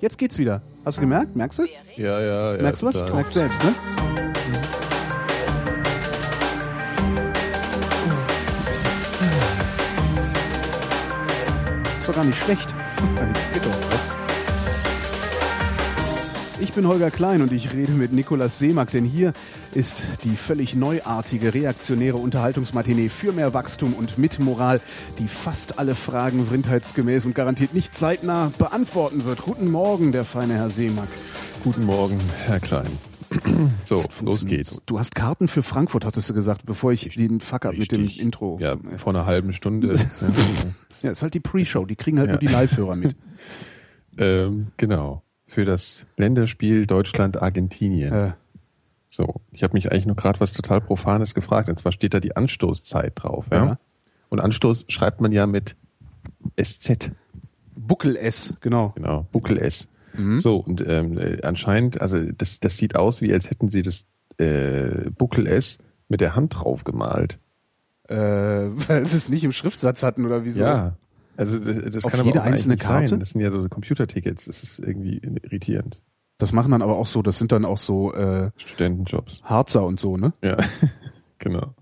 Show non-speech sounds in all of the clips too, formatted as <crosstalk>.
Jetzt geht's wieder. Hast du gemerkt? Merkst du? Ja, ja, ja. Merkst du was? total. Merkst selbst, ne? Ist doch gar nicht schlecht. <laughs> Geht doch was. Ich bin Holger Klein und ich rede mit Nikolaus Seemack, denn hier ist die völlig neuartige, reaktionäre Unterhaltungsmatinee für mehr Wachstum und mit Moral, die fast alle Fragen vrindheitsgemäß und garantiert nicht zeitnah beantworten wird. Guten Morgen, der feine Herr Seemack. Guten Morgen, Herr Klein. <clears throat> So, los geht's. Du hast Karten für Frankfurt, hattest du gesagt, bevor ich den Fuck up mit dem. Intro. Ja, vor einer halben Stunde. <laughs> Ja, ist halt die Pre-Show, die kriegen halt Ja. nur die Live-Hörer mit. <laughs> ähm, genau. Für das Länderspiel Deutschland-Argentinien. Äh, So, ich habe mich eigentlich nur gerade was total Profanes gefragt. Und zwar steht da die Anstoßzeit drauf. Ja? Ja. Und Anstoß schreibt man ja mit SZ. Buckel S, genau. Genau, Buckel S. Mhm. So, und ähm, äh, anscheinend, also das, das sieht aus, wie als hätten sie das äh, Buckel S mit der Hand drauf gemalt. Äh, <laughs> weil sie es nicht im Schriftsatz hatten oder wieso? Ja. Also das, das Auf kann aber jede auch eigentlich einzelne Karte? sein. Das sind ja so Computertickets. Das ist irgendwie irritierend. Das machen dann aber auch so, das sind dann auch so äh, Studentenjobs. Harzer und so, ne? Ja, <laughs> genau.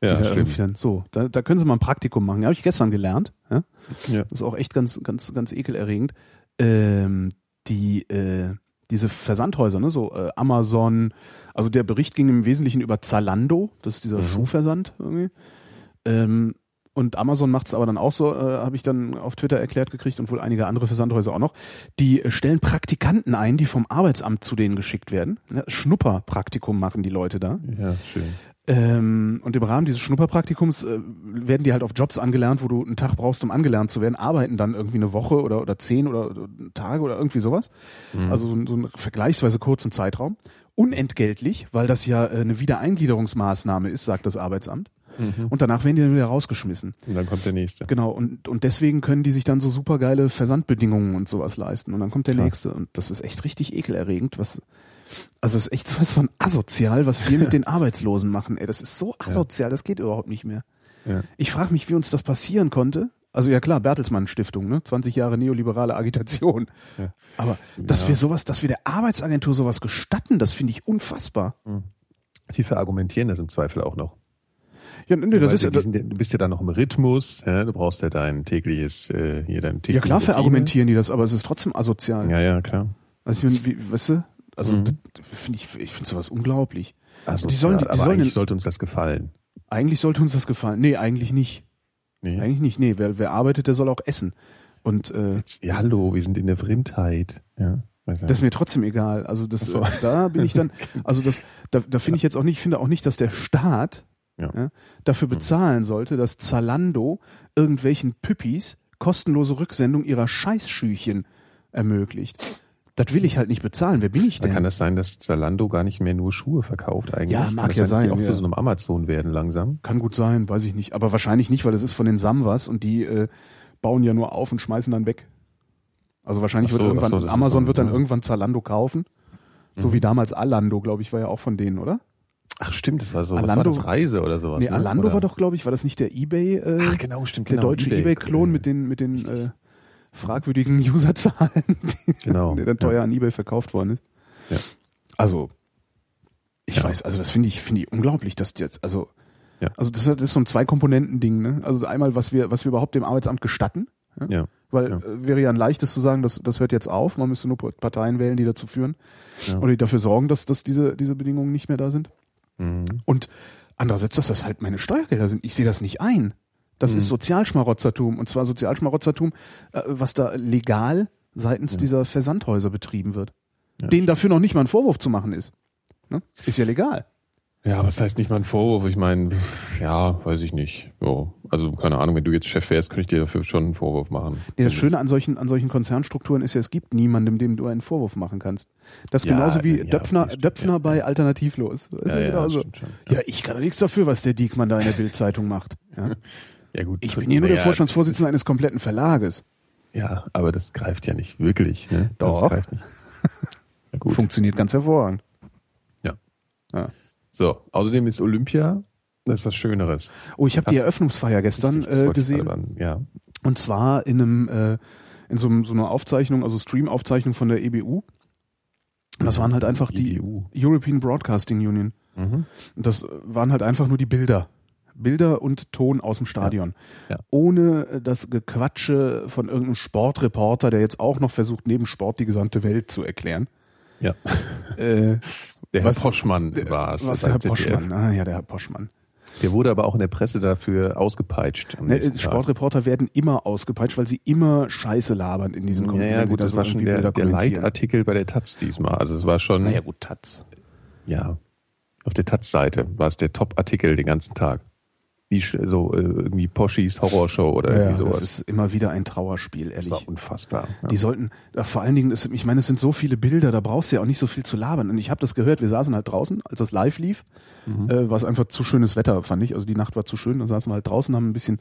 Ja, dann- So, da, da können sie mal ein Praktikum machen. Habe ich gestern gelernt. Ja? Ja. Das ist auch echt ganz, ganz, ganz ekelerregend. Ähm, die, äh, diese Versandhäuser, ne, so äh, Amazon, also der Bericht ging im Wesentlichen über Zalando, das ist dieser Mhm. Schuhversand irgendwie. Ähm, und Amazon macht es aber dann auch so, äh, habe ich dann auf Twitter erklärt gekriegt und wohl einige andere Versandhäuser auch noch. Die äh, stellen Praktikanten ein, die vom Arbeitsamt zu denen geschickt werden. Ne? Schnupperpraktikum machen die Leute da. Ja, schön. Ähm, und im Rahmen dieses Schnupperpraktikums äh, werden die halt auf Jobs angelernt, wo du einen Tag brauchst, um angelernt zu werden, arbeiten dann irgendwie eine Woche oder, oder zehn oder, oder Tage oder irgendwie sowas. Also so, so einen vergleichsweise kurzen Zeitraum. Unentgeltlich, weil das ja äh, eine Wiedereingliederungsmaßnahme ist, sagt das Arbeitsamt. Und danach werden die dann wieder rausgeschmissen. Und dann kommt der nächste. Genau, und, und deswegen können die sich dann so supergeile Versandbedingungen und sowas leisten. Und dann kommt der Krass. nächste. Und das ist echt richtig ekelerregend, was, also es ist echt sowas von asozial, was wir mit den <laughs> Arbeitslosen machen. Ey, das ist so asozial, das geht überhaupt nicht mehr. Ja. Ich frage mich, wie uns das passieren konnte. Also ja klar, Bertelsmann Stiftung, ne? 20 Jahre neoliberale Agitation. Ja. Aber dass Ja. wir sowas, dass wir der Arbeitsagentur sowas gestatten, das finde ich unfassbar. Die verargumentieren das im Zweifel auch noch. Ja, nee, das ist ja, die das, sind ja, du bist ja da noch im Rhythmus, ja, du brauchst ja dein tägliches, äh, hier dein tägliches ja klar verargumentieren die das, aber es ist trotzdem asozial. Ja, ja, klar. Also ich meine, wie, weißt du, also Mhm. finde ich, ich finde sowas unglaublich. Also, Die sollen- die aber sollen- eigentlich sollte uns das gefallen. Eigentlich sollte uns das gefallen. Nee, eigentlich nicht. Nee. Eigentlich nicht. Nee, wer, wer arbeitet, der soll auch essen. Und äh, Jetzt, ja, hallo, wir sind in der Vrindheit. Ja, das ist mir trotzdem egal. Also das, so. äh, da bin ich dann, <laughs> also das, da, da finde ich jetzt auch nicht, ich finde auch nicht, dass der Staat Ja. ja, dafür bezahlen sollte, dass Zalando irgendwelchen Püppis kostenlose Rücksendung ihrer Scheißschüchen ermöglicht. Das will ich halt nicht bezahlen. Wer bin ich Da denn? kann es sein, dass Zalando gar nicht mehr nur Schuhe verkauft eigentlich. Ja, mag ja dass die sein, auch ja. zu so einem Amazon werden langsam. Kann gut sein, weiß ich nicht. Aber wahrscheinlich nicht, weil es ist von den Samwas und die äh, bauen ja nur auf und schmeißen dann weg. Also wahrscheinlich so, wird irgendwann, so, das Amazon so, wird dann ja. Mhm. irgendwann Zalando kaufen. So wie damals Alando, glaube ich, war ja auch von denen, oder? Ach stimmt, das war so, was Alando- war das Reise oder sowas? nee, ne? Alando oder? war doch, glaube ich, war das nicht der Ebay, äh, Ach genau, stimmt, der genau. deutsche Ebay-Klon mit den, mit den äh, fragwürdigen <laughs> Userzahlen, die, Genau, der dann teuer an Ebay verkauft worden ist. Ja. Also, ich Ja. weiß, also das finde ich, finde ich unglaublich, dass jetzt, also, Ja. also das, ist- das ist so ein Zwei-Komponenten-Ding, ne? Also einmal, was wir, was wir überhaupt dem Arbeitsamt gestatten, Ja, weil Ja. äh, wäre ja ein leichtes zu sagen, das, das hört jetzt auf, man müsste nur Parteien wählen, die dazu führen Ja. oder die dafür sorgen, dass, dass diese, diese Bedingungen nicht mehr da sind. Mhm. Und andererseits, dass das halt meine Steuergelder sind. Ich sehe das nicht ein. Das ist Sozialschmarotzertum. Und zwar Sozialschmarotzertum, äh, was da legal seitens dieser Versandhäuser betrieben wird. Ja. Denen dafür noch nicht mal ein Vorwurf zu machen ist. Ne? Ist ja legal. Ja, was heißt nicht mal ein Vorwurf? Ich meine, ja, weiß ich nicht. So, also keine Ahnung, wenn du jetzt Chef wärst, könnte ich dir dafür schon einen Vorwurf machen. Nee, das Schöne an solchen, an solchen Konzernstrukturen ist ja, es gibt niemandem, dem du einen Vorwurf machen kannst. Das ist Ja, genauso wie ja, Döpfner, stimmt, Döpfner ja. bei Alternativlos. Das Ja, genauso. ja, ich kann doch nichts dafür, was der Diekmann da in der Bildzeitung macht. Ja? <laughs> Gut. Ich bin hier nur der Vorstandsvorsitzende eines kompletten Verlages. Ja, aber das greift ja nicht wirklich. Ne? Doch. Das greift nicht. <laughs> Funktioniert ganz hervorragend. Ja. Ja. So, außerdem ist Olympia, das ist was Schöneres. Oh, ich habe die Eröffnungsfeier gestern äh, gesehen. an- Ja. Und zwar in einem, äh, in so, so einer Aufzeichnung, also Stream-Aufzeichnung von der EBU. Und das waren halt einfach die EBU. European Broadcasting Union. Mhm. Und das waren halt einfach nur die Bilder. Bilder und Ton aus dem Stadion. Ja. Ohne äh, das Gequatsche von irgendeinem Sportreporter, der jetzt auch noch versucht, neben Sport die gesamte Welt zu erklären. Ja. Äh, Der Herr Was- Poschmann war es. was der Herr ZDF. Poschmann. Ah ja, der Herr Poschmann. Der wurde aber auch in der Presse dafür ausgepeitscht. Ne, äh. Sportreporter werden immer ausgepeitscht, weil sie immer Scheiße labern in diesen Ja, Kom- ja, sie gut, da das so war schon der, der. Leitartikel bei der Taz diesmal. Also es war schon, Naja, gut, Taz. ja, auf der Taz-Seite war es der Top-Artikel den ganzen Tag. Wie so äh, irgendwie Poschis Horrorshow oder Ja, irgendwie das sowas. ist immer wieder ein Trauerspiel, Das ehrlich. war unfassbar. Ja. Die sollten, ja, vor allen Dingen, ist, ich meine, es sind so viele Bilder, da brauchst du ja auch nicht so viel zu labern. Und ich habe das gehört, wir saßen halt draußen, als das live lief, Mhm. äh, war es einfach zu schönes Wetter, fand ich. Also die Nacht war zu schön, da saßen wir halt draußen, haben ein bisschen,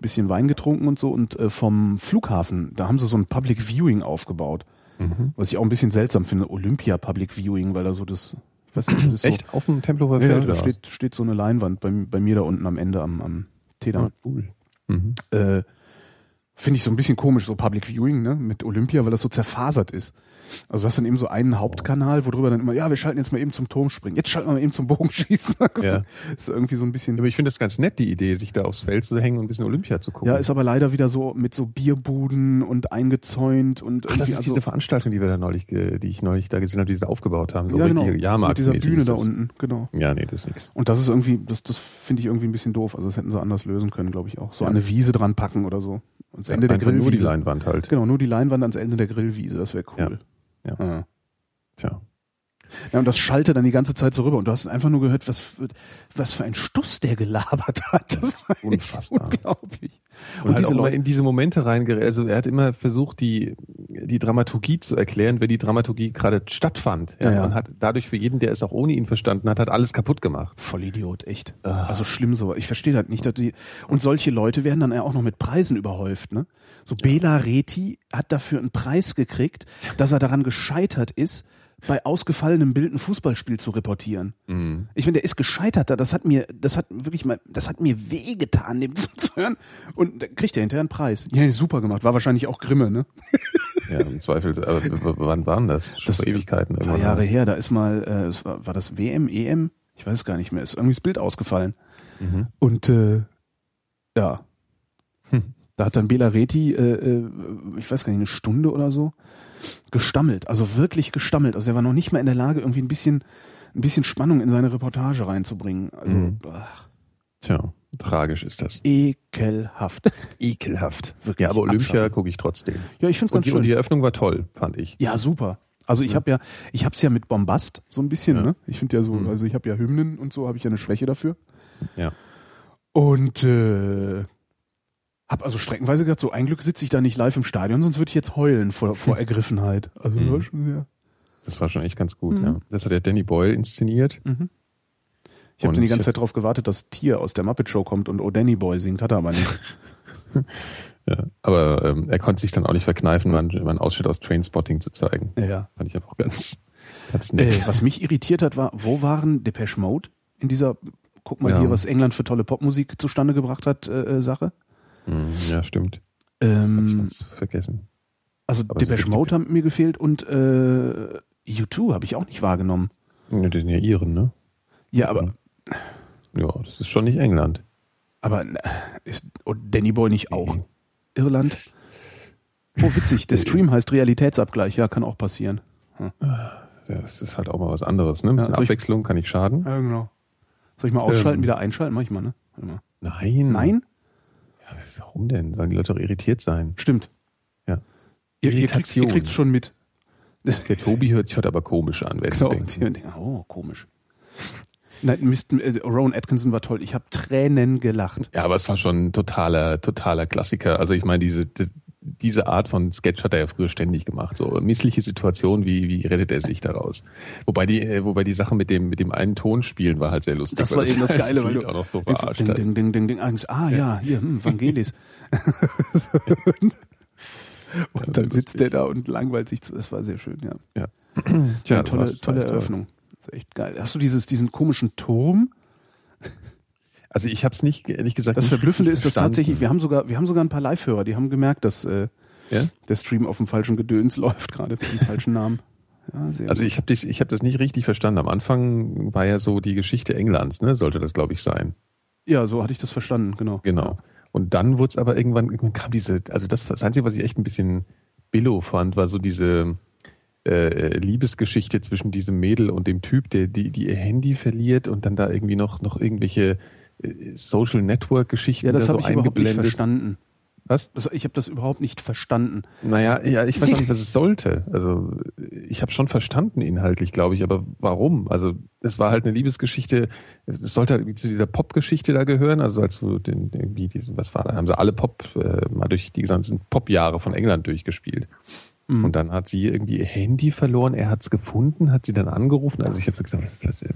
bisschen Wein getrunken und so. Und äh, vom Flughafen, da haben sie so ein Public Viewing aufgebaut. Mhm. Was ich auch ein bisschen seltsam finde, Olympia Public Viewing, weil da so das, weiß nicht, das ist so. Echt? Auf dem Tempelhofer Ja, Feld? da oder? steht, steht so eine Leinwand bei, bei mir da unten am Ende am, am Täter. Ah, cool. Mhm. Äh, Finde ich so ein bisschen komisch, so Public Viewing, ne, mit Olympia, weil das so zerfasert ist. Also du hast dann eben so einen Hauptkanal, worüber dann immer, ja, wir schalten jetzt mal eben zum Turmspringen, jetzt schalten wir mal eben zum Bogenschießen. <laughs> Das Ja. ist irgendwie so ein bisschen. Aber ich finde das ganz nett, die Idee, sich da aufs Feld zu hängen und ein bisschen Olympia zu gucken. Ja, ist aber leider wieder so mit so Bierbuden und eingezäunt und Ach, das ist also, diese Veranstaltung, die wir da neulich, die ich neulich da gesehen habe, die sie aufgebaut haben. So ja, genau, richtige mit dieser Bühne da unten, genau. Ja, nee, das ist nix. Und das ist irgendwie, das, das finde ich irgendwie ein bisschen doof. Also das hätten sie anders lösen können, glaube ich auch. So Ja. an eine Wiese dran packen oder so. Ans Ende der Einfach nur die Grillwiese. Leinwand halt. Genau, nur die Leinwand ans Ende der Grillwiese, das wäre cool. Ja. Ja. Tja. Ja, und das schallte dann die ganze Zeit so rüber. Und du hast einfach nur gehört, was für, was für ein Stuss der gelabert hat. Das war Unfassbar. unglaublich. Und, Und, halt diese auch Leute, in diese Momente reingerät. Also er hat immer versucht, die, die Dramaturgie zu erklären, wenn die Dramaturgie gerade stattfand. Ja, Ja. Und hat dadurch für jeden, der es auch ohne ihn verstanden hat, hat alles kaputt gemacht. Vollidiot, echt. Ah. Also schlimm so. Ich verstehe das nicht. Dass die, und solche Leute werden dann ja auch noch mit Preisen überhäuft. Ne? So Bela Reti hat dafür einen Preis gekriegt, dass er daran gescheitert ist, bei ausgefallenem Bild ein Fußballspiel zu reportieren. Mhm. Ich finde, der ist gescheitert da. Das hat mir, das hat wirklich mal, das hat mir wehgetan, dem <laughs> zuzuhören. Und da kriegt er hinterher einen Preis. Ja, super gemacht. War wahrscheinlich auch Grimme, ne? Ja, im Zweifel. Aber wann waren das? Schon Das vor Ewigkeiten. Ein paar. Jahre her, da ist mal, äh, es war, war das WM, EM? Ich weiß es gar nicht mehr. Ist irgendwie das Bild ausgefallen. Mhm. Und äh, ja, Hm. da hat dann Bela Reti, äh, äh, ich weiß gar nicht, eine Stunde oder so, gestammelt. Also wirklich gestammelt. Also er war noch nicht mal in der Lage, irgendwie ein bisschen, ein bisschen Spannung in seine Reportage reinzubringen. Also Mhm. ach, Tja, tragisch ist das. ekelhaft. <laughs> Ekelhaft. Wirklich ja, aber Olympia gucke ich trotzdem. Ja, ich find's Und ganz die, schön. und die Eröffnung war toll, fand ich. Ja, super. Also ich Ja. habe ja, ich hab's ja mit Bombast so ein bisschen, Ja. ne? Ich finde ja so, Mhm. also ich habe ja Hymnen und so, habe ich ja eine Schwäche dafür. Ja. Und äh, hab also streckenweise gedacht, so ein Glück sitze ich da nicht live im Stadion, sonst würde ich jetzt heulen vor, vor <laughs> Ergriffenheit. Also das Mhm. war schon sehr. Das war schon echt ganz gut, Mhm. ja. Das hat der Danny Boyle inszeniert. Mhm. Ich habe die ganze Zeit darauf gewartet, dass Tier aus der Muppet Show kommt und Oh Danny Boy singt, hat er aber nicht. <laughs> Ja. Aber ähm, er konnte sich dann auch nicht verkneifen, mal einen, einen Ausschnitt aus Trainspotting zu zeigen. ja, ja. Fand ich einfach ganz, ganz Äh, nett. was mich irritiert hat, war, wo waren Depeche Mode in dieser, guck mal Ja. hier, was England für tolle Popmusik zustande gebracht hat, äh, äh, Sache. Mhm, ja, stimmt. Hab ich Ähm, vergessen. also aber Depeche Mode haben mir gefehlt und äh, U2 habe ich auch nicht wahrgenommen. Ja, die sind ja Iren, ne? Ja, aber Ja, das ist schon nicht England. Aber äh, ist oh, Danny Boy nicht auch Irland? Oh, witzig. Der <laughs> Stream heißt Realitätsabgleich. Ja, kann auch passieren. Das ist halt auch mal was anderes, ne? Ein bisschen ich- Abwechslung kann nicht schaden. Ja, genau. Soll ich mal ausschalten, Ähm. wieder einschalten? Mach ich mal, ne? Mal. Nein. Nein? Was- warum denn? Sollen die Leute doch irritiert sein? Stimmt. Ja. Ihr, ihr kriegt Irritation. kriegt's schon mit. Der Tobi hört sich heute aber komisch an, wenn Genau. die denken, oh, komisch. Nein, Mist, äh, Rowan Atkinson war toll. Ich habe Tränen gelacht. Ja, aber es war schon ein totaler, totaler Klassiker. Also ich meine, diese, die- diese Art von Sketch hat er ja früher ständig gemacht. So missliche Situation, wie, wie rettet er sich daraus? Wobei die, äh, wobei die Sache mit dem, mit dem einen Ton spielen war halt sehr lustig. Das weil war eben das Geile, weil Lied du auch noch so verarscht ding, ding, ding, ding, ding, eins, ah ja, hier, hm, Vangelis. <laughs> <laughs> und dann sitzt der da und langweilt sich zu. Das war sehr schön, ja. Tja, Ja, das tolle, das tolle. Eröffnung. Das ist echt geil. Hast du dieses, diesen komischen Turm? Also ich habe es nicht, ehrlich gesagt, Das Verblüffende ist, dass tatsächlich, wir haben sogar, wir haben sogar ein paar Live-Hörer, die haben gemerkt, dass, äh, Ja? Der Stream auf dem falschen Gedöns <laughs> läuft gerade mit dem falschen Namen. Ja, also ich habe das, ich hab das nicht richtig verstanden. Am Anfang war ja so die Geschichte Englands, ne? Sollte das, glaube ich, sein. Ja, so hatte ich das verstanden, genau. Genau. Und dann wurde es aber irgendwann, irgendwann kam diese, also das, das Einzige, was ich echt ein bisschen billow fand, war so diese äh, Liebesgeschichte zwischen diesem Mädel und dem Typ, der die, die ihr Handy verliert und dann da irgendwie noch, noch irgendwelche Social Network Geschichten ja, das da so ich eingeblendet. Überhaupt nicht verstanden. Was? Das, ich habe das überhaupt nicht verstanden. Naja, ja, ich weiß auch nicht, <laughs> was es sollte. Also ich habe schon verstanden inhaltlich, glaube ich, aber warum? Also es war halt eine Liebesgeschichte. Es sollte halt zu dieser Pop-Geschichte da gehören. Also als du den irgendwie diesen, was war da? Haben sie alle Pop äh, mal durch die ganzen Pop-Jahre von England durchgespielt. Mhm. Und dann hat sie irgendwie ihr Handy verloren. Er hat es gefunden, hat sie dann angerufen. Also ich habe so gesagt,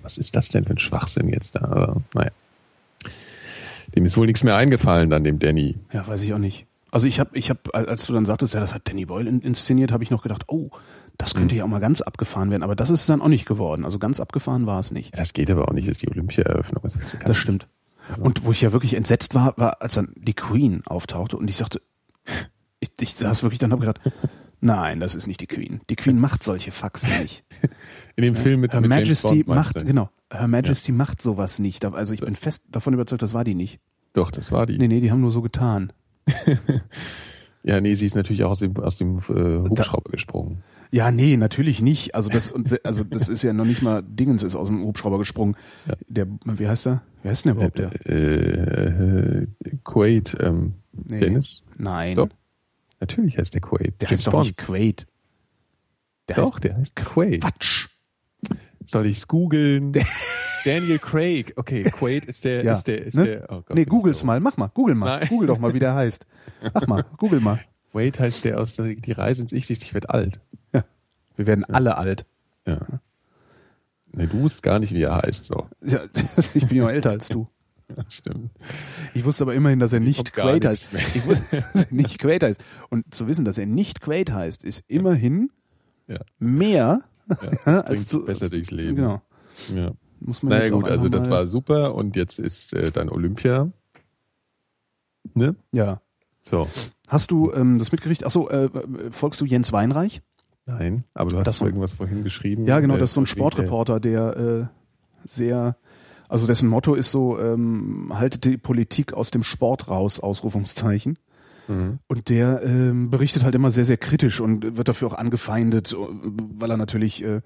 was ist das denn für ein Schwachsinn jetzt da? Also, naja. Dem ist wohl nichts mehr eingefallen, dann dem Danny. Ja, weiß ich auch nicht. Also ich habe, ich habe, als du dann sagtest, ja, das hat Danny Boyle inszeniert, habe ich noch gedacht, oh, das könnte mhm. ja auch mal ganz abgefahren werden. Aber das ist dann auch nicht geworden. Also ganz abgefahren war es nicht. Das geht aber auch nicht, ist die Olympia-Eröffnung. Das, das stimmt. Also. Und wo ich ja wirklich entsetzt war, war, als dann die Queen auftauchte und ich sagte, ich, ich saß wirklich dann habe gedacht, nein, das ist nicht die Queen. Die Queen macht solche Faxen <laughs> nicht. In dem Film mit Her mit Majesty macht, genau, Her Majesty ja. macht sowas nicht. Also ich bin fest davon überzeugt, das war die nicht. Doch, das war die. Nee, nee, die haben nur so getan. <laughs> ja, nee, sie ist natürlich auch aus dem, aus dem äh, Hubschrauber da, gesprungen. Ja, nee, natürlich nicht. Also das, also das ist ja noch nicht mal Dingens ist aus dem Hubschrauber gesprungen. Ja. Der, wie heißt der? Wie heißt denn der überhaupt der? Äh, äh, Quaid, ähm, nee. Dennis? Nein. Doch. Natürlich heißt der Quaid. Der James heißt doch nicht Quaid. Der doch, heißt der heißt Quaid. Quatsch. Soll ich's googeln? Daniel Craig. Okay, Quaid ist der, ja. ist der, ist ne? der. Oh Gott, nee, googles mal. Mach mal. Google mal. Nein. Google doch mal, wie der heißt. Mach mal. Google mal. Quaid heißt der aus der, die Reise ins Ich, ich werde alt. Ja. Wir werden ja. alle alt. Ja. Nee, du wusst gar nicht, wie er heißt, so. Ja, <laughs> ich bin ja älter als du. Ja, stimmt. Ich wusste aber immerhin, dass er nicht Quaid heißt. Ich wusste, <laughs> dass er nicht Quaid heißt. Und zu wissen, dass er nicht Quaid heißt, ist immerhin ja. mehr ja, <laughs> als zu, besser durchs Leben. Genau. Ja. Muss man naja jetzt gut, also das war super und jetzt ist äh, dann Olympia. Ne? Ja. So. Hast du ähm, das mitgerichtet? Achso, äh, folgst du Jens Weinreich? Nein, aber du hast das irgendwas vorhin geschrieben. Ja, genau, das ist so ein Sportreporter, der äh, sehr, also dessen Motto ist so, ähm, haltet die Politik aus dem Sport raus, Ausrufungszeichen. Mhm. Und der ähm, berichtet halt immer sehr, sehr kritisch und wird dafür auch angefeindet, weil er natürlich äh,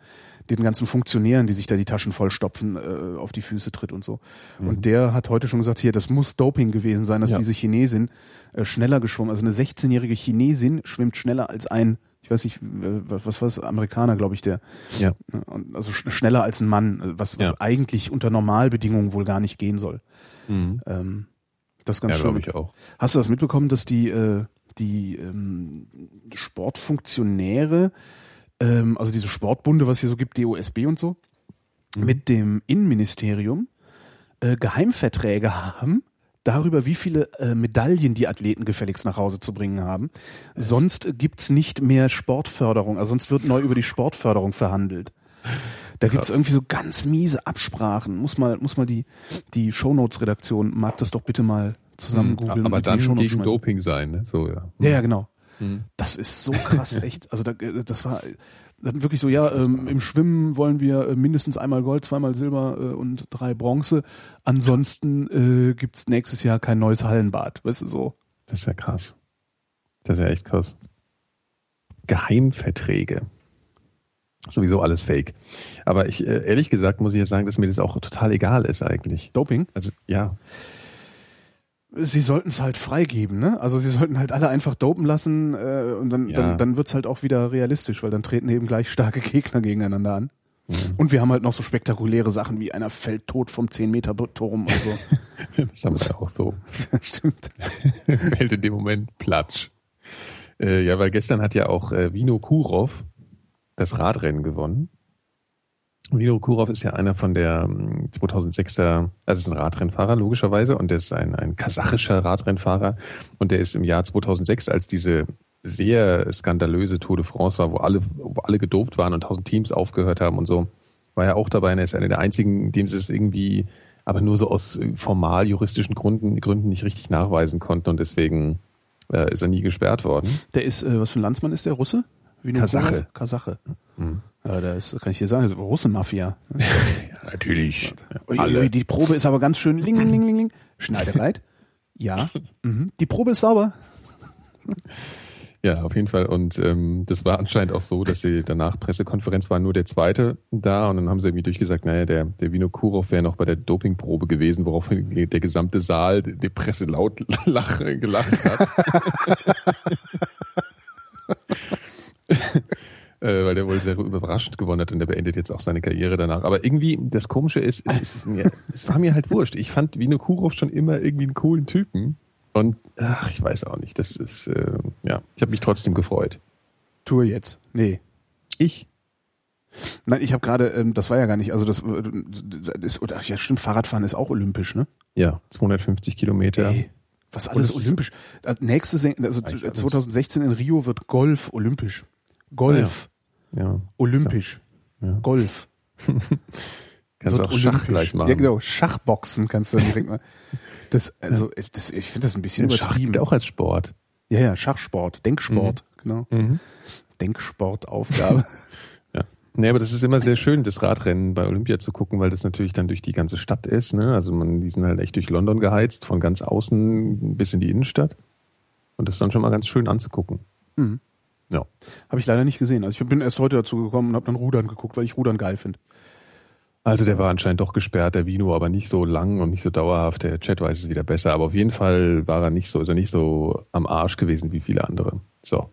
den ganzen Funktionären, die sich da die Taschen vollstopfen, äh, auf die Füße tritt und so. Mhm. Und der hat heute schon gesagt, hier, das muss Doping gewesen sein, dass ja. diese Chinesin äh, schneller geschwommen, also eine 16-jährige Chinesin schwimmt schneller als ein ich weiß nicht, äh, was war es, Amerikaner, glaube ich, der. Ja. Also schneller als ein Mann, was, was ja. eigentlich unter Normalbedingungen wohl gar nicht gehen soll. Mhm. Ähm, das ist ganz ja, schön. Ich auch. Hast du das mitbekommen, dass die, äh, die ähm, Sportfunktionäre, ähm, also diese Sportbunde, was hier so gibt, DOSB und so, mhm. mit dem Innenministerium äh, Geheimverträge haben darüber, wie viele äh, Medaillen die Athleten gefälligst nach Hause zu bringen haben. Sonst gibt's nicht mehr Sportförderung, also sonst wird neu über die Sportförderung verhandelt. Da Krass. gibt's irgendwie so ganz miese Absprachen. Muss mal, muss mal die, die Shownotes-Redaktion, mag das doch bitte mal zusammen hm, googeln. Aber dann gegen Doping sein, ne? So, ja. Ja, ja, genau. Hm. Das ist so krass, <laughs> echt. Also da, das war dann wirklich so, ja, ähm, im Schwimmen wollen wir äh, mindestens einmal Gold, zweimal Silber äh, und drei Bronze. Ansonsten äh, gibt's nächstes Jahr kein neues Hallenbad, weißt du so. Das ist ja krass. Das ist ja echt krass. Geheimverträge sowieso alles fake. Aber ich, äh, ehrlich gesagt, muss ich ja sagen, dass mir das auch total egal ist eigentlich. Doping? Also, ja. Sie sollten es halt freigeben, ne? Also sie sollten halt alle einfach dopen lassen äh, und dann, ja. dann, dann wird's halt auch wieder realistisch, weil dann treten eben gleich starke <laughs> Gegner gegeneinander an. Mhm. Und wir haben halt noch so spektakuläre Sachen wie einer fällt tot vom 10-Meter-Turm und so. <laughs> das haben wir auch so. <laughs> Stimmt. Fällt in dem Moment Platsch. Äh, ja, weil gestern hat ja auch äh, Vino Kurov, das Radrennen gewonnen. Vino Kurov ist ja einer von der 2006er, ähm, also ist ein Radrennfahrer logischerweise und der ist ein, ein kasachischer Radrennfahrer und der ist im Jahr 2006, als diese sehr skandalöse Tour de France war, wo alle, wo alle gedopt waren und tausend Teams aufgehört haben und so, war er auch dabei und er ist einer der einzigen, dem sie es irgendwie aber nur so aus formal juristischen Gründen, Gründen nicht richtig nachweisen konnten und deswegen äh, ist er nie gesperrt worden. Der ist, äh, was für ein Landsmann ist der? Russe? Kasache. Kasache. Ja, der ist, kann ich dir sagen, das ist Russenmafia. <laughs> Ja, natürlich. Ui, die Probe ist aber ganz schön ling, ling, ling, ling. Schneidereit. Ja. Mhm. Die Probe ist sauber. <laughs> Ja, auf jeden Fall. Und ähm, das war anscheinend auch so, dass sie danach Pressekonferenz war nur der zweite da und dann haben sie irgendwie durchgesagt, naja, der, der Vino Kurov wäre noch bei der Dopingprobe gewesen, woraufhin <laughs> der gesamte Saal die Presse laut lach, gelacht hat. Äh, weil der wohl sehr überraschend gewonnen hat und der beendet jetzt auch seine Karriere danach. Aber irgendwie, das Komische ist, es, ist mir, es war mir halt wurscht. Ich fand Vino Kurov schon immer irgendwie einen coolen Typen. Und ach, ich weiß auch nicht. Das ist, äh, ja, ich habe mich trotzdem gefreut. Tour jetzt. Nee. Ich? Nein, ich habe gerade, ähm, das war ja gar nicht, also das, äh, das ist, oder, ja stimmt, Fahrradfahren ist auch olympisch, ne? Ja, 250 Kilometer. Ey, was alles olympisch. Das nächste, also Eigentlich alles. 2016 in Rio wird Golf olympisch. Golf Ja. olympisch. Ja. Golf. <laughs> Kannst du auch Schach olympisch. gleich machen. Ja, genau. Schachboxen kannst du dann direkt mal. Das, also, ich- das, ich finde das ein bisschen Schach übertrieben. gilt auch als Sport. Ja, ja, Schachsport, Denksport, genau. Denksportaufgabe. <laughs> Ja. Nee, aber das ist immer sehr schön, das Radrennen bei Olympia zu gucken, weil das natürlich dann durch die ganze Stadt ist. Ne? Also man, die sind halt echt durch London geheizt, von ganz außen bis in die Innenstadt. Und das ist dann schon mal ganz schön anzugucken. Mhm. Ja. habe ich leider nicht gesehen. Also ich bin erst heute dazu gekommen und habe dann Rudern geguckt, weil ich Rudern geil finde. Also der war anscheinend doch gesperrt, der Vino, aber nicht so lang und nicht so dauerhaft. Der Chat weiß es wieder besser. Aber auf jeden Fall war er nicht so, ist er nicht so am Arsch gewesen wie viele andere. So.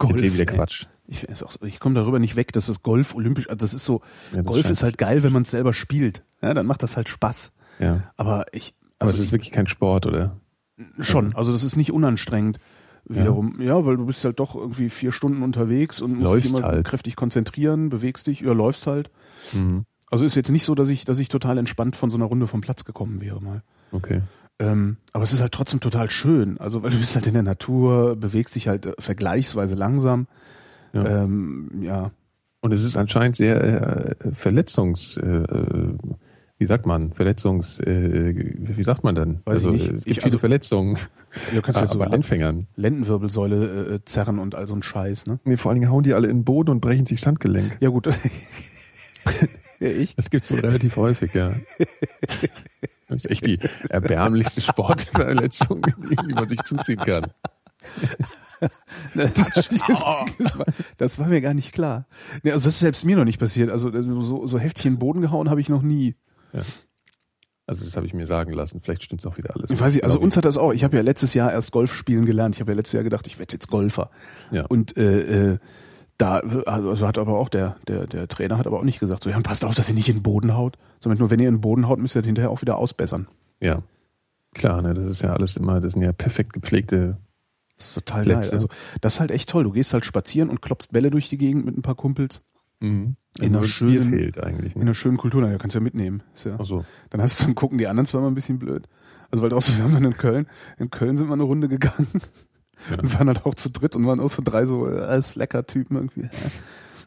Erzähl wieder ey. Quatsch. Ich, ich komme darüber nicht weg, dass das Golf olympisch, also das ist so, Ja, das Golf ist halt geil, wenn man es selber spielt. Ja, dann macht das halt Spaß. Ja. Aber ich, Aber also es ist wirklich kein Sport, oder? schon, also das ist nicht unanstrengend. Wiederum, ja. weil du bist halt doch irgendwie vier Stunden unterwegs und musst Läufst dich immer halt. kräftig konzentrieren, bewegst dich, oder läufst halt. Mhm. Also ist jetzt nicht so, dass ich, dass ich total entspannt von so einer Runde vom Platz gekommen wäre mal. Okay. Ähm, aber es ist halt trotzdem total schön. Also weil du bist halt in der Natur, bewegst dich halt äh, vergleichsweise langsam. Ja. Ähm, ja. Und es ist anscheinend sehr äh, Verletzungs, äh, äh, wie sagt man, Verletzungs, äh, wie sagt man dann? Weiß ich also nicht. es gibt Ich- viele also- Verletzungen, Du kannst halt <laughs> so aber Anfängern. Lendenwirbelsäule äh, zerren und all so ein Scheiß, ne? Nee, vor allen Dingen hauen die alle in den Boden und brechen sich das Handgelenk. Ja gut. <laughs> ja, ich? Das gibt's wohl relativ häufig, ja. <laughs> Das ist echt die erbärmlichste Sportverletzung, die man sich zuziehen kann. Das, war, mir gar nicht klar. Also das ist selbst mir noch nicht passiert. Also also so, so heftig in den Boden gehauen habe ich noch nie. Also das habe ich mir sagen lassen. Vielleicht stimmt's auch wieder alles. Ich weiß nicht, also uns hat das auch. Ich habe ja letztes Jahr erst Golf spielen gelernt. Ich habe ja letztes Jahr gedacht, ich werde jetzt Golfer. Ja. Und äh, äh, da also hat aber auch der, der, der Trainer hat aber auch nicht gesagt, so ja, passt auf, dass ihr nicht in den Boden haut, sondern nur wenn ihr in den Boden haut, müsst ihr das hinterher auch wieder ausbessern. Ja. Klar, ne, das ist ja alles immer, das sind ja perfekt gepflegte. Das ist total Plätze. geil. Also das ist halt echt toll. Du gehst halt spazieren und klopfst Bälle durch die Gegend mit ein paar Kumpels. Mhm. In einer schönen- fehlt eigentlich. In Ne? einer schönen Kultur, na, ja, kannst ja mitnehmen. Ist ja, Ach so. Dann hast du zum Gucken die anderen zwar mal ein bisschen blöd. Also weil auch <laughs> so, wir haben dann in Köln, in Köln sind wir eine Runde gegangen Ja. und waren halt auch zu dritt und waren auch so drei so äh, Slacker-Typen irgendwie. Ja.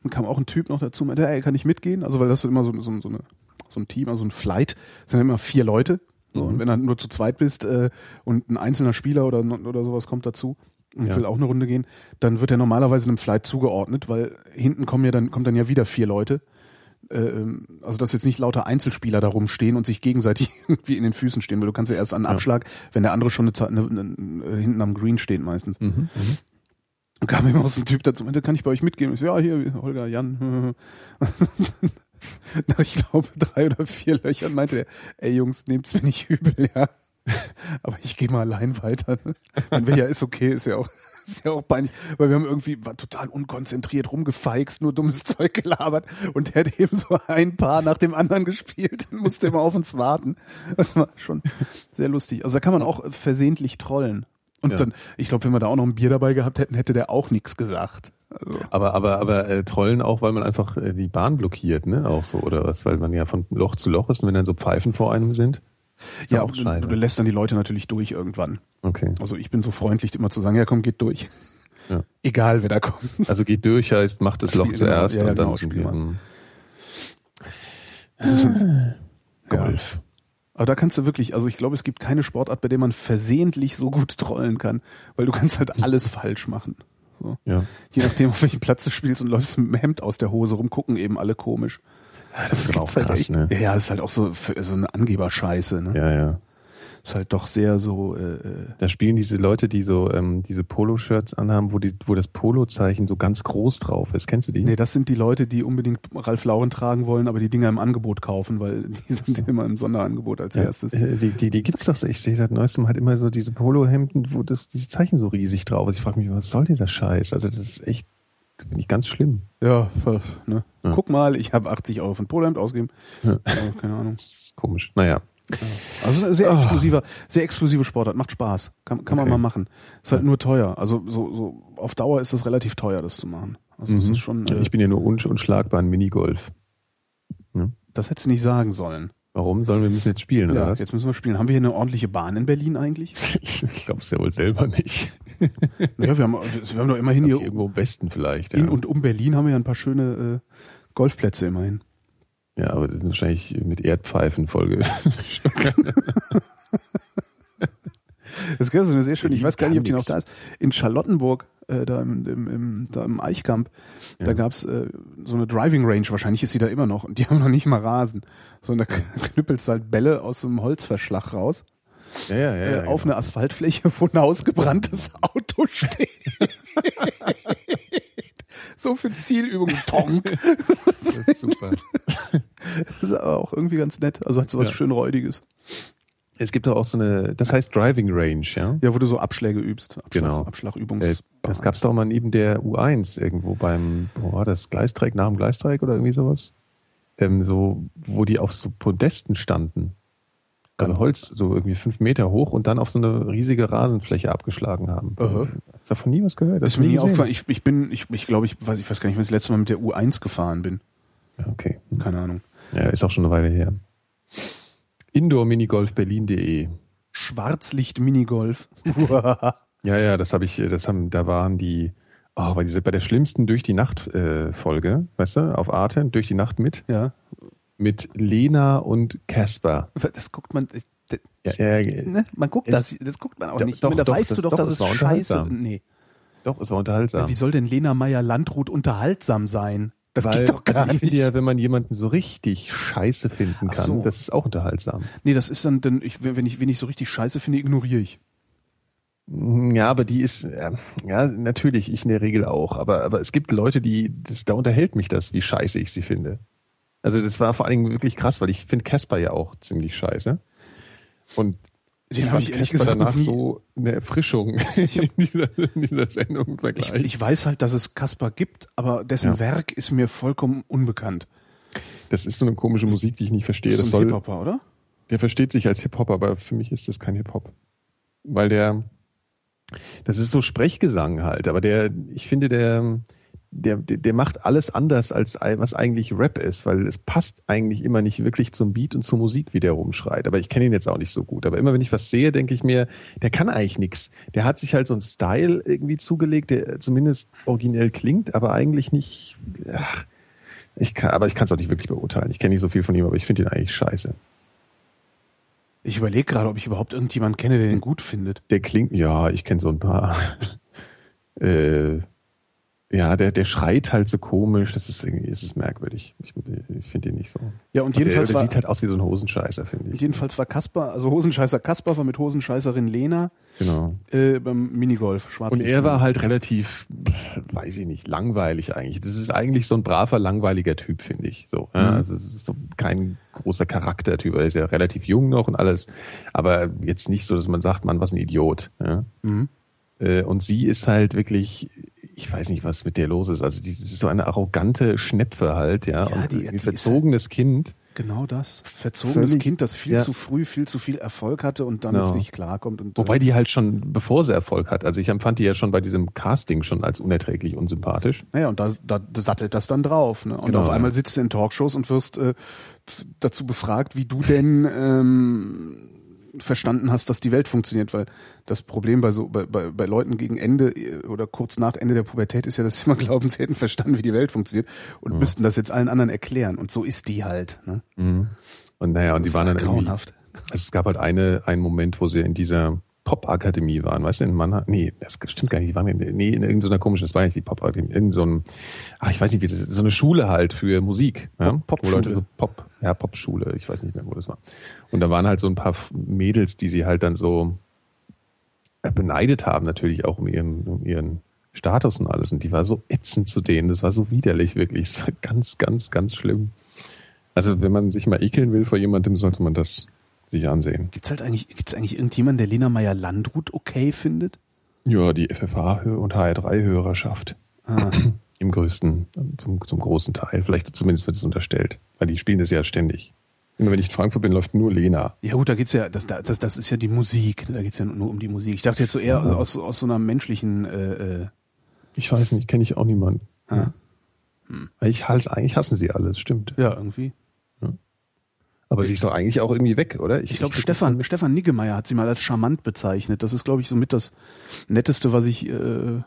Dann kam auch ein Typ noch dazu, meinte, ey, kann ich mitgehen? Also weil das ist immer so, so, so, eine, so ein Team, also ein Flight, das sind immer vier Leute. So, Mhm. Und wenn du nur zu zweit bist äh, und ein einzelner Spieler oder, oder sowas kommt dazu und Ja. will auch eine Runde gehen, dann wird er normalerweise einem Flight zugeordnet, weil hinten kommen ja dann, kommt dann ja wieder vier Leute. Ähm, also dass jetzt nicht lauter Einzelspieler da rumstehen und sich gegenseitig <laughs> irgendwie in den Füßen stehen, weil du kannst ja erst an den Ja. Abschlag, wenn der andere schon eine, Zeit- eine, eine, äh, hinten am Green steht meistens. Mhm. Mhm. Und kam immer so ein Typ dazu, meinte, kann ich bei euch mitgehen? Ich so, ja, hier, Holger, Jan. <laughs> Nach, ich glaube, drei oder vier Löchern meinte er, ey Jungs, nehmt's mir nicht übel, ja. <laughs> Aber ich gehe mal allein weiter. Ne? Wenn wir ja ist okay, ist ja auch, <laughs> ist ja auch peinlich, weil wir haben irgendwie total unkonzentriert rumgefeixt, nur dummes <laughs> Zeug gelabert und der hat eben so ein Paar nach dem anderen gespielt und musste immer auf uns warten. Das war schon sehr lustig. Also da kann man auch versehentlich trollen. Und Ja. dann, ich glaube, wenn wir da auch noch ein Bier dabei gehabt hätten, hätte der auch nichts gesagt. Also, Aber, aber, aber äh, trollen auch, weil man einfach äh, die Bahn blockiert, ne? Auch so, oder was? Weil man ja von Loch zu Loch ist und wenn dann so Pfeifen vor einem sind. Ist ja, auch du, scheiße. du lässt dann die Leute natürlich durch irgendwann. Okay. Also ich bin so freundlich, immer zu sagen, ja komm, geht durch. Ja. Egal, wer da kommt. Also geht durch heißt, macht das <laughs> Loch Spiel- genau, zuerst ja, ja, und dann genau, Spiel mal. hm, ist schon, ja. Golf. Aber da kannst du wirklich, also ich glaube, es gibt keine Sportart, bei der man versehentlich so gut trollen kann, weil du kannst halt alles <laughs> falsch machen. So. Ja. Je nachdem, auf welchem Platz du spielst und läufst mit dem Hemd aus der Hose rum, gucken eben alle komisch. Das ist aber auch halt krass, echt. ne? Ja, ja, das ist halt auch so, für, so eine Angeberscheiße. Ne? Ja, ja. Ist halt doch sehr so, äh, äh, Da spielen diese Leute, die so ähm, diese Polo-Shirts anhaben, wo die, wo das Polo-Zeichen so ganz groß drauf ist. Kennst du die? nee, das sind die Leute, die unbedingt Ralf Lauren tragen wollen, aber die Dinger im Angebot kaufen, weil <laughs> die sind immer im Sonderangebot als Ja, erstes. äh, Die, die, die gibt's doch. so. Ich sehe seit neuestem halt immer so diese Polohemden, wo das die Zeichen so riesig drauf ist. Ich frage mich, was soll dieser Scheiß? Also das ist echt, das finde ich ganz schlimm. Ja, ne? Ja. Guck mal, ich habe 80 Euro ein Polohemd ausgegeben. Ja. Ja, keine Ahnung. Komisch. Naja, Also ein sehr Ah. exklusiver, sehr exklusive Sportart, macht Spaß. Kann, kann man Okay. mal machen. Ist halt nur teuer. Also so, so auf Dauer ist das relativ teuer, das zu machen. Also Mhm. ist schon, äh, ich bin ja nur unsch unschlagbar in Minigolf. das hättest du nicht sagen sollen. Warum? Sollen wir müssen jetzt spielen, oder Ja, was? jetzt müssen wir spielen. Haben wir hier eine ordentliche Bahn in Berlin eigentlich? <laughs> ich glaube es ja wohl selber nicht. Ja, wir haben, wir haben doch immerhin Hier irgendwo im Westen vielleicht. in Ja. und um Berlin haben wir ja ein paar schöne äh, Golfplätze immerhin. ja, aber das ist wahrscheinlich mit Erdpfeifen Folge. <laughs> Das ist eine sehr schön. Ich weiß gar nicht, ob die noch da ist. In Charlottenburg, äh, da im, im, im, da im Eichkamp, da Ja. gab's äh, so eine Driving Range. Wahrscheinlich ist sie da immer noch. Und die haben noch nicht mal Rasen. Sondern da <laughs> knüppelst du halt Bälle aus so einem Holzverschlag raus ja, ja, ja. äh, auf genau. eine Asphaltfläche, wo ein ausgebranntes <laughs> Auto steht. so für Zielübungen. Tonk. Das ist super. Das ist aber auch irgendwie ganz nett. Also hat so was Ja. schön Räudiges. Es gibt doch auch so eine, das heißt Driving Range, ja? Ja, wo du so Abschläge übst. Abschlag, Genau. Abschlagübungs. Äh, Das gab's doch mal neben der U1 irgendwo beim, wo war das, Gleisdreieck, nach dem Gleisdreieck oder irgendwie sowas? Ähm, so, wo die auf so Podesten standen. Also Holz, so irgendwie fünf Meter hoch und dann auf so eine riesige Rasenfläche abgeschlagen haben. Aha. Hast davon nie was gehört? Hast ist mir nie aufgefallen. Ich, ich bin, ich, ich glaube, ich weiß, ich weiß gar nicht, wann ich das letzte Mal mit der U1 gefahren bin. Okay. Keine Ahnung. Ja, ist auch schon eine Weile her. Indoor-Minigolf-Berlin.de. Schwarzlicht-Minigolf. <laughs> <laughs> Ja, ja, das habe ich, das haben, da waren die, oh, bei, dieser, bei der schlimmsten durch die Nacht äh, Folge, weißt du, auf Arte, durch die Nacht mit, ja. Mit Lena und Casper. Das guckt man, das, Ja, ja, ne? man guckt das, das guckt man auch nicht. doch, da doch, weißt das- du doch, doch, dass es war scheiße. Nee. doch, es war unterhaltsam. Wie soll denn Lena Meyer-Landrut unterhaltsam sein? Das Weil, geht doch gar also ich nicht. finde ja, wenn man jemanden so richtig scheiße finden kann, so. das ist auch unterhaltsam. Nee, das ist dann, dann ich, wenn ich, wenn ich so richtig scheiße finde, ignoriere ich. Ja, aber die ist, äh, ja, natürlich, ich in der Regel auch. Aber, aber es gibt Leute, die, das, da unterhält mich das, wie scheiße ich sie finde. Also das war vor allen Dingen wirklich krass, weil ich finde Casper ja auch ziemlich scheiße. Und Den ich hab fand ich ehrlich Casper gesagt danach nie- so eine Erfrischung <laughs> in dieser, in dieser Sendung Ich, ich weiß halt, dass es Kasper gibt, aber dessen Ja. Werk ist mir vollkommen unbekannt. das ist so eine komische Musik, die ich nicht verstehe. Das ist ein Hip-Hopper, oder? der versteht sich als Hip-Hop, aber für mich ist das kein Hip-Hop. Weil der, das ist so Sprechgesang halt, aber der, ich finde, der, der, der der macht alles anders als was eigentlich Rap ist, weil es passt eigentlich immer nicht wirklich zum Beat und zur Musik, wie der rumschreit. Aber ich kenne ihn jetzt auch nicht so gut. Aber immer wenn ich was sehe, denke ich mir, der kann eigentlich nix. Der hat sich halt so einen Style irgendwie zugelegt, der zumindest originell klingt, aber eigentlich nicht. Ach, ich kann, aber ich kann es auch nicht wirklich beurteilen. Ich kenne nicht so viel von ihm, aber ich finde ihn eigentlich scheiße. Ich überlege gerade, ob ich überhaupt irgendjemanden kenne, der den gut findet. Der klingt, ja, ich kenne so ein paar. <laughs> äh, ja, der, der schreit halt so komisch, das ist irgendwie, ist es merkwürdig. Ich, ich finde ihn nicht so. Ja, und der, jedenfalls der war, sieht halt aus wie so ein Hosenscheißer, finde ich. jedenfalls war Kasper, also Hosenscheißer Kasper war mit Hosenscheißerin Lena Genau. äh, beim Minigolf. Schwarz Und er war halt relativ, weiß ich nicht, langweilig eigentlich. Das ist eigentlich so ein braver, langweiliger Typ, finde ich. So, ja, Mhm. also es ist so kein großer Charaktertyp. Er ist ja relativ jung noch und alles, aber jetzt nicht so, dass man sagt, man, was ein Idiot. Ja? Mhm. Äh, Und sie ist halt wirklich, ich weiß nicht, was mit der los ist. Also die ist so eine arrogante Schnepfe halt, ja. Ja, und die- ein die verzogenes Kind. Genau das. Verzogenes Völlig- Kind, das viel ja. zu früh, viel zu viel Erfolg hatte und damit Genau. nicht klarkommt. Und, Wobei die halt schon, bevor sie Erfolg hat, also ich empfand die ja schon bei diesem Casting schon als unerträglich unsympathisch. Naja, und da, da sattelt das dann drauf. Ne? Und Genau, auf einmal sitzt du in Talkshows und wirst äh, dazu befragt, wie du denn ähm, verstanden hast, dass die Welt funktioniert, weil das Problem bei so bei, bei, bei Leuten gegen Ende äh, oder kurz nach Ende der Pubertät ist ja, dass sie immer glauben, sie hätten verstanden, wie die Welt funktioniert und müssten das jetzt allen anderen erklären. Und so ist die halt. Ne? Und naja, und Das die waren dann grauenhaft. Also es gab halt eine, einen Moment, wo sie in dieser Pop-Akademie waren, weißt du, in Mannheim? Nee, das stimmt gar nicht, die waren in, nee, in irgendeiner komischen, das war nicht die Pop-Akademie, irgend so ein, ach, ich weiß nicht, wie das ist, so eine Schule halt für Musik, ja? Pop- wo Leute Popschule. so Pop, ja, Popschule, ich weiß nicht mehr, wo das war. Und da waren halt so ein paar Mädels, die sie halt dann so äh, beneidet haben, natürlich auch um ihren, um ihren Status und alles. Und die war so ätzend zu denen, das war so widerlich, wirklich. Das war ganz, ganz, ganz schlimm. Also, wenn man sich mal ekeln will vor jemandem, sollte man das sich ansehen. Gibt's halt eigentlich, gibt's eigentlich irgendjemanden, der Lena Meyer-Landrut okay findet? Ja, die FFH- und HR3-Hörerschaft. Ah. <clears throat> Im größten, zum, zum großen Teil. Vielleicht zumindest wird es unterstellt. Weil die spielen das ja ständig. Immer wenn ich in Frankfurt bin, läuft nur Lena. Ja gut, da geht's ja, das, das, das ist ja die Musik. Da geht's ja nur um die Musik. Ich dachte jetzt so eher aus, aus so einer menschlichen. Äh, äh, Ich weiß nicht, kenne ich auch niemanden. ah, Ich hasse, eigentlich hassen sie alles, stimmt. ja irgendwie. Aber sie ist doch eigentlich auch irgendwie weg, oder? Ich glaube, Stefan, Stefan Niggemeier hat sie mal als charmant bezeichnet. Das ist, glaube ich, somit das Netteste, was ich äh,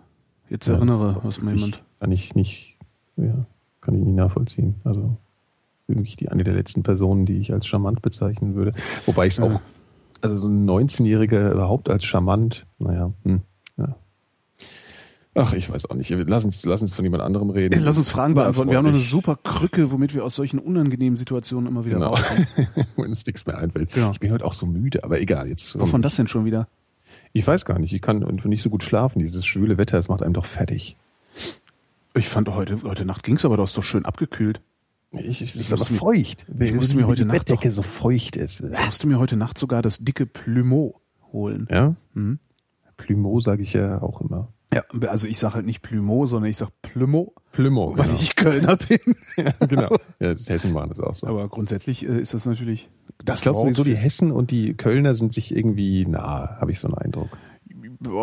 jetzt Ja, erinnere, was mir jemand. Kann ich nicht, ja, kann ich nicht nachvollziehen. Also wirklich die eine der letzten Personen, die ich als charmant bezeichnen würde. Wobei ich es Ja. auch, also so ein 19-Jähriger überhaupt als charmant, naja, hm, ja. Ach, ich weiß auch nicht. Lass uns, lass uns von jemand anderem reden. Lass uns Fragen beantworten. Wir haben noch eine super Krücke, womit wir aus solchen unangenehmen Situationen immer wieder Genau. rauskommen. <laughs> Wenn uns nichts mehr einfällt. Genau. Ich bin heute auch so müde, aber egal. Jetzt. Wovon das denn schon wieder? Ich weiß gar nicht. Ich kann nicht so gut schlafen. Dieses schwüle Wetter, das macht einem doch fertig. Ich fand heute, heute Nacht ging's aber doch schön abgekühlt. Ich, es Ich ist aber feucht. ich musste mir heute die Nacht Bettdecke doch- so feucht ist. Ich musste mir heute Nacht sogar das dicke Plumeau holen. Ja? Mhm. Plumeau sage ich ja auch immer. Ja, also ich sage halt nicht Plumeau, sondern ich sag Plumeau, Plumeau, weil ich Kölner bin. <laughs> genau. Ja, <laughs> das Hessen machen das auch so. Aber grundsätzlich äh, ist das natürlich das ich glaube sowieso, die Hessen und die Kölner sind sich irgendwie nah, habe ich so einen Eindruck.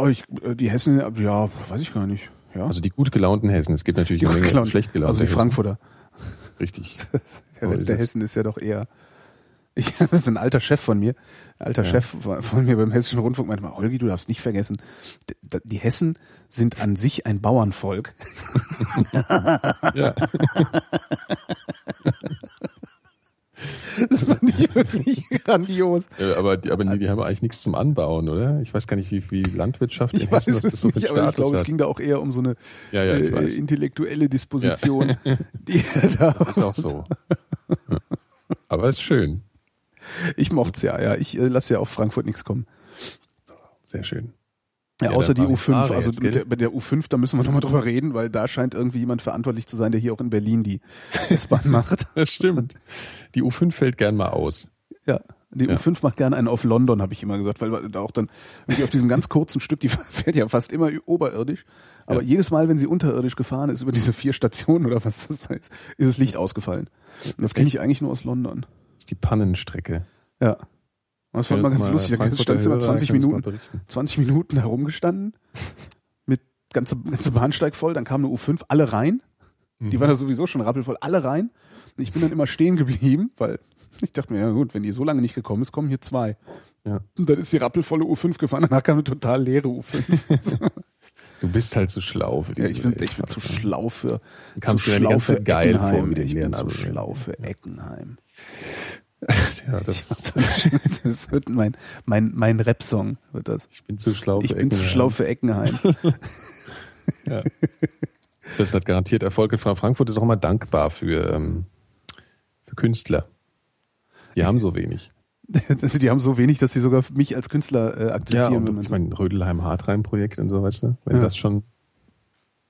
Ich, äh, die Hessen, ja, weiß ich gar nicht. Ja, Also die gut gelaunten Hessen. Es gibt natürlich Ja, klar. schlecht gelaunte also die. Frankfurter. Richtig. <laughs> Der Rest der es. Hessen ist ja doch eher. Ich, <laughs> das ist ein alter Chef von mir, ein alter Ja. Chef von von mir beim Hessischen Rundfunk meinte mal, Holgi, du darfst nicht vergessen, d- d- die Hessen sind an sich ein Bauernvolk. <laughs> ja. Das fand ich wirklich <laughs> grandios. Äh, Aber, die, aber die, die haben eigentlich nichts zum Anbauen, oder? Ich weiß gar nicht, wie, wie Landwirtschaft in Ich weiß Hessen, was es das so nicht, aber ich glaube, es ging da auch eher um so eine Ja, ja, äh, weiß. intellektuelle Disposition, die er da Das ist auch so. Ja. Aber ist schön. <laughs> Ich mocht's ja, ja. Ich äh, lasse ja auf Frankfurt nichts kommen. Sehr schön. Ja, Ja, außer die dann mach ich U5. Fahrer Also jetzt, mit der, bei der U5, da müssen wir nochmal drüber reden, weil da scheint irgendwie jemand verantwortlich zu sein, der hier auch in Berlin die <laughs> S-Bahn macht. Das stimmt. Die U5 fällt gern mal aus. Ja. Die Ja. U5 macht gerne einen auf London, habe ich immer gesagt, weil da auch dann irgendwie auf diesem ganz kurzen Stück, die <laughs> fährt ja fast immer oberirdisch, aber Ja. jedes Mal, wenn sie unterirdisch gefahren ist, über diese vier Stationen oder was das da ist, ist das Licht ausgefallen. Und das kenne ich eigentlich nur aus London. Das ist die Pannenstrecke. Ja. Und das fand man ganz lustig. Da stand immer 20 Minuten, 20 Minuten herumgestanden, mit ganze, ganze Bahnsteig voll, dann kam eine U5, alle rein. Mhm. Die waren da sowieso schon rappelvoll, alle rein. Und ich bin dann immer stehen geblieben, weil ich dachte mir, ja gut, wenn die so lange nicht gekommen ist, kommen hier zwei. Ja. Und dann ist die rappelvolle U5 gefahren, danach kam eine total leere U5. Du bist halt zu schlau für ja, diese ich bin, ich bin zu schlau für, zu die schlau für Eckenheim. die Ich bin zu schlau für Eckenheim. <laughs> Ja, das, <laughs> Das wird mein, mein, mein Rap-Song, wird das. ich bin zu schlau Ich für bin zu Eckenheim. schlau für Eckenheim. <laughs> Ja. Das hat garantiert Erfolg. Und Frankfurt ist auch immer dankbar für, ähm, für Künstler. Die haben so wenig. Die haben so wenig, dass sie sogar mich als Künstler äh, Ja, akzeptieren. wenn und man ich so. meine, Rödelheim-Hartheim-Projekt und so, weißt du? Wenn Ja. das schon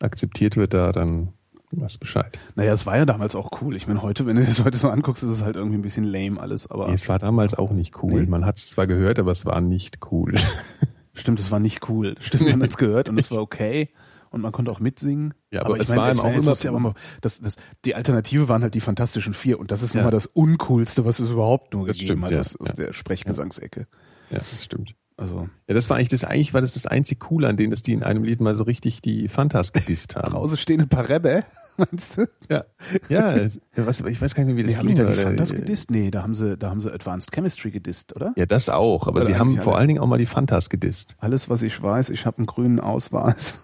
akzeptiert wird da, dann weißt du Bescheid. Naja, es war ja damals auch cool. Ich meine, heute, wenn du das heute so anguckst, ist es halt irgendwie ein bisschen lame alles. Aber Nee, es war damals auch nicht cool. Nee. Man hat es zwar gehört, aber es war nicht cool. <laughs> stimmt, es war nicht cool. Stimmt, man hat es gehört und es war okay. Und man konnte auch mitsingen. Ja, aber ich es war meine, ihm auch jetzt immer- ja aber mal, das, das, die Alternative waren halt die Fantastischen Vier. Und das ist nun Ja. mal das Uncoolste, was es überhaupt nur Das gegeben stimmt, hat ja. aus, aus der Sprechgesangsecke. ja, das stimmt. Also, Ja, das war eigentlich das, eigentlich war das das einzig Coole an denen, dass die in einem Lied mal so richtig die Fantas gedisst haben. draußen stehen ein paar Rebbe, <laughs> meinst du? Ja, ja, was, ich weiß gar nicht mehr, wie das Nee, haben die da die Fantas gedisst? Nee, da haben sie, da haben sie Advanced Chemistry gedisst, oder? Ja, das auch, aber Oder sie haben vor alle. allen Dingen auch mal die Fantas gedisst. Alles, was ich weiß, ich habe einen grünen Ausweis.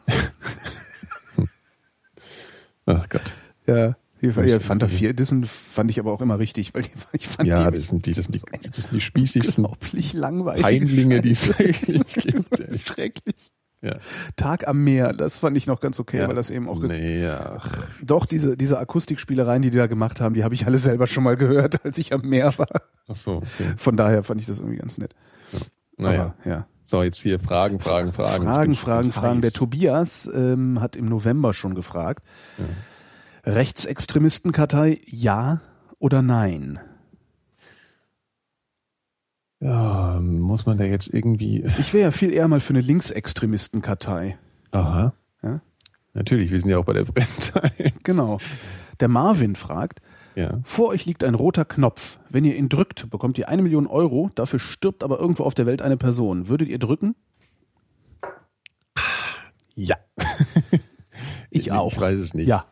Ach <laughs> Gott. Ja. Ja, Fanta 4 Edition fand ich aber auch immer richtig, weil ich fand ja, die, das sind die, das sind die, <laughs> das sind die spießigsten unglaublich langweilig. Peinlinge, die es <laughs> eigentlich <laughs> gibt. Schrecklich. Ja. Tag am Meer, das fand ich noch ganz okay, Ja. weil das eben auch Nee, ja. doch diese diese Akustikspielereien, die die da gemacht haben, die habe ich alle selber schon mal gehört, als ich am Meer war. Ach so, okay. Von daher fand ich das irgendwie ganz nett. Naja. Aber, ja. So, jetzt hier Fragen, Fragen, Fragen. Fragen, Fragen, Fragen. Der. Tobias ähm, hat im November schon gefragt. Rechtsextremistenkartei ja oder nein? Ja, muss man da jetzt irgendwie. Ich wäre ja viel eher mal für eine Linksextremistenkartei. Aha. Ja? Natürlich, wir sind ja auch bei der Brennzeit. Genau. Der Marvin fragt, Ja. vor euch liegt ein roter Knopf. Wenn ihr ihn drückt, bekommt ihr eine Million Euro, dafür stirbt aber irgendwo auf der Welt eine Person. Würdet ihr drücken? Ja. Ich auch. Ich weiß es nicht. Ja.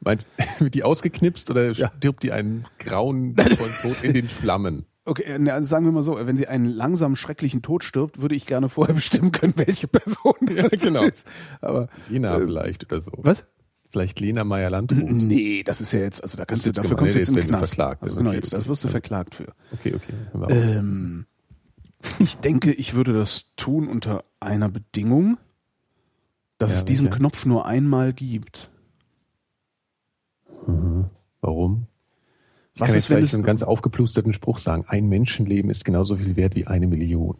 Meinst <laughs> wird die ausgeknipst oder Ja. stirbt die einen grauen <laughs> Tod in den Flammen? Okay, äh, also sagen wir mal so, wenn sie einen langsam schrecklichen Tod stirbt, würde ich gerne vorher <laughs> bestimmen können, welche Person Ja, genau. ist. Aber Lena vielleicht oder so. was? Vielleicht Lena Meyer-Landrut. Nee, das ist ja jetzt, also da kannst du, dafür gemein. kommst du jetzt in den Knast. verklagt. Also genau, Okay, jetzt okay. das wirst du verklagt für. Okay, okay. Ähm, ich denke, ich würde das tun unter einer Bedingung, dass Ja, es diesen welche? Knopf nur einmal gibt. Warum? Ich Was kann ist, jetzt vielleicht einen ganz aufgeplusterten Spruch sagen. Ein Menschenleben ist genauso viel wert wie eine Million.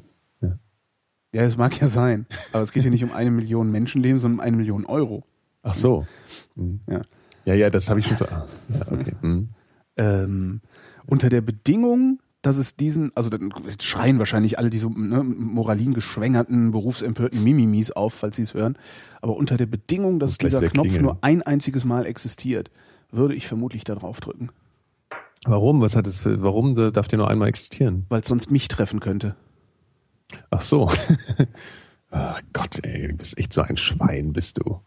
Ja, es mag ja sein, aber es geht hier nicht um eine Million Menschenleben, sondern um eine Million Euro. Ach so. Mhm. Ja. Ja, ja, das habe ich schon. Ah, ja, okay. Mhm. Ähm, unter der Bedingung, dass es diesen, also dann schreien wahrscheinlich alle diese ne, moralingeschwängerten, berufsempörten Mimimis auf, falls sie es hören, aber unter der Bedingung, dass dieser Knopf nur ein einziges Mal existiert, würde ich vermutlich da drauf drücken, Warum? Was hat es für, warum darf der nur einmal existieren? weil es sonst mich treffen könnte. Ach so. Ach <laughs> Gott, ey, du bist echt so ein Schwein, bist du.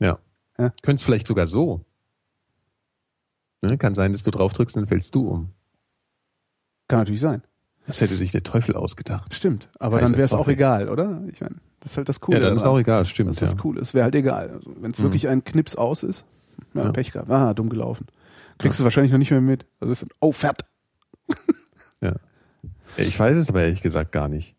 Ja. Ja. Könntest vielleicht sogar so. Ne? Kann sein, dass du drauf drückst, dann fällst du um. Kann natürlich sein. Das hätte sich der Teufel ausgedacht. Stimmt, aber dann wäre es auch egal, oder? Ich meine, das ist halt das Coole. ja, dann ist auch egal, stimmt. Das ist ja. das Coole. Es wäre halt egal. Also, Wenn es Mhm. wirklich ein Knips aus ist, ja, Ja. Pech gehabt. Ah, dumm gelaufen. Kriegst du wahrscheinlich noch nicht mehr mit. Also ist, oh, fährt. Ja. Ich weiß es aber ehrlich gesagt gar nicht.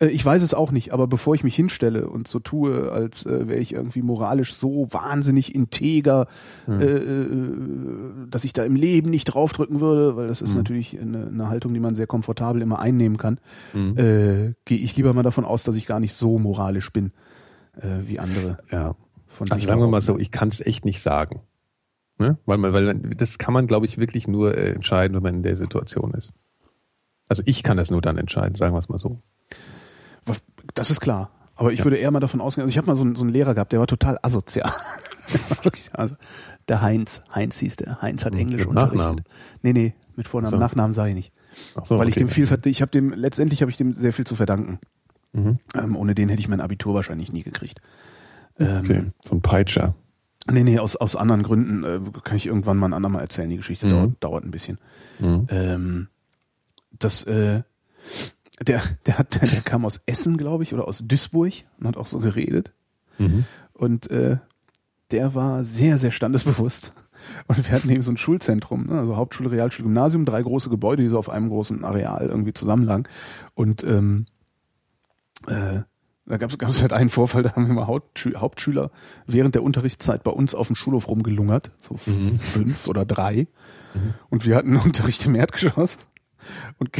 Äh, Ich weiß es auch nicht, aber bevor ich mich hinstelle und so tue, als äh, wäre ich irgendwie moralisch so wahnsinnig integer, Hm. äh, äh, dass ich da im Leben nicht draufdrücken würde, weil das ist Hm. natürlich eine, eine Haltung, die man sehr komfortabel immer einnehmen kann, Mhm. äh, gehe ich lieber mal davon aus, dass ich gar nicht so moralisch bin äh, wie andere. Ja. Von Also sagen wir mal so, ich kann es echt nicht sagen. Ne? Weil, man, weil das kann man, glaube ich, wirklich nur äh, entscheiden, wenn man in der Situation ist. Also ich kann das nur dann entscheiden, sagen wir es mal so. Was- Das ist klar. Aber ich Ja. würde eher mal davon ausgehen, also ich habe mal so einen, so einen Lehrer gehabt, der war total asozial. <laughs> Also, der Heinz, Heinz hieß der. Heinz hat Hm, Englisch mit unterrichtet. Nachnamen? Nee, nee, mit Vornamen, so. Nachnamen sage ich nicht. So, Weil ich okay. dem viel, ich habe dem, letztendlich habe ich dem sehr viel zu verdanken. Mhm. Ähm, ohne den hätte ich mein Abitur wahrscheinlich nie gekriegt. Ähm, Okay, so ein Peitscher. Nee, nee, aus, aus anderen Gründen äh, kann ich irgendwann mal ein andermal erzählen. Die Geschichte Mhm. dauert, dauert ein bisschen. Mhm. Ähm, das, äh, der, <laughs> der hat, der kam aus Essen, glaube ich, oder aus Duisburg und hat auch so geredet. Mhm. Und äh, der war sehr, sehr standesbewusst. <laughs> Und wir hatten eben so ein Schulzentrum, ne? also Hauptschule, Realschule, Gymnasium, drei große Gebäude, die so auf einem großen Areal irgendwie zusammenlagen. Und ähm, äh, da gab es halt einen Vorfall, da haben wir mal Hauptschü Hauptschüler während der Unterrichtszeit bei uns auf dem Schulhof rumgelungert, so Mhm. fünf oder drei. Und wir hatten Unterricht im Erdgeschoss. Und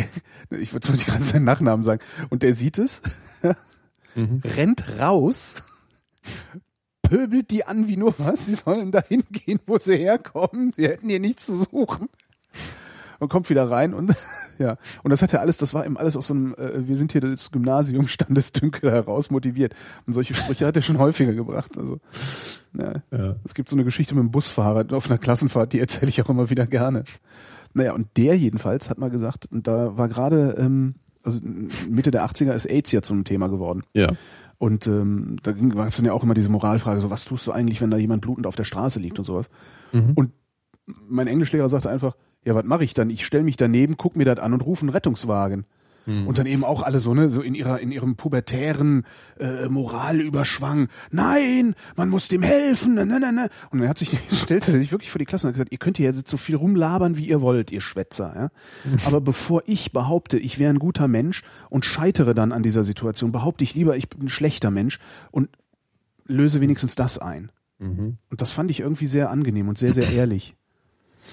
ich würde nicht gerade seinen Nachnamen sagen. Und der sieht es, <laughs> Mhm. rennt raus, pöbelt die an wie nur was. Sie sollen dahin gehen, wo sie herkommen. Sie hätten hier nichts zu suchen. Und kommt wieder rein und <laughs> ja. Und das hat er alles, das war eben alles aus so einem, äh, wir sind hier das Gymnasium Standesdünkel heraus motiviert. Und solche Sprüche hat er schon <laughs> häufiger gebracht. Also ja. Ja. Es gibt so eine Geschichte mit dem Busfahrer auf einer Klassenfahrt, die erzähle ich auch immer wieder gerne. Naja, und der jedenfalls hat mal gesagt, und da war gerade, ähm, also Mitte der 80er ist AIDS ja zum Thema geworden. Ja. Und ähm, da gab es dann ja auch immer diese Moralfrage, so was tust du eigentlich, wenn da jemand blutend auf der Straße liegt und sowas. Mhm. Und mein Englischlehrer sagte einfach, ja, was mache ich dann? Ich stelle mich daneben, guck mir das an und rufe einen Rettungswagen. Mhm. Und dann eben auch alle so, ne, so in ihrer, in ihrem pubertären äh, Moralüberschwang. Nein, man muss dem helfen, ne, ne, ne. Und dann hat sich, <laughs> stellte er sich wirklich vor die Klasse und hat gesagt, ihr könnt hier jetzt so viel rumlabern, wie ihr wollt, ihr Schwätzer. Ja? <laughs> Aber bevor ich behaupte, ich wäre ein guter Mensch und scheitere dann an dieser Situation, behaupte ich lieber, ich bin ein schlechter Mensch und löse wenigstens das ein. Mhm. Und das fand ich irgendwie sehr angenehm und sehr, sehr <clears throat> ehrlich.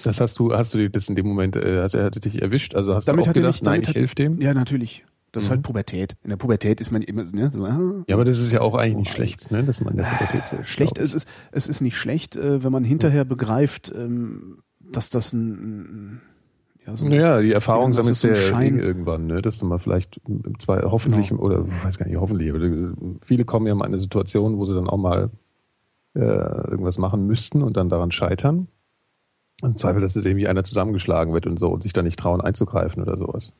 Das hast du, hast du dir das in dem Moment, äh, hast er dich erwischt? Also hast damit du auch gedacht, nicht, nein, ich helfe dem? Ja, natürlich. Das ist halt mhm. Pubertät. In der Pubertät ist man immer ne, so. Ah, ja, aber das ist ja auch eigentlich nicht schlecht, ne, dass man in der Pubertät so Schlecht ist es, es ist nicht schlecht, äh, wenn man hinterher begreift, ähm, dass das ein ja, so naja, die Erfahrung sammelst du ja irgendwann, ne? dass du mal vielleicht zwei, hoffentlich, genau. oder weiß gar nicht, hoffentlich, aber viele kommen ja mal in eine Situation, wo sie dann auch mal äh, irgendwas machen müssten und dann daran scheitern. Im Zweifel, dass es irgendwie einer zusammengeschlagen wird und so und sich da nicht trauen einzugreifen oder sowas.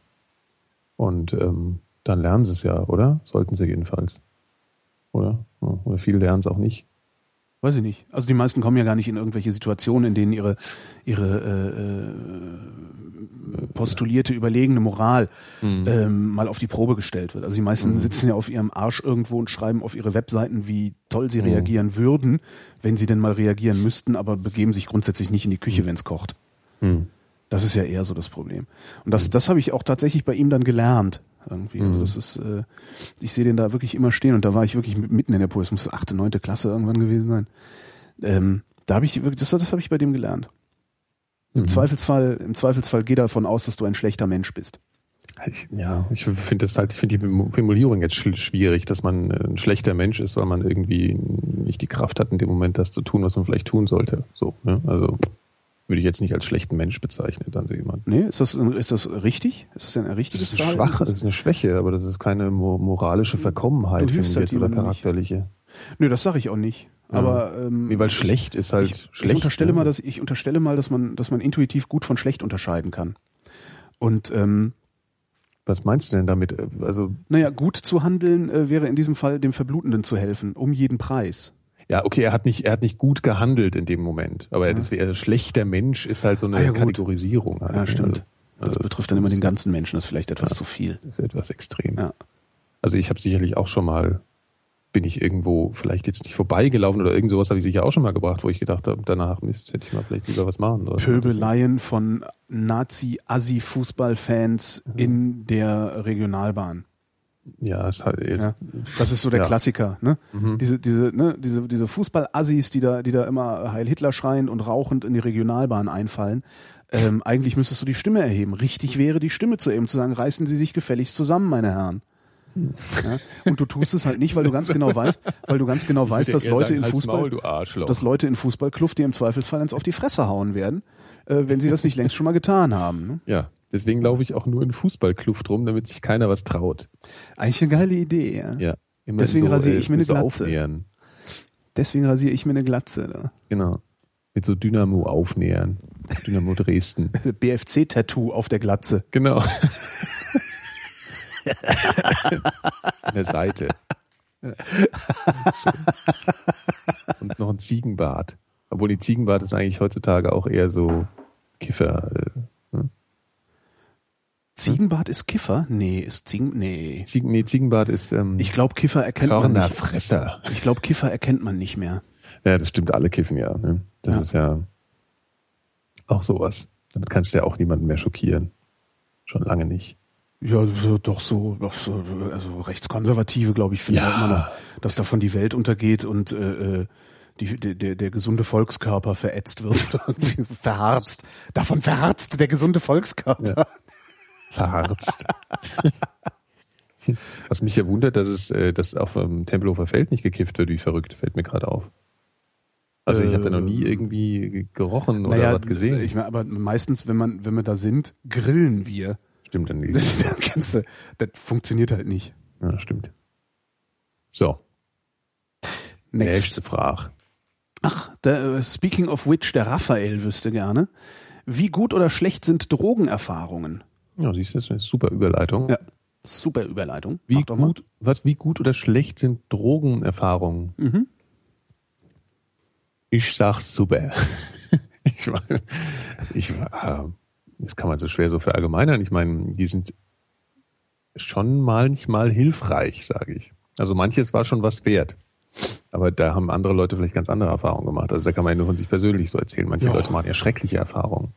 Und ähm, dann lernen sie es ja, oder? Sollten sie jedenfalls. Oder? Oder viele lernen es auch nicht. Weiß ich nicht. Also die meisten kommen ja gar nicht in irgendwelche Situationen, in denen ihre, ihre äh, äh, postulierte, überlegene Moral mhm. ähm, mal auf die Probe gestellt wird. Also die meisten mhm. sitzen ja auf ihrem Arsch irgendwo und schreiben auf ihre Webseiten, wie toll sie mhm. reagieren würden, wenn sie denn mal reagieren müssten, aber begeben sich grundsätzlich nicht in die Küche, mhm. wenn es kocht. Mhm. Das ist ja eher so das Problem. Und das, mhm. das habe ich auch tatsächlich bei ihm dann gelernt. Irgendwie. Also das ist, äh, ich sehe den da wirklich immer stehen und da war ich wirklich mitten in der Pool. Es muss achte, neunte Klasse irgendwann gewesen sein. Ähm, da habe ich wirklich, das, das habe ich bei dem gelernt. Im mhm. Zweifelsfall, im Zweifelsfall geh davon aus, dass du ein schlechter Mensch bist. Ich, ja, ich finde das halt, ich finde die Formulierung jetzt schwierig, dass man ein schlechter Mensch ist, weil man irgendwie nicht die Kraft hat, in dem Moment das zu tun, was man vielleicht tun sollte. So, ne? Also würde ich jetzt nicht als schlechten Mensch bezeichnen, dann so jemand. Nee, ist das, ist das richtig? Ist das ein richtiges das ist schwach, das ist eine Schwäche, aber das ist keine moralische Verkommenheit, finde ich halt jetzt, oder charakterliche. Nicht. Nö, das sage ich auch nicht. Aber ähm, nee, weil schlecht ist halt ich, schlecht. Ich unterstelle ne? mal, dass ich unterstelle mal, dass man, dass man intuitiv gut von schlecht unterscheiden kann. Und ähm, was meinst du denn damit? Also naja, gut zu handeln äh, wäre in diesem Fall dem Verblutenden zu helfen, um jeden Preis. Ja, okay, er hat nicht, er hat nicht gut gehandelt in dem Moment, aber ja. das wäre schlechter Mensch ist halt so eine ah, ja, Kategorisierung. Halt. Ja, stimmt. Also, das betrifft dann immer den ganzen Menschen, das ist vielleicht etwas ja, zu viel. Das ist etwas extrem. Ja. Also ich habe sicherlich auch schon mal bin ich irgendwo vielleicht jetzt nicht vorbeigelaufen oder irgend sowas habe ich sicher auch schon mal gebracht, wo ich gedacht habe, danach Mist, hätte ich mal vielleicht lieber was machen. Oder Pöbeleien von Nazi-Assi-Fußballfans in der Regionalbahn. Ja, ist halt ja, das ist so der ja. Klassiker, ne? Mhm. Diese diese ne, diese diese Fußballassis, die da die da immer Heil Hitler schreien und rauchend in die Regionalbahn einfallen. Ähm, eigentlich müsstest du die Stimme erheben. Richtig wäre die Stimme zu eben zu sagen, reißen Sie sich gefälligst zusammen, meine Herren. Ja? Und du tust es halt nicht, weil du ganz genau weißt, weil du ganz genau weißt, dass Leute in Fußball, Maul, dass Leute in Fußballkluft dir im Zweifelsfall ins auf die Fresse hauen werden, äh, wenn sie das nicht längst schon mal getan haben. Ne? Ja, deswegen laufe ich auch nur in Fußballkluft rum, damit sich keiner was traut. Eigentlich eine geile Idee. Ja. ja deswegen so, rasiere ich mir eine Glatze. Aufnähern. Deswegen rasiere ich mir eine Glatze. Da. Genau. Mit so Dynamo aufnähern. Dynamo Dresden. <laughs> BFC-Tattoo auf der Glatze. Genau. <laughs> An der Seite. Und noch ein Ziegenbart. Obwohl die Ziegenbart ist eigentlich heutzutage auch eher so Kiffer. Äh? Ziegenbart ist Kiffer? Nee, ist Ziegen, nee. Ziegen, nee, Ziegenbart ist, ähm, Ich glaube, Kiffer erkennt man nicht. Fresser. Ich glaube, Kiffer erkennt man nicht mehr. Ja, das stimmt, alle kiffen ja, ne? Das ja. ist ja auch sowas. Damit kannst du ja auch niemanden mehr schockieren. Schon lange nicht. Ja, so, doch so, doch so, also Rechtskonservative, glaube ich, finden ja. immer noch, dass davon die Welt untergeht und äh, äh die, der, der gesunde Volkskörper verätzt wird <laughs> verharzt. Davon verharzt der gesunde Volkskörper. Ja. Verharzt. <laughs> Was mich ja wundert, dass es, äh, dass auf dem Tempelhofer Feld nicht gekifft wird, wie verrückt, fällt mir gerade auf. Also ich habe da noch nie äh, irgendwie gerochen oder naja, was gesehen. Ich meine, aber meistens, wenn man, wenn wir da sind, grillen wir. Stimmt dann nicht. Das, das, Ganze, das funktioniert halt nicht. Ja, stimmt. So. Next. Nächste Frage. Ach, der, äh, speaking of which, der Raphael wüsste gerne. Wie gut oder schlecht sind Drogenerfahrungen? Ja, siehst du, das ist eine super Überleitung. Ja, super Überleitung. Wie gut, was, wie gut oder schlecht sind Drogenerfahrungen? Mhm. Ich sag super. <laughs> ich meine, ich, äh, das kann man so schwer so verallgemeinern. Ich meine, die sind schon manchmal hilfreich, sage ich. Also manches war schon was wert. Aber da haben andere Leute vielleicht ganz andere Erfahrungen gemacht. Also da kann man ja nur von sich persönlich so erzählen. Manche ja. Leute machen ja schreckliche Erfahrungen.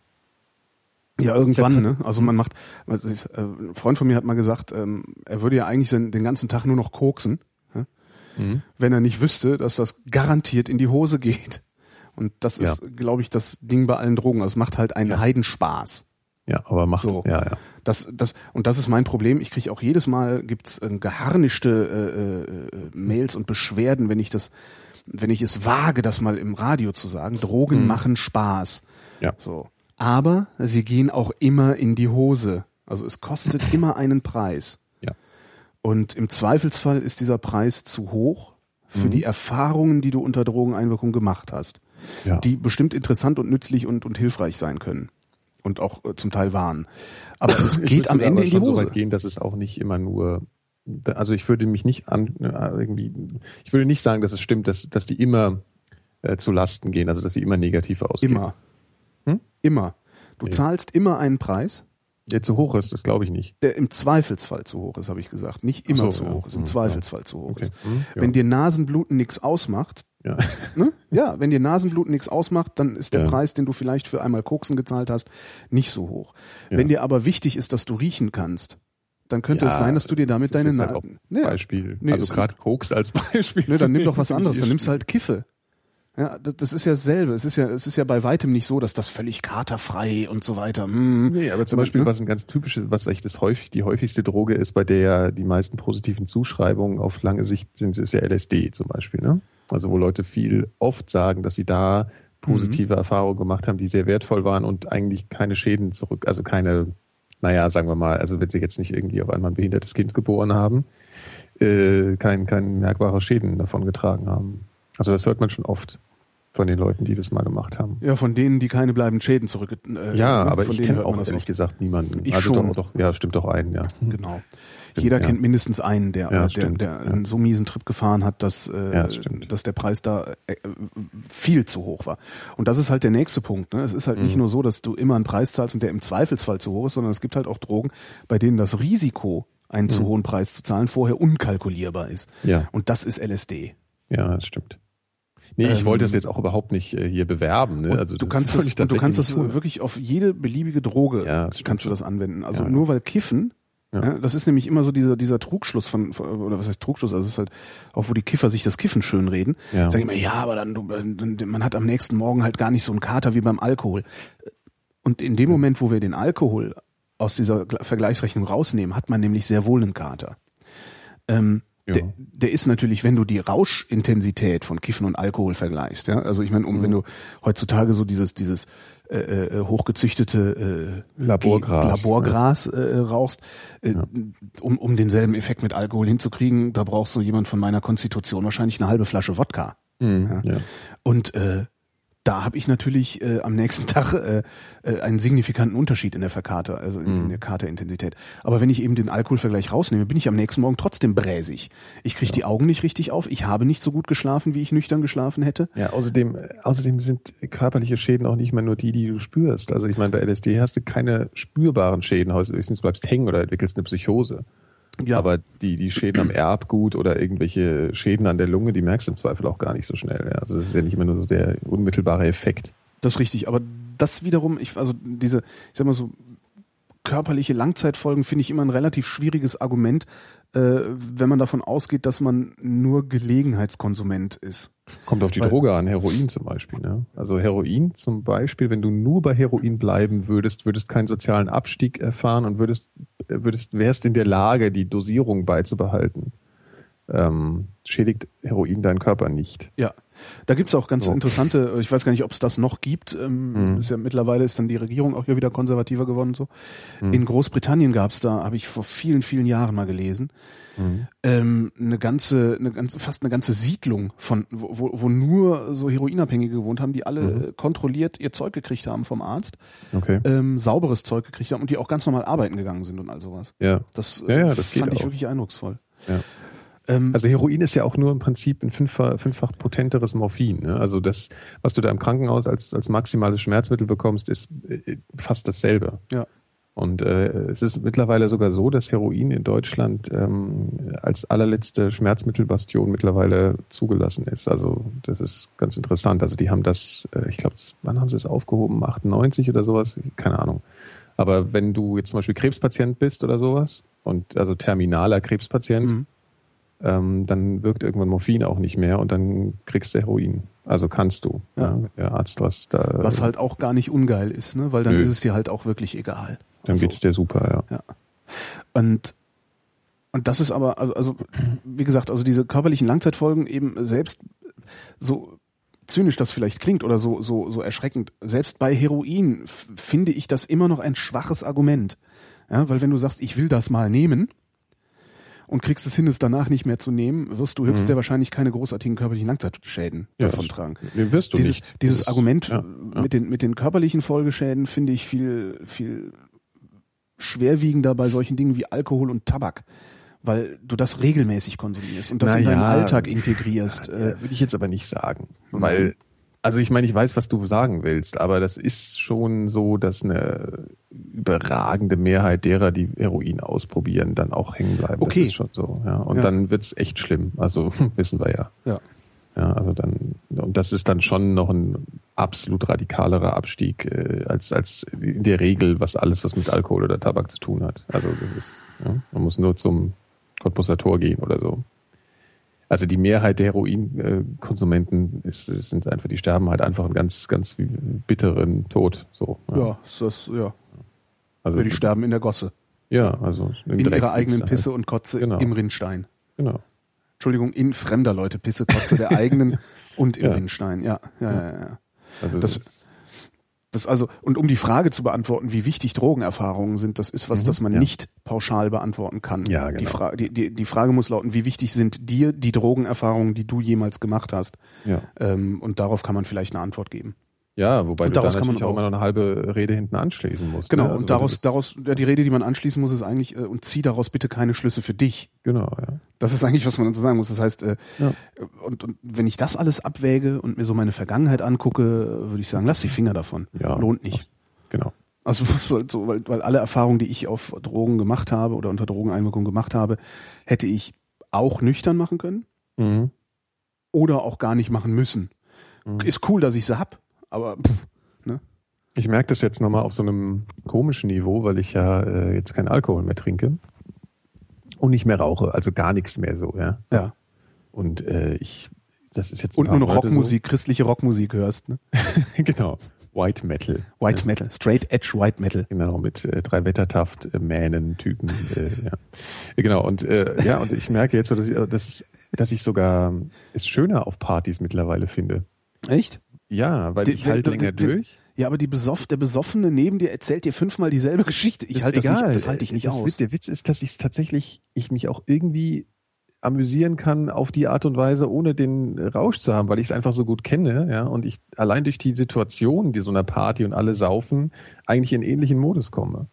Ja, irgendwann, ne? Also man macht, äh, ein Freund von mir hat mal gesagt, ähm, er würde ja eigentlich den ganzen Tag nur noch koksen, mhm. wenn er nicht wüsste, dass das garantiert in die Hose geht. Und das ja. ist, glaube ich, das Ding bei allen Drogen. Also es macht halt einen ja. Heidenspaß. Ja, aber mach so. Ja, ja. Das, das, und das ist mein Problem. Ich kriege auch jedes Mal gibt's äh, geharnischte äh, äh, Mails und Beschwerden, wenn ich das, wenn ich es wage, das mal im Radio zu sagen. Drogen mhm. machen Spaß. Ja. So. Aber sie gehen auch immer in die Hose. Also es kostet <clears throat> immer einen Preis. Ja. Und im Zweifelsfall ist dieser Preis zu hoch für mhm. die Erfahrungen, die du unter Drogeneinwirkung gemacht hast. Ja. Die bestimmt interessant und nützlich und, und hilfreich sein können und auch äh, zum Teil waren. Aber es <clears throat> geht am Ende in die Hose. so weit gehen, dass es auch nicht immer nur also ich würde mich nicht an äh, irgendwie ich würde nicht sagen, dass es stimmt, dass dass die immer äh, zu Lasten gehen, also dass sie immer negativ ausgehen. Immer. Immer. Du nee. zahlst immer einen Preis. Der zu hoch ist, das glaube ich nicht. Der im Zweifelsfall zu hoch ist, habe ich gesagt. Nicht immer so, zu hoch ist, im hm, Zweifelsfall ja. zu hoch okay. ist. Hm, ja. Wenn dir Nasenbluten nichts ausmacht, ja. <laughs> Ne? ja, wenn dir Nasenbluten nichts ausmacht, dann ist der ja. Preis, den du vielleicht für einmal Koksen gezahlt hast, nicht so hoch. Ja. Wenn dir aber wichtig ist, dass du riechen kannst, dann könnte ja, es sein, dass du dir damit deine halt. Nee. Beispiel. Nee, also gerade Koks als <laughs> Beispiel. Nee, dann nimm doch was anderes. Dann nimmst du halt Kiffe. Ja, das ist ja dasselbe. Es ist ja, es ist ja bei weitem nicht so, dass das völlig katerfrei und so weiter. Hm. Nee, aber zum Beispiel, ne? was ein ganz typisches, was echt das häufig, die häufigste Droge ist, bei der ja die meisten positiven Zuschreibungen auf lange Sicht sind, ist ja LSD zum Beispiel, ne? Also wo Leute viel oft sagen, dass sie da positive mhm. Erfahrungen gemacht haben, die sehr wertvoll waren und eigentlich keine Schäden zurück, also keine, naja, sagen wir mal, also wenn sie jetzt nicht irgendwie auf einmal ein behindertes Kind geboren haben, äh, kein, kein merkbare Schäden davon getragen haben. Also das hört man schon oft von den Leuten, die das mal gemacht haben. Ja, von denen, die keine bleibenden Schäden zurück. Äh, ja, aber ich kenne auch ehrlich gesagt niemanden. Ich also schon. Doch, ja, stimmt doch einen, ja. Genau. Jeder ja. kennt mindestens einen, der, ja, der, der ja. einen so miesen Trip gefahren hat, dass, äh, das dass der Preis da äh, viel zu hoch war. Und das ist halt der nächste Punkt. Ne? Es ist halt mhm. nicht nur so, dass du immer einen Preis zahlst und der im Zweifelsfall zu hoch ist, sondern es gibt halt auch Drogen, bei denen das Risiko, einen mhm. zu hohen Preis zu zahlen, vorher unkalkulierbar ist. Ja. Und das ist LSD. Ja, das stimmt. Nee, ich ähm, wollte das jetzt auch überhaupt nicht äh, hier bewerben. Ne? Also <laughs> du kannst das, du kannst das wirklich auf jede beliebige Droge ja, kannst du das anwenden. Also ja. nur weil Kiffen ja. ja. das ist nämlich immer so dieser, dieser Trugschluss von, von, oder was heißt Trugschluss? Also es ist halt auch, wo die Kiffer sich das Kiffen schön reden. Ja. Sagen immer, ja, aber dann, dann, man hat am nächsten Morgen halt gar nicht so einen Kater wie beim Alkohol. Und in dem Moment, wo wir den Alkohol aus dieser Vergleichsrechnung rausnehmen, hat man nämlich sehr wohl einen Kater. Ähm, ja. Der, der ist natürlich, wenn du die Rauschintensität von Kiffen und Alkohol vergleichst, ja, also ich meine, um, mhm. wenn du heutzutage so dieses dieses äh, äh, hochgezüchtete äh, Laborgras, Laborgras äh, rauchst, äh, ja. um, um denselben Effekt mit Alkohol hinzukriegen, da brauchst du jemand von meiner Konstitution wahrscheinlich eine halbe Flasche Wodka. Mhm, ja. Und äh, da habe ich natürlich äh, am nächsten <laughs> Tag äh, äh, einen signifikanten Unterschied in der Verkarte, also in, in der Katerintensität. Aber wenn ich eben den Alkoholvergleich rausnehme, bin ich am nächsten Morgen trotzdem bräsig. Ich kriege ja. die Augen nicht richtig auf, ich habe nicht so gut geschlafen, wie ich nüchtern geschlafen hätte. Ja, außerdem, außerdem sind körperliche Schäden auch nicht mehr nur die, die du spürst. Also ich meine, bei LSD hast du keine spürbaren Schäden, höchstens bleibst hängen oder entwickelst eine Psychose. Ja. Aber die, die Schäden am Erbgut oder irgendwelche Schäden an der Lunge, die merkst du im Zweifel auch gar nicht so schnell. Ja. Also das ist ja nicht immer nur so der unmittelbare Effekt. Das ist richtig, aber das wiederum, ich, also diese, ich sag mal so, körperliche Langzeitfolgen finde ich immer ein relativ schwieriges Argument, äh, wenn man davon ausgeht, dass man nur Gelegenheitskonsument ist. Kommt auf die Weil, Droge an, Heroin zum Beispiel. Ne? Also Heroin zum Beispiel, wenn du nur bei Heroin bleiben würdest, würdest keinen sozialen Abstieg erfahren und würdest, würdest, wärst in der Lage, die Dosierung beizubehalten. Ähm, schädigt Heroin deinen Körper nicht. Ja, da gibt's auch ganz so. interessante, ich weiß gar nicht, ob es das noch gibt. Ähm, mhm. ist ja, mittlerweile ist dann die Regierung auch hier wieder konservativer geworden. So. Mhm. In Großbritannien gab's da, habe ich vor vielen, vielen Jahren mal gelesen, mhm. ähm, eine ganze, eine ganze, fast eine ganze Siedlung von, wo, wo nur so Heroinabhängige gewohnt haben, die alle mhm. kontrolliert ihr Zeug gekriegt haben vom Arzt, okay. ähm, sauberes Zeug gekriegt haben und die auch ganz normal arbeiten gegangen sind und all sowas. Ja. Das, ja, ja, das fand ich auch. wirklich eindrucksvoll. Ja. Ähm, also Heroin ist ja auch nur im Prinzip ein fünffach, fünffach potenteres Morphin. Ne? Also das, was du da im Krankenhaus als, als maximales Schmerzmittel bekommst, ist äh, fast dasselbe. Ja. Und äh, es ist mittlerweile sogar so, dass Heroin in Deutschland ähm, als allerletzte Schmerzmittelbastion mittlerweile zugelassen ist. Also das ist ganz interessant. Also die haben das, äh, ich glaube, wann haben sie es aufgehoben? 98 oder sowas? Keine Ahnung. Aber wenn du jetzt zum Beispiel Krebspatient bist oder sowas, und also terminaler Krebspatient, mhm. Ähm, dann wirkt irgendwann Morphin auch nicht mehr und dann kriegst du Heroin. Also kannst du, ja. ja der Arzt was da. Was halt auch gar nicht ungeil ist, ne? Weil dann nö. ist es dir halt auch wirklich egal. Dann also, geht's dir super, ja. ja. Und und das ist aber, also, also wie gesagt, also diese körperlichen Langzeitfolgen eben selbst so zynisch das vielleicht klingt oder so so so erschreckend, selbst bei Heroin finde ich das immer noch ein schwaches Argument. Ja, weil wenn du sagst, ich will das mal nehmen und kriegst es hin, es danach nicht mehr zu nehmen, wirst du höchst mhm. sehr wahrscheinlich keine großartigen körperlichen Langzeitschäden ja, davon tragen. Nee, wirst du dieses, nicht. Dieses Argument ja, ja. mit den mit den körperlichen Folgeschäden finde ich viel viel schwerwiegender bei solchen Dingen wie Alkohol und Tabak weil du das regelmäßig konsumierst und das Na in deinen Alltag integrierst. Ja, äh, würde ich jetzt aber nicht sagen, weil also ich meine, ich weiß, was du sagen willst, aber das ist schon so, dass eine überragende Mehrheit derer, die Heroin ausprobieren, dann auch hängen bleiben. Okay. Das ist schon so, ja. Und ja. dann wird's echt schlimm. Also <laughs> wissen wir ja. Ja. Ja, also dann, und das ist dann schon noch ein absolut radikalerer Abstieg äh, als, als in der Regel, was alles, was mit Alkohol oder Tabak zu tun hat. Also das ist, ja, man muss nur zum Cottbusser Tor gehen oder so. Also die Mehrheit der Heroinkonsumenten ist, sind einfach, die sterben halt einfach einen ganz, ganz bitteren Tod. So. Ja, ja ist das, ja. Also ja, die sterben in der Gosse. Ja, also in ihrer eigenen Pisse und Kotze genau. im Rinnstein. Genau. Entschuldigung, in fremder Leute Pisse, Kotze der eigenen <laughs> und im ja. Rinnstein. Ja, ja, ja, ja. Also das, das das also, und um die Frage zu beantworten, wie wichtig Drogenerfahrungen sind, das ist was, mhm, das man ja. nicht pauschal beantworten kann. Ja, genau. Die, Fra die, die, die Frage muss lauten, wie wichtig sind dir die Drogenerfahrungen, die du jemals gemacht hast? Ja. Ähm, und darauf kann man vielleicht eine Antwort geben. Ja, wobei und daraus da natürlich auch immer noch eine halbe Rede hinten anschließen musst. Genau, ne? also und daraus, daraus, ja, die Rede, die man anschließen muss, ist eigentlich, äh, und zieh daraus bitte keine Schlüsse für dich. Genau, ja. Das ist eigentlich, was man dazu sagen muss. Das heißt, äh, ja. und, und wenn ich das alles abwäge und mir so meine Vergangenheit angucke, würde ich sagen, lass die Finger davon. Ja. Lohnt nicht. Genau. Also <laughs> so, weil, weil alle Erfahrungen, die ich auf Drogen gemacht habe oder unter Drogeneinwirkung gemacht habe, hätte ich auch nüchtern machen können mhm. oder auch gar nicht machen müssen. Mhm. Ist cool, dass ich sie hab, aber pff, ne? Ich merke das jetzt nochmal auf so einem komischen Niveau, weil ich ja äh, jetzt keinen Alkohol mehr trinke und nicht mehr rauche, also gar nichts mehr so, ja. So. Ja. Und äh, ich, das ist jetzt und nur noch Rockmusik, so. christliche Rockmusik hörst, ne? <laughs> genau. White Metal. White Metal, Straight Edge White Metal. Genau, mit äh, drei Wettertaft äh, Mähnen Typen. Äh, ja. Genau, und äh, ja, und ich merke jetzt so, dass ich, äh, dass, dass ich sogar es schöner auf Partys mittlerweile finde. Echt? Ja, weil die, ich halte länger die, durch. Ja, aber die Besoff, der Besoffene neben dir erzählt dir fünfmal dieselbe Geschichte. Ich halte das, nicht, das halte ich nicht das aus. der Witz ist, dass ich tatsächlich, ich mich auch irgendwie amüsieren kann auf die Art und Weise, ohne den Rausch zu haben, weil ich es einfach so gut kenne, ja, und ich allein durch die Situation, die so einer Party und alle saufen, eigentlich in ähnlichen Modus komme.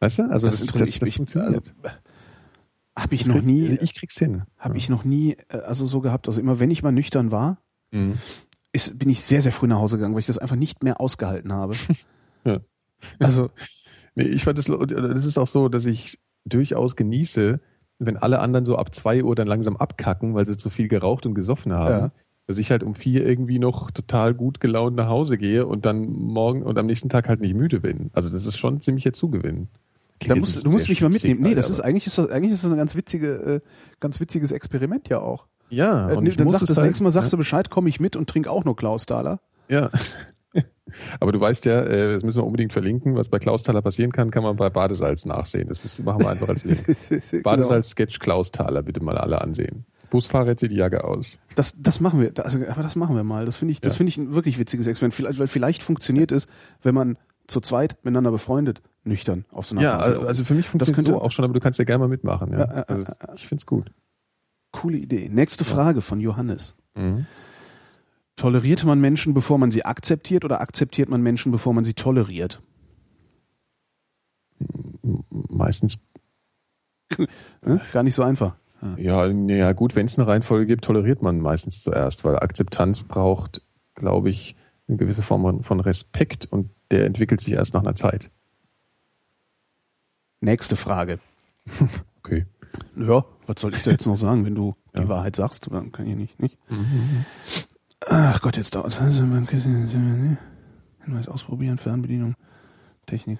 Weißt du? Also das, das, das, das, das funktioniert. Also, habe ich, ich, noch nie. Ich krieg's hin. Habe ich noch nie, äh, also so gehabt. Also immer wenn ich mal nüchtern war, mhm. Ist, bin ich sehr, sehr früh nach Hause gegangen, weil ich das einfach nicht mehr ausgehalten habe. <laughs> ja. Also. <laughs> Nee, ich fand das, das ist auch so, dass ich durchaus genieße, wenn alle anderen so ab zwei Uhr dann langsam abkacken, weil sie zu viel geraucht und gesoffen haben, ja. dass ich halt um vier irgendwie noch total gut gelaunt nach Hause gehe und dann morgen und am nächsten Tag halt nicht müde bin. Also das ist schon ziemlicher Zugewinn. Da musst, du musst mich mal mitnehmen. Nee, das ist eigentlich ist das eigentlich ist das ein ganz witzige, äh, ganz witziges Experiment ja auch. Ja. Äh, und äh, dann sag, das halt, nächste Mal sagst ja? du Bescheid, komme ich mit und trink auch nur Klaus Dahler. Ja. <laughs> Aber du weißt ja, äh, das müssen wir unbedingt verlinken, was bei Klausthaler passieren kann, kann man bei Badesalz nachsehen. Das ist, machen wir einfach als Link. <laughs> genau. Badesalz-Sketch Klausthaler, bitte mal alle ansehen. Busfahrer zieht die Jacke aus. Das, das machen wir, also, aber das machen wir mal. Das finde ich, das ja. finde ich ein wirklich witziges Experiment. Vielleicht, weil vielleicht funktioniert es, wenn man zu zweit miteinander befreundet, nüchtern auf so einer Ja, Party also für mich funktioniert das so auch schon, aber du kannst ja gerne mal mitmachen. Ja. ja also ich finde es gut. Coole Idee. Nächste Frage von Johannes. Mhm. Toleriert man Menschen, bevor man sie akzeptiert oder akzeptiert man Menschen, bevor man sie toleriert? Meistens. <laughs> Gar nicht so einfach. Ja, ja gut, wenn es eine Reihenfolge gibt, toleriert man meistens zuerst, weil Akzeptanz braucht, glaube ich, eine gewisse Form von Respekt und der entwickelt sich erst nach einer Zeit. Nächste Frage. <laughs> Okay. Ja, was soll ich da jetzt noch sagen, wenn du die Wahrheit sagst? Dann kann ich nicht, nicht. Ach Gott, jetzt dauert Hinweis ausprobieren, Fernbedienung, Technik.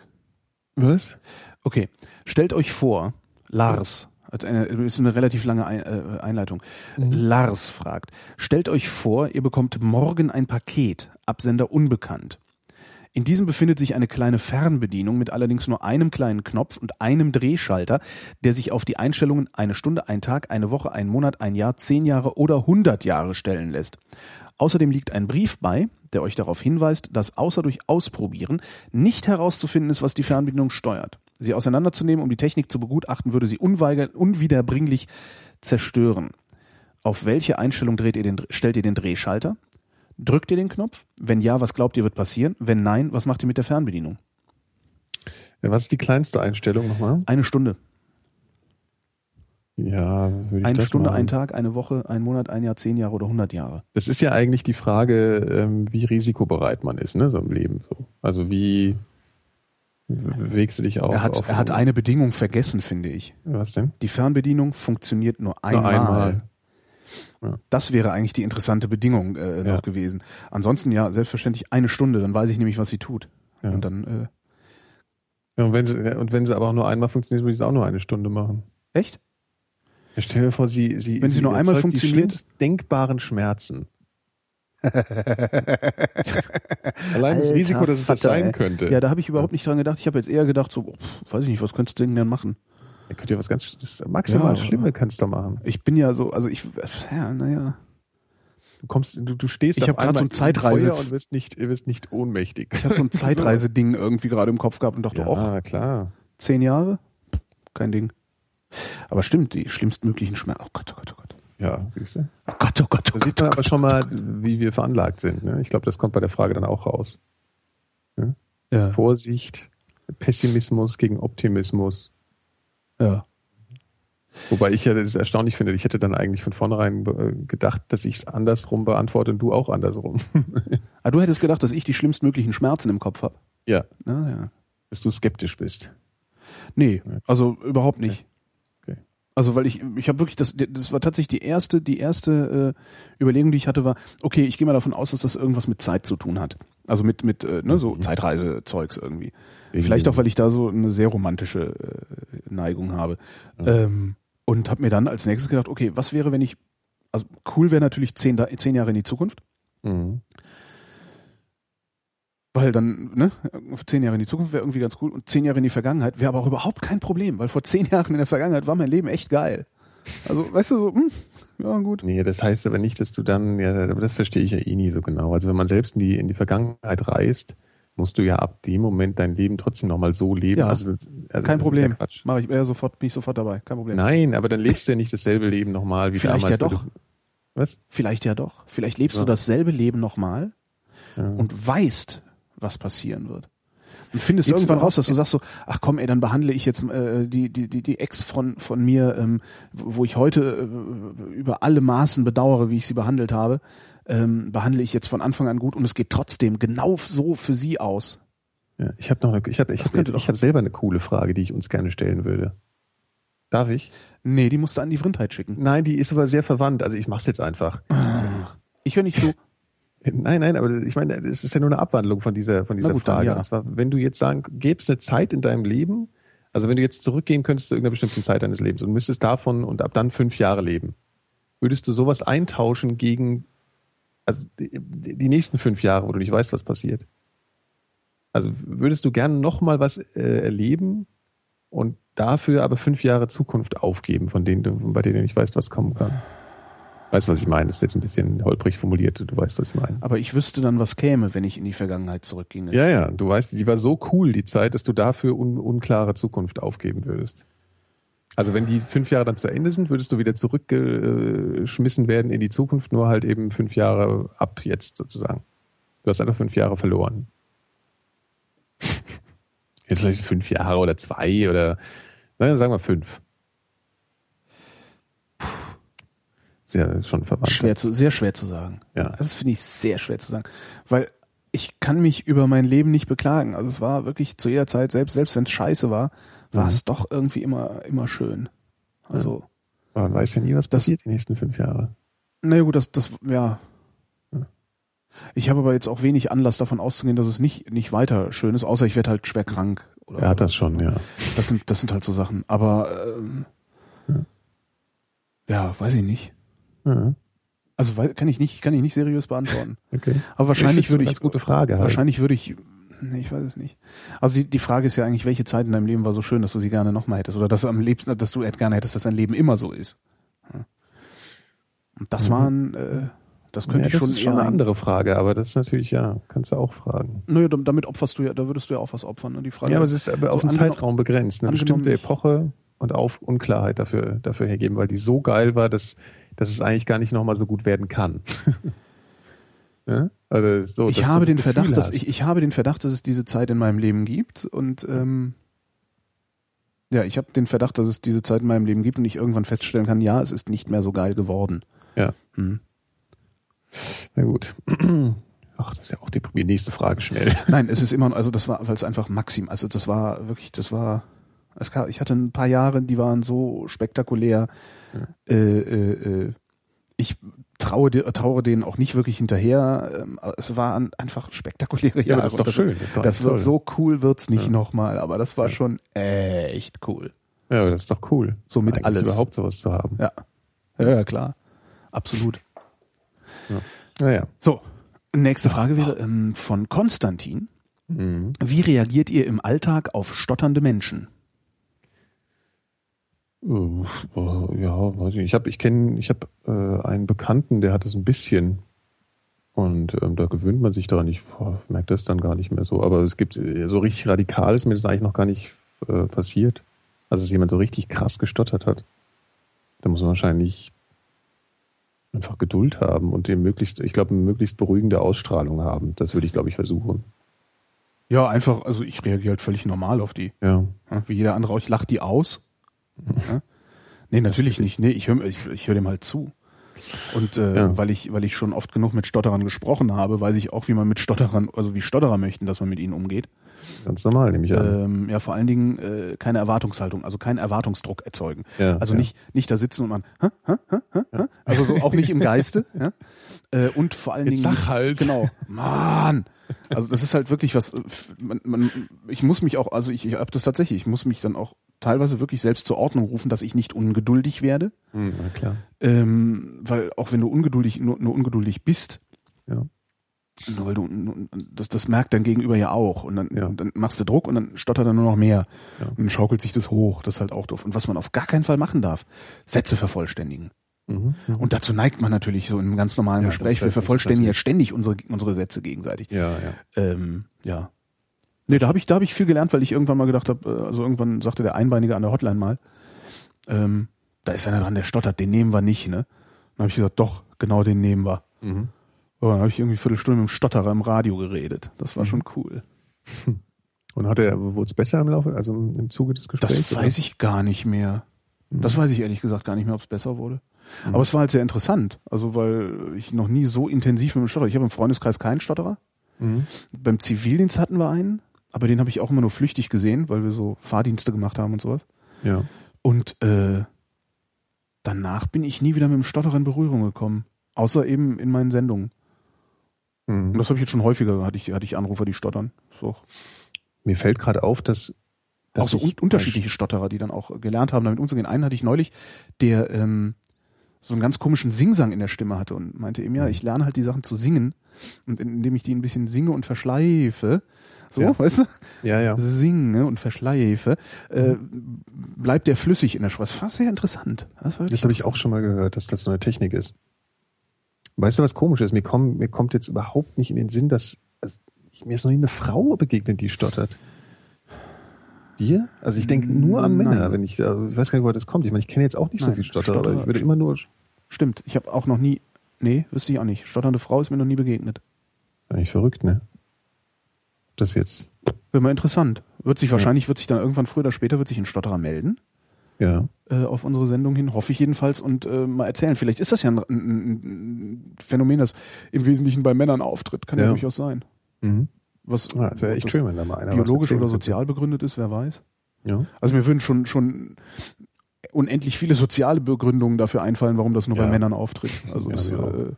Was? Okay, stellt euch vor, Lars, hat eine, ist eine relativ lange äh, Einleitung. Lars fragt, stellt euch vor, ihr bekommt morgen ein Paket, Absender unbekannt. In diesem befindet sich eine kleine Fernbedienung mit allerdings nur einem kleinen Knopf und einem Drehschalter, der sich auf die Einstellungen eine Stunde, ein Tag, eine Woche, ein Monat, ein Jahr, zehn Jahre oder hundert Jahre stellen lässt. Außerdem liegt ein Brief bei, der euch darauf hinweist, dass außer durch Ausprobieren nicht herauszufinden ist, was die Fernbedienung steuert. Sie auseinanderzunehmen, um die Technik zu begutachten, würde sie unwiederbringlich zerstören. Auf welche Einstellung ihr den, stellt ihr den Drehschalter? Drückt ihr den Knopf? Wenn ja, was glaubt ihr wird passieren? Wenn nein, was macht ihr mit der Fernbedienung? Ja, was ist die kleinste Einstellung nochmal? Eine Stunde. Ja, würde ich Eine das Stunde, machen. ein Tag, eine Woche, ein Monat, ein Jahr, zehn Jahre oder hundert Jahre. Das ist ja eigentlich die Frage, ähm, wie risikobereit man ist, ne, so im Leben. So. Also wie wägst du dich auf? er hat, auf er hat eine Bedingung vergessen, finde ich. Was denn? Die Fernbedienung funktioniert nur einmal. Nur einmal. Das wäre eigentlich die interessante Bedingung äh, noch Ja. gewesen. Ansonsten ja, selbstverständlich eine Stunde, dann weiß ich nämlich, was sie tut. Ja. Und dann, äh, Ja, und, wenn sie, und wenn sie aber auch nur einmal funktioniert, würde ich es auch nur eine Stunde machen. echt? Ja, stell dir vor, sie, sie, Wenn sie nur einmal funktioniert? Die denkbaren Schmerzen. <laughs> Allein das Alter Risiko, dass es das sein ey. könnte. Ja, da habe ich überhaupt nicht dran gedacht. Ich habe jetzt eher gedacht, so, pff, weiß ich nicht, was könntest du denn denn machen? Da könnt ihr was ganz, das maximal Ja. Schlimme kannst du machen. Ich bin ja so, also ich, ja, naja. Du kommst, du, du stehst Ich auf einmal so ein Zeitreise- und wirst nicht, wirst nicht ohnmächtig. Ich habe so ein <laughs> <laughs> Zeitreiseding irgendwie gerade im Kopf gehabt und dachte, ja, klar. zehn Jahre? Kein Ding. Aber stimmt, die schlimmstmöglichen Schmerzen. Oh Gott, oh Gott, oh Gott. Ja, siehst du? Oh Gott, oh Gott, oh Da sieht Gott. man Oh aber Gott. schon mal, wie wir veranlagt sind. Ne? Ich glaube, das kommt bei der Frage dann auch raus. Ja, Vorsicht, Pessimismus gegen Optimismus. Ja. Wobei ich ja das erstaunlich finde. Ich hätte dann eigentlich von vornherein äh, gedacht, dass ich es andersrum beantworte und du auch andersrum. <laughs> Ah, du hättest gedacht, dass ich die schlimmstmöglichen Schmerzen im Kopf habe. ja, Na, ja. dass du skeptisch bist. Nee, also überhaupt nicht. Okay. Also weil ich, ich habe wirklich, das, das war tatsächlich die erste, die erste äh, Überlegung, die ich hatte, war, okay, ich gehe mal davon aus, dass das irgendwas mit Zeit zu tun hat. Also mit, mit äh, ne, so Zeitreise-Zeugs irgendwie. Vielleicht auch, weil ich da so eine sehr romantische äh, Neigung habe. Ähm, und habe mir dann als nächstes gedacht, okay, was wäre, wenn ich, also cool wäre natürlich zehn, zehn Jahre in die Zukunft, Mhm. weil dann, ne, zehn Jahre in die Zukunft wäre irgendwie ganz cool und zehn Jahre in die Vergangenheit wäre aber auch überhaupt kein Problem, weil vor zehn Jahren in der Vergangenheit war mein Leben echt geil. Also, weißt du, so, hm, ja, gut. Nee, das heißt aber nicht, dass du dann, ja, aber das verstehe ich ja eh nie so genau. Also wenn man selbst in die, in die Vergangenheit reist, musst du ja ab dem Moment dein Leben trotzdem nochmal so leben. Ja, also, also Kein Problem. Ja Quatsch. Mache ich ja, sofort, bin ich sofort dabei. Kein Problem. Nein, aber dann lebst du ja nicht dasselbe Leben nochmal wie Vielleicht damals. ja weil doch. Was? Vielleicht ja doch. Vielleicht lebst Ja. du dasselbe Leben nochmal Ja. und weißt, was passieren wird. Und findest Lebst irgendwann raus, dass du sagst so, ach komm, ey, dann behandle ich jetzt äh, die, die, die, die Ex von, von mir, ähm, wo ich heute äh, über alle Maßen bedauere, wie ich sie behandelt habe, ähm, behandle ich jetzt von Anfang an gut und es geht trotzdem genau so für sie aus. Ja, ich habe noch eine, ich habe ich ich hab selber eine coole Frage, die ich uns gerne stellen würde. Darf ich? Nee, die musst du an die Vrindheit schicken. Nein, die ist aber sehr verwandt. Also ich mach's jetzt einfach. Ich höre nicht zu. <laughs> Nein, nein, aber ich meine, es ist ja nur eine Abwandlung von dieser, von dieser gut, dann Frage. ja. Und zwar, wenn du jetzt sagen, gäbe es eine Zeit in deinem Leben, also wenn du jetzt zurückgehen könntest zu irgendeiner bestimmten Zeit deines Lebens und müsstest davon und ab dann fünf Jahre leben, würdest du sowas eintauschen gegen, also die, die nächsten fünf Jahre, wo du nicht weißt, was passiert? Also würdest du gerne nochmal was äh, erleben und dafür aber fünf Jahre Zukunft aufgeben, von denen du, bei denen du nicht weißt, was kommen kann? Weißt du, was ich meine? Das ist jetzt ein bisschen holprig formuliert, du weißt, was ich meine. Aber ich wüsste dann, was käme, wenn ich in die Vergangenheit zurückginge. Ja, ja, du weißt, die war so cool, die Zeit, dass du dafür un unklare Zukunft aufgeben würdest. Also wenn die fünf Jahre dann zu Ende sind, würdest du wieder zurückgeschmissen werden in die Zukunft, nur halt eben fünf Jahre ab jetzt sozusagen. Du hast einfach fünf Jahre verloren. <laughs> Jetzt vielleicht fünf Jahre oder zwei oder, naja, sagen wir fünf. Ja schon verwandt. Schwer zu, sehr schwer zu sagen. Ja. Das finde ich sehr schwer zu sagen. Weil ich kann mich über mein Leben nicht beklagen. Also es war wirklich zu jeder Zeit, selbst, selbst wenn es scheiße war, war Mhm. es doch irgendwie immer, immer schön. Also, Man weiß ja nie, was Das- passiert die nächsten fünf Jahre. naja gut, das, das, ja. Ja. Ich habe aber jetzt auch wenig Anlass davon auszugehen, dass es nicht, nicht weiter schön ist, außer ich werde halt schwer krank. Oder, Er hat das schon, ja. Das sind, das sind halt so Sachen. Aber ähm, ja, weiß ich nicht. ja. Also kann ich nicht, kann ich nicht seriös beantworten. <laughs> Okay. Aber wahrscheinlich würde eine ich, ganz gute Frage. Halt. wahrscheinlich würde ich, nee, ich weiß es nicht. Also die, die Frage ist ja eigentlich, welche Zeit in deinem Leben war so schön, dass du sie gerne nochmal hättest oder dass du am liebsten, dass du gerne hättest, dass dein Leben immer so ist. Und das Mhm. waren, äh, das könnte ja, ich das schon ist schon eine ein- andere Frage, aber das ist natürlich, ja, kannst du auch fragen. Naja, dam- damit opferst du ja, da würdest du ja auch was opfern. Ne? Die Frage Ja, aber es ist aber auf so einen angenommen- Zeitraum begrenzt, eine angenommen bestimmte Epoche und auf Unklarheit dafür, dafür hergeben, weil die so geil war, dass, dass es eigentlich gar nicht nochmal so gut werden kann. <laughs> ja? also so, dass ich habe den Gefühl Verdacht, dass hast. ich, ich habe den Verdacht, dass es diese Zeit in meinem Leben gibt und ähm, ja, ich habe den Verdacht, dass es diese Zeit in meinem Leben gibt und ich irgendwann feststellen kann, ja, es ist nicht mehr so geil geworden. Ja. Hm. Na gut. <clears throat> Ach, das ist ja auch die nächste Frage schnell. Nein, es ist immer, also das war, weil es einfach maxim, also das war wirklich, das war, kam, ich hatte ein paar Jahre, die waren so spektakulär. Äh, äh, äh, ich traue, traue denen auch nicht wirklich hinterher. Ähm, es waren einfach spektakuläre Ja, Jahre. das ist doch schön. Das, Das wird toll. so cool, wird's nicht Ja. nochmal, aber das war schon echt cool. Ja, das ist doch cool. So mit Eigentlich alles. Überhaupt sowas zu haben. Ja. Ja, ja, klar. Absolut. Naja. So, nächste Frage wäre ähm, von Konstantin. Mhm. Wie reagiert ihr im Alltag auf stotternde Menschen? Uh, äh, ja, weiß ich. nicht. Ich habe, ich kenne, ich habe äh, einen Bekannten, der hat es ein bisschen und ähm, da gewöhnt man sich daran. Ich boah, merke das dann gar nicht mehr so. Aber es gibt äh, so richtig radikal ist mir das eigentlich noch gar nicht äh, passiert. Also dass jemand so richtig krass gestottert hat. Da muss man wahrscheinlich einfach Geduld haben und den möglichst, ich glaube, eine möglichst beruhigende Ausstrahlung haben. Das würde ich, glaube ich, versuchen. Ja, einfach, also ich reagiere halt völlig normal auf die. Ja, wie jeder andere auch. Ich lache die aus. Ja? Nee, natürlich nicht. Nee, ich höre ich, ich hör dem halt zu. Und äh, Ja. weil ich, weil ich schon oft genug mit Stotterern gesprochen habe, weiß ich auch, wie man mit Stotterern, also wie Stotterer möchten, dass man mit ihnen umgeht. Ganz normal, nehme ich an. Ähm, ja, vor allen Dingen äh, keine Erwartungshaltung, also keinen Erwartungsdruck erzeugen. Ja, also ja. nicht, nicht da sitzen und man, hä, hä, hä, hä, also so auch nicht im Geiste. <laughs> ja? äh, und vor allen Jetzt Dingen. sag halt. Genau. Mann! Also das ist halt wirklich was, äh, man, man, ich muss mich auch, also ich, ich habe das tatsächlich, ich muss mich dann auch teilweise wirklich selbst zur Ordnung rufen, dass ich nicht ungeduldig werde. Hm, na klar. Ähm, weil auch wenn du ungeduldig, nur, nur ungeduldig bist, Ja. weil du, das, das merkt dein Gegenüber ja auch. Und dann, Ja. dann machst du Druck und dann stottert er nur noch mehr. Ja. Und dann schaukelt sich das hoch. Das ist halt auch doof. Und was man auf gar keinen Fall machen darf, Sätze vervollständigen. Mhm. mhm. Und dazu neigt man natürlich so in einem ganz normalen Ja, Gespräch. Wir ist vervollständigen ja ständig unsere, unsere Sätze gegenseitig. ja, ja. Ähm, ja. Nee, da habe ich, da habe ich viel gelernt, weil ich irgendwann mal gedacht habe, äh, also irgendwann sagte der Einbeinige an der Hotline mal, ähm, da ist einer dran, der stottert, den nehmen wir nicht, ne? Dann habe ich gesagt, doch, genau den nehmen wir. Mhm. Aber dann habe ich irgendwie eine Viertelstunde mit dem Stotterer im Radio geredet. Das Mhm. war schon cool. <laughs> Und hat er, wurde es besser im Laufe, also im Zuge des Das Gesprächs? weiß ich gar nicht mehr. Mhm. Das weiß ich ehrlich gesagt gar nicht mehr, ob es besser wurde. Aber es war halt sehr interessant. Also, weil ich noch nie so intensiv mit dem Stotterer. Ich habe im Freundeskreis keinen Stotterer. Mhm. Beim Zivildienst hatten wir einen, aber den habe ich auch immer nur flüchtig gesehen, weil wir so Fahrdienste gemacht haben und sowas. Ja. Und äh, danach bin ich nie wieder mit dem Stotterer in Berührung gekommen. Außer eben in meinen Sendungen. Und Mhm. das habe ich jetzt schon häufiger, hatte ich, hatte ich Anrufer, die stottern. So. Mir fällt gerade auf, dass, dass auch so un unterschiedliche Stotterer, die dann auch gelernt haben, damit umzugehen. Einen hatte ich neulich, der ähm, so einen ganz komischen Singsang in der Stimme hatte und meinte eben, Mhm. ja, ich lerne halt die Sachen zu singen. Und indem ich die ein bisschen singe und verschleife, so, Ja. weißt du? Ja, ja. Singe und verschleife, äh, bleibt der flüssig in der Sprache. Das war sehr interessant. Das, Das habe ich auch schon mal gehört, dass das neue Technik ist. Weißt du, was komisch ist? Mir, komm, mir kommt jetzt überhaupt nicht in den Sinn, dass also, mir ist noch nie eine Frau begegnet, die stottert. Dir? Also ich denke nur an Männer, Nein. wenn ich, also ich weiß gar nicht, woher das kommt. Ich meine, ich kenne jetzt auch nicht so Nein, viel Stotterer, aber ich würde immer nur, Stimmt, ich habe auch noch nie, nee, wüsste ich auch nicht. Stotternde Frau ist mir noch nie begegnet. eigentlich verrückt, ne? Das jetzt, Wäre mal interessant. Wird sich wahrscheinlich, wird sich dann irgendwann früher oder später, wird sich ein Stotterer melden. ja. äh, auf unsere Sendung hin, hoffe ich jedenfalls, und äh, mal erzählen. Vielleicht ist das ja ein, ein, Phänomen, das im Wesentlichen bei Männern auftritt. Kann ja, Ja. durchaus sein. Mhm. Was Ja, das wäre echt schön, wenn da mal einer biologisch oder könnte. sozial begründet ist, wer weiß. Ja. Also mir würden schon schon unendlich viele soziale Begründungen dafür einfallen, warum das nur bei Ja. Männern auftritt. Also Ja, auch. äh,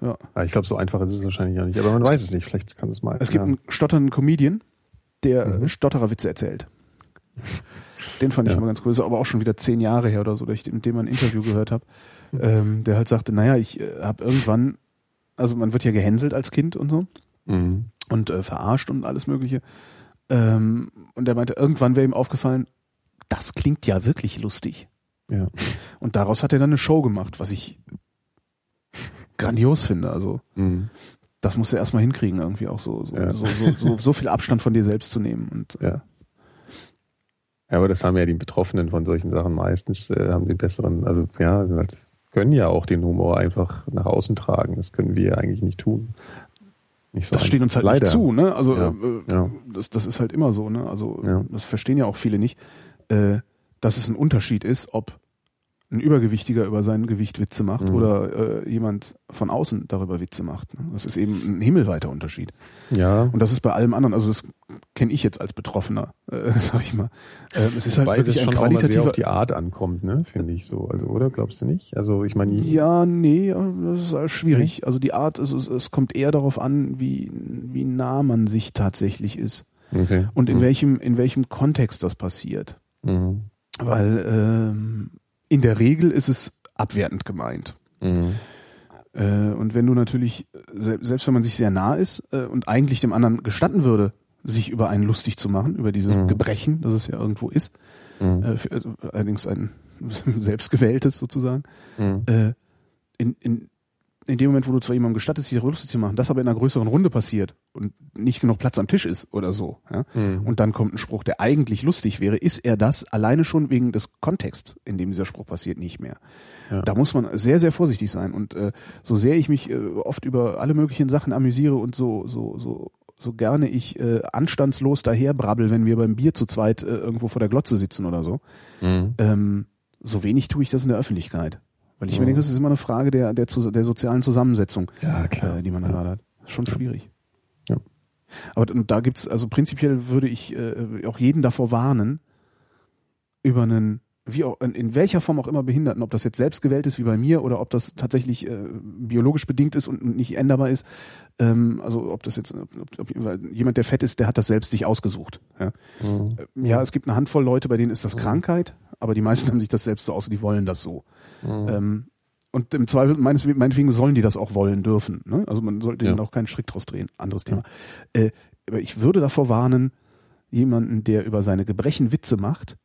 ja. Ah, Ich glaube, so einfach ist es wahrscheinlich auch nicht. Aber man weiß es nicht. Vielleicht kann es mal. Es gibt ja. einen stotternden Comedian, der Mhm. äh, Stottererwitze erzählt. Den fand ich Ja. immer ganz cool. Ist aber auch schon wieder zehn Jahre her oder so, dass ich mit dem ein Interview gehört habe. Ähm, der halt sagte, naja, ich äh, habe irgendwann, also man wird ja gehänselt als Kind und so Mhm. und äh, verarscht und alles Mögliche. Ähm, und er meinte, irgendwann wäre ihm aufgefallen, das klingt ja wirklich lustig. Ja. Und daraus hat er dann eine Show gemacht, was ich grandios finde. Also Mhm. das musst du erstmal hinkriegen, irgendwie auch so, so, Ja. so, so, so, viel Abstand von dir selbst zu nehmen. Und äh, Ja. Ja, aber das haben ja die Betroffenen von solchen Sachen meistens, äh, haben den besseren, also ja, sind halt, können ja auch den Humor einfach nach außen tragen. Das können wir eigentlich nicht tun. Nicht so das steht uns halt Leider. nicht zu, ne? Also Ja, äh, ja. Das, das ist halt immer so, ne? Also das verstehen ja auch viele nicht, äh, dass es ein Unterschied ist, ob ein Übergewichtiger über sein Gewicht Witze macht Mhm. oder äh, jemand von außen darüber Witze macht. Ne? Das ist eben ein himmelweiter Unterschied. Ja, Und das ist bei allem anderen, also das kenne ich jetzt als Betroffener, äh, <laughs> sag ich mal. Äh, es ist halt Wobei wirklich das ein schon auch qualitativer. auf die Art ankommt, ne, finde ich so. Also, oder glaubst du nicht? Also, ich meine, Ja, nee, das ist alles schwierig. Also die Art, es, es, es kommt eher darauf an, wie, wie nah man sich tatsächlich ist okay. und in Mhm. welchem, in welchem Kontext das passiert. Mhm. Weil ähm, in der Regel ist es abwertend gemeint. Mhm. Äh, und wenn du natürlich, se selbst wenn man sich sehr nah ist äh, und eigentlich dem anderen gestatten würde, sich über einen lustig zu machen, über dieses Mhm. Gebrechen, das es ja irgendwo ist, Mhm. äh, für, also allerdings ein <laughs> selbstgewähltes sozusagen, Mhm. äh, in, in, in dem Moment, wo du zwar jemandem gestattest, sich darüber lustig zu machen, das aber in einer größeren Runde passiert und nicht genug Platz am Tisch ist oder so, ja, Mhm. und dann kommt ein Spruch, der eigentlich lustig wäre, ist er das alleine schon wegen des Kontexts, in dem dieser Spruch passiert, nicht mehr. Ja. Da muss man sehr, sehr vorsichtig sein. Und äh, so sehr ich mich äh, oft über alle möglichen Sachen amüsiere und so, so, so, so gerne ich äh, anstandslos daherbrabbel, wenn wir beim Bier zu zweit äh, irgendwo vor der Glotze sitzen oder so, Mhm. ähm, so wenig tue ich das in der Öffentlichkeit. Weil ich Ja. mir denke, es ist immer eine Frage der, der, der sozialen Zusammensetzung, Ja, äh, die man da gerade hat. Schon schwierig. Aber da gibt's, also prinzipiell würde ich äh, auch jeden davor warnen, über einen, wie auch, in, in welcher Form auch immer Behinderten, ob das jetzt selbst gewählt ist wie bei mir oder ob das tatsächlich äh, biologisch bedingt ist und nicht änderbar ist, ähm, also ob das jetzt, ob, ob, jemand, der fett ist, der hat das selbst sich ausgesucht. Ja? Mhm. Ja, es gibt eine Handvoll Leute, bei denen ist das Krankheit, aber die meisten <laughs> haben sich das selbst so aus, die wollen das so. Mhm. Ähm, und im Zweifel, meines, meinetwegen sollen die das auch wollen dürfen. Ne? Also man sollte Ja. ihnen auch keinen Strick draus drehen. Anderes Thema. Äh, aber ich würde davor warnen, jemanden, der über seine Gebrechen Witze macht,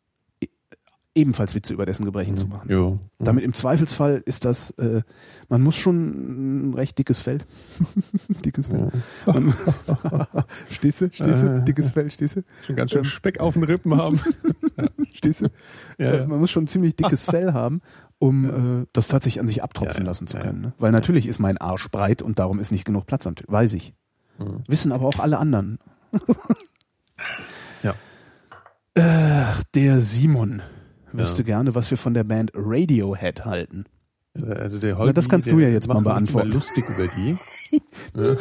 ebenfalls Witze über dessen Gebrechen zu machen. Jo. Damit im Zweifelsfall ist das, äh, man muss schon ein recht dickes Fell. <laughs> dickes Fell. Stehst du? Stehst du? Dickes Fell, stehst du? Schon ganz schön Speck auf den Rippen haben. <laughs> Stehst du? Ja, Äh, ja. Man muss schon ein ziemlich dickes <laughs> Fell haben, um äh, das tatsächlich an sich abtropfen Ja, ja. lassen zu Ja, können. Ne? Weil natürlich ist mein Arsch breit und darum ist nicht genug Platz am Tisch. Weiß ich. Mhm. Wissen aber auch alle anderen. Ja. Ach, der Simon wüsste Ja. gerne, was wir von der Band Radiohead halten. Also der Na, Holgi, das kannst du ja jetzt mal beantworten. lustig über die. <laughs> ja.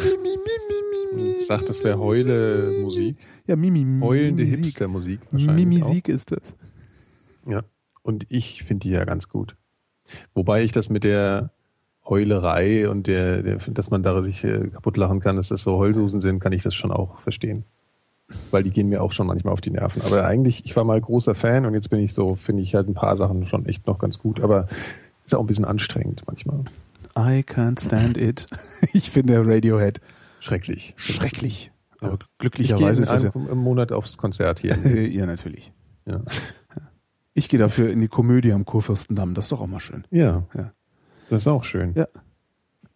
Und sagt, das wäre Heule-Musik. Ja, Mimi. Heulende Musik. Hipster-Musik wahrscheinlich Mimisik ist das. Ja. Und ich finde die ja ganz gut. Wobei ich das mit der Heulerei und der, der dass man da sich äh, kaputt lachen kann, dass das so Heulsusen sind, kann ich das schon auch verstehen. Weil die gehen mir auch schon manchmal auf die Nerven. Aber eigentlich, ich war mal großer Fan und jetzt bin ich so, finde ich halt ein paar Sachen schon echt noch ganz gut. Aber ist auch ein bisschen anstrengend manchmal. I can't stand it. <laughs> Ich finde Radiohead Schrecklich. schrecklich. Aber Ich gehe glücklicherweise ist das ja. im Monat aufs Konzert hier. <laughs> ja, natürlich. Ja. Ich gehe dafür in die Komödie am Kurfürstendamm. Das ist doch auch mal schön. ja. Ja. Das ist auch schön. Ja.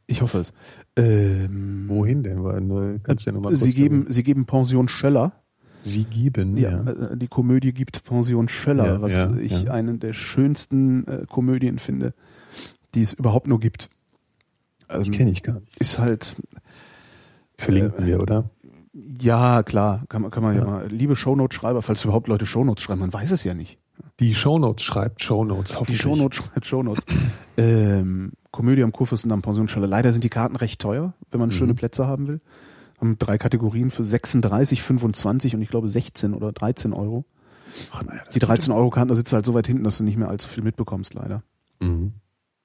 Ich hoffe es. Ähm, Wohin denn? Weil nur, kannst du ja mal Sie geben, Sie geben Pension Schöller. Sie geben, Ja, ja. äh, die Komödie gibt Pension Schöller, Ja, was ja, ich ja. eine der schönsten äh, Komödien finde, die es überhaupt nur gibt. Also, Die kenne ich gar nicht. ist halt, Verlinken wir, oder? ja klar, kann man, kann man ja. Ja. mal, liebe Shownote-Schreiber, falls überhaupt Leute Shownotes schreiben, man weiß es ja nicht. Die Shownotes schreibt Shownotes, Die hoffentlich. Shownotes schreibt Shownotes. ähm, Komödie am Kurfürstendamm, Pension Schöller. Leider sind die Karten recht teuer, wenn man Mhm. schöne Plätze haben will. Haben drei Kategorien für 36, 25 und ich glaube 16 oder 13 Euro. Ach, naja, Die 13 Euro Karten, da sitzt halt so weit hinten, dass du nicht mehr allzu viel mitbekommst, leider. Mhm.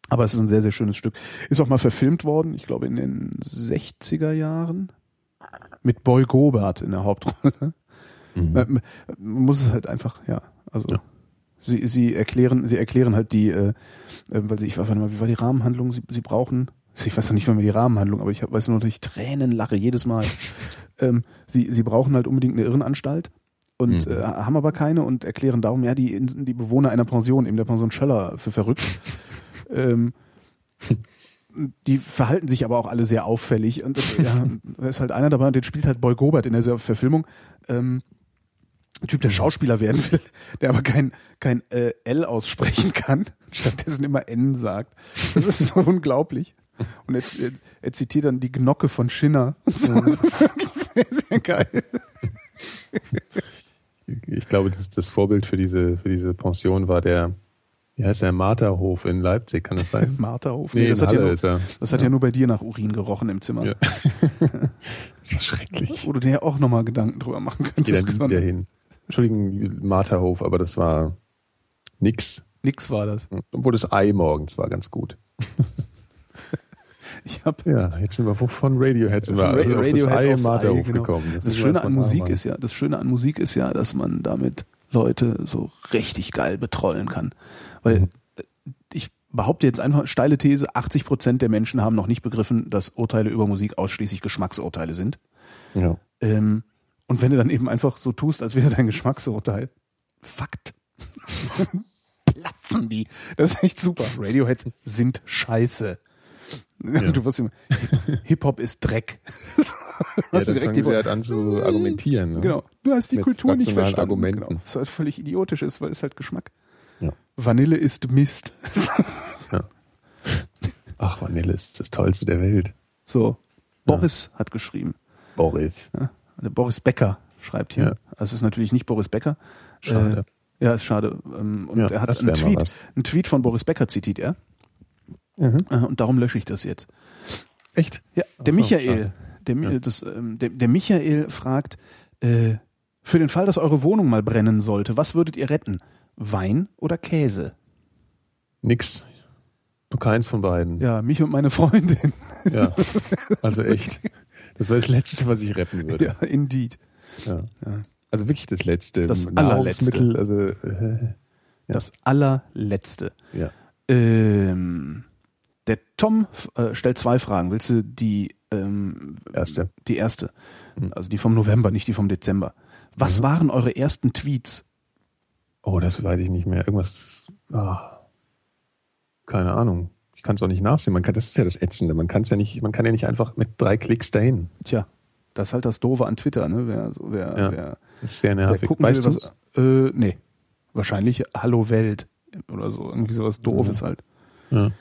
Aber es ist ein sehr, sehr schönes Stück. Ist auch mal verfilmt worden, ich glaube in den 60er Jahren. Mit Boy Gobert in der Hauptrolle. Mhm. Man man muss es halt einfach, ja. Also Ja. Sie, sie erklären, sie erklären halt die, äh, äh, weil sie, ich weiß nicht mal, wie war die Rahmenhandlung? Sie, sie brauchen, ich weiß noch nicht mal mehr die Rahmenhandlung, aber ich weiß nur, dass ich Tränen lache jedes Mal. <laughs> ähm, sie, sie brauchen halt unbedingt eine Irrenanstalt und Mhm. äh, haben aber keine und erklären darum, ja, die, die Bewohner einer Pension, eben der Pension Schöller, für verrückt. <laughs> ähm, die verhalten sich aber auch alle sehr auffällig und das, ja, <laughs> da ist halt einer dabei und den spielt halt Boy Gobert in der Verfilmung. Ähm, Typ, der Schauspieler werden will, <laughs> der aber kein, kein äh, L aussprechen kann, <laughs> stattdessen immer N sagt. Das ist so <laughs> unglaublich. Und jetzt, er, er zitiert dann die Gnocke von Schinner und so. Das ist wirklich sehr, sehr geil. Ich glaube, das, das Vorbild für diese, für diese Pension war der, wie heißt der, Marterhof in Leipzig, kann das sein? Marterhof. Nee, das in hat, ja nur, das hat ja. nur bei dir nach Urin gerochen im Zimmer. Ja. Das war schrecklich. Wo du dir ja auch nochmal Gedanken drüber machen könntest. liebt dahin. Entschuldigen, Marterhof, aber das war nix. Nix war das. Obwohl das Ei morgens war ganz gut. <laughs> Ich habe Ja, jetzt sind wir von Radiohead sind wir Von Radio- auf das Ei im Marterhof genau. gekommen. Das, ist Schöne an Musik ist ja, das Schöne an Musik ist ja, dass man damit Leute so richtig geil betrollen kann. Weil Mhm. äh, ich behaupte jetzt einfach steile These, 80 Prozent der Menschen haben noch nicht begriffen, dass Urteile über Musik ausschließlich Geschmacksurteile sind. Ja. Ähm, und wenn du dann eben einfach so tust, als wäre dein Geschmacksurteil Fakt, <laughs> platzen die. Das ist echt super. Radiohead sind scheiße. Du wirst immer, Hip-Hop ist Dreck. <laughs> Ja, Hast du dann fangen sie halt an zu argumentieren. Ne? Genau. Du hast die Mit Kultur nicht verstanden. Argumenten. Genau. Was halt völlig idiotisch ist, weil es halt Geschmack. Ja. Vanille ist Mist. Ach, Vanille ist das Tollste der Welt. so. Boris hat geschrieben. Boris. Ja. Der Boris Becker schreibt hier. Ja. Also es ist natürlich nicht Boris Becker. Schade. Äh, ja, ist schade. Ähm, Und Ja, er hat einen Tweet, einen Tweet von Boris Becker zitiert er. Mhm. Äh, Und darum lösche ich das jetzt. Echt? Ja, der so, Michael, der, Ja. das, ähm, der, der Michael fragt, äh, für den Fall, dass eure Wohnung mal brennen sollte, was würdet ihr retten? Wein oder Käse? Nix. Du keins von beiden. Ja, mich und meine Freundin. Ja. <laughs> Also echt. Das war das Letzte, was ich retten würde. <laughs> Ja, indeed. Ja. Ja. Also wirklich das Letzte. Das Nahrungsmittel, also äh, Ja. Das allerletzte. ja. Ähm, der Tom äh, stellt zwei Fragen. Willst du die ähm, Erste. Die erste. Hm. Also die vom November, nicht die vom Dezember. Was Mhm. waren eure ersten Tweets? Oh, das weiß ich nicht mehr. Irgendwas. ah. keine Ahnung. Ich kann es auch nicht nachsehen. Man kann, das ist ja das Ätzende. Man kann es ja nicht, man kann ja nicht einfach mit drei Klicks dahin. Tja, das ist halt das Doofe an Twitter, ne? Wer, wer, Ja. wer, ist sehr nervig. gucken weißt du was. Äh, nee. Wahrscheinlich Hallo Welt oder so. Irgendwie sowas Doofes halt. Ja.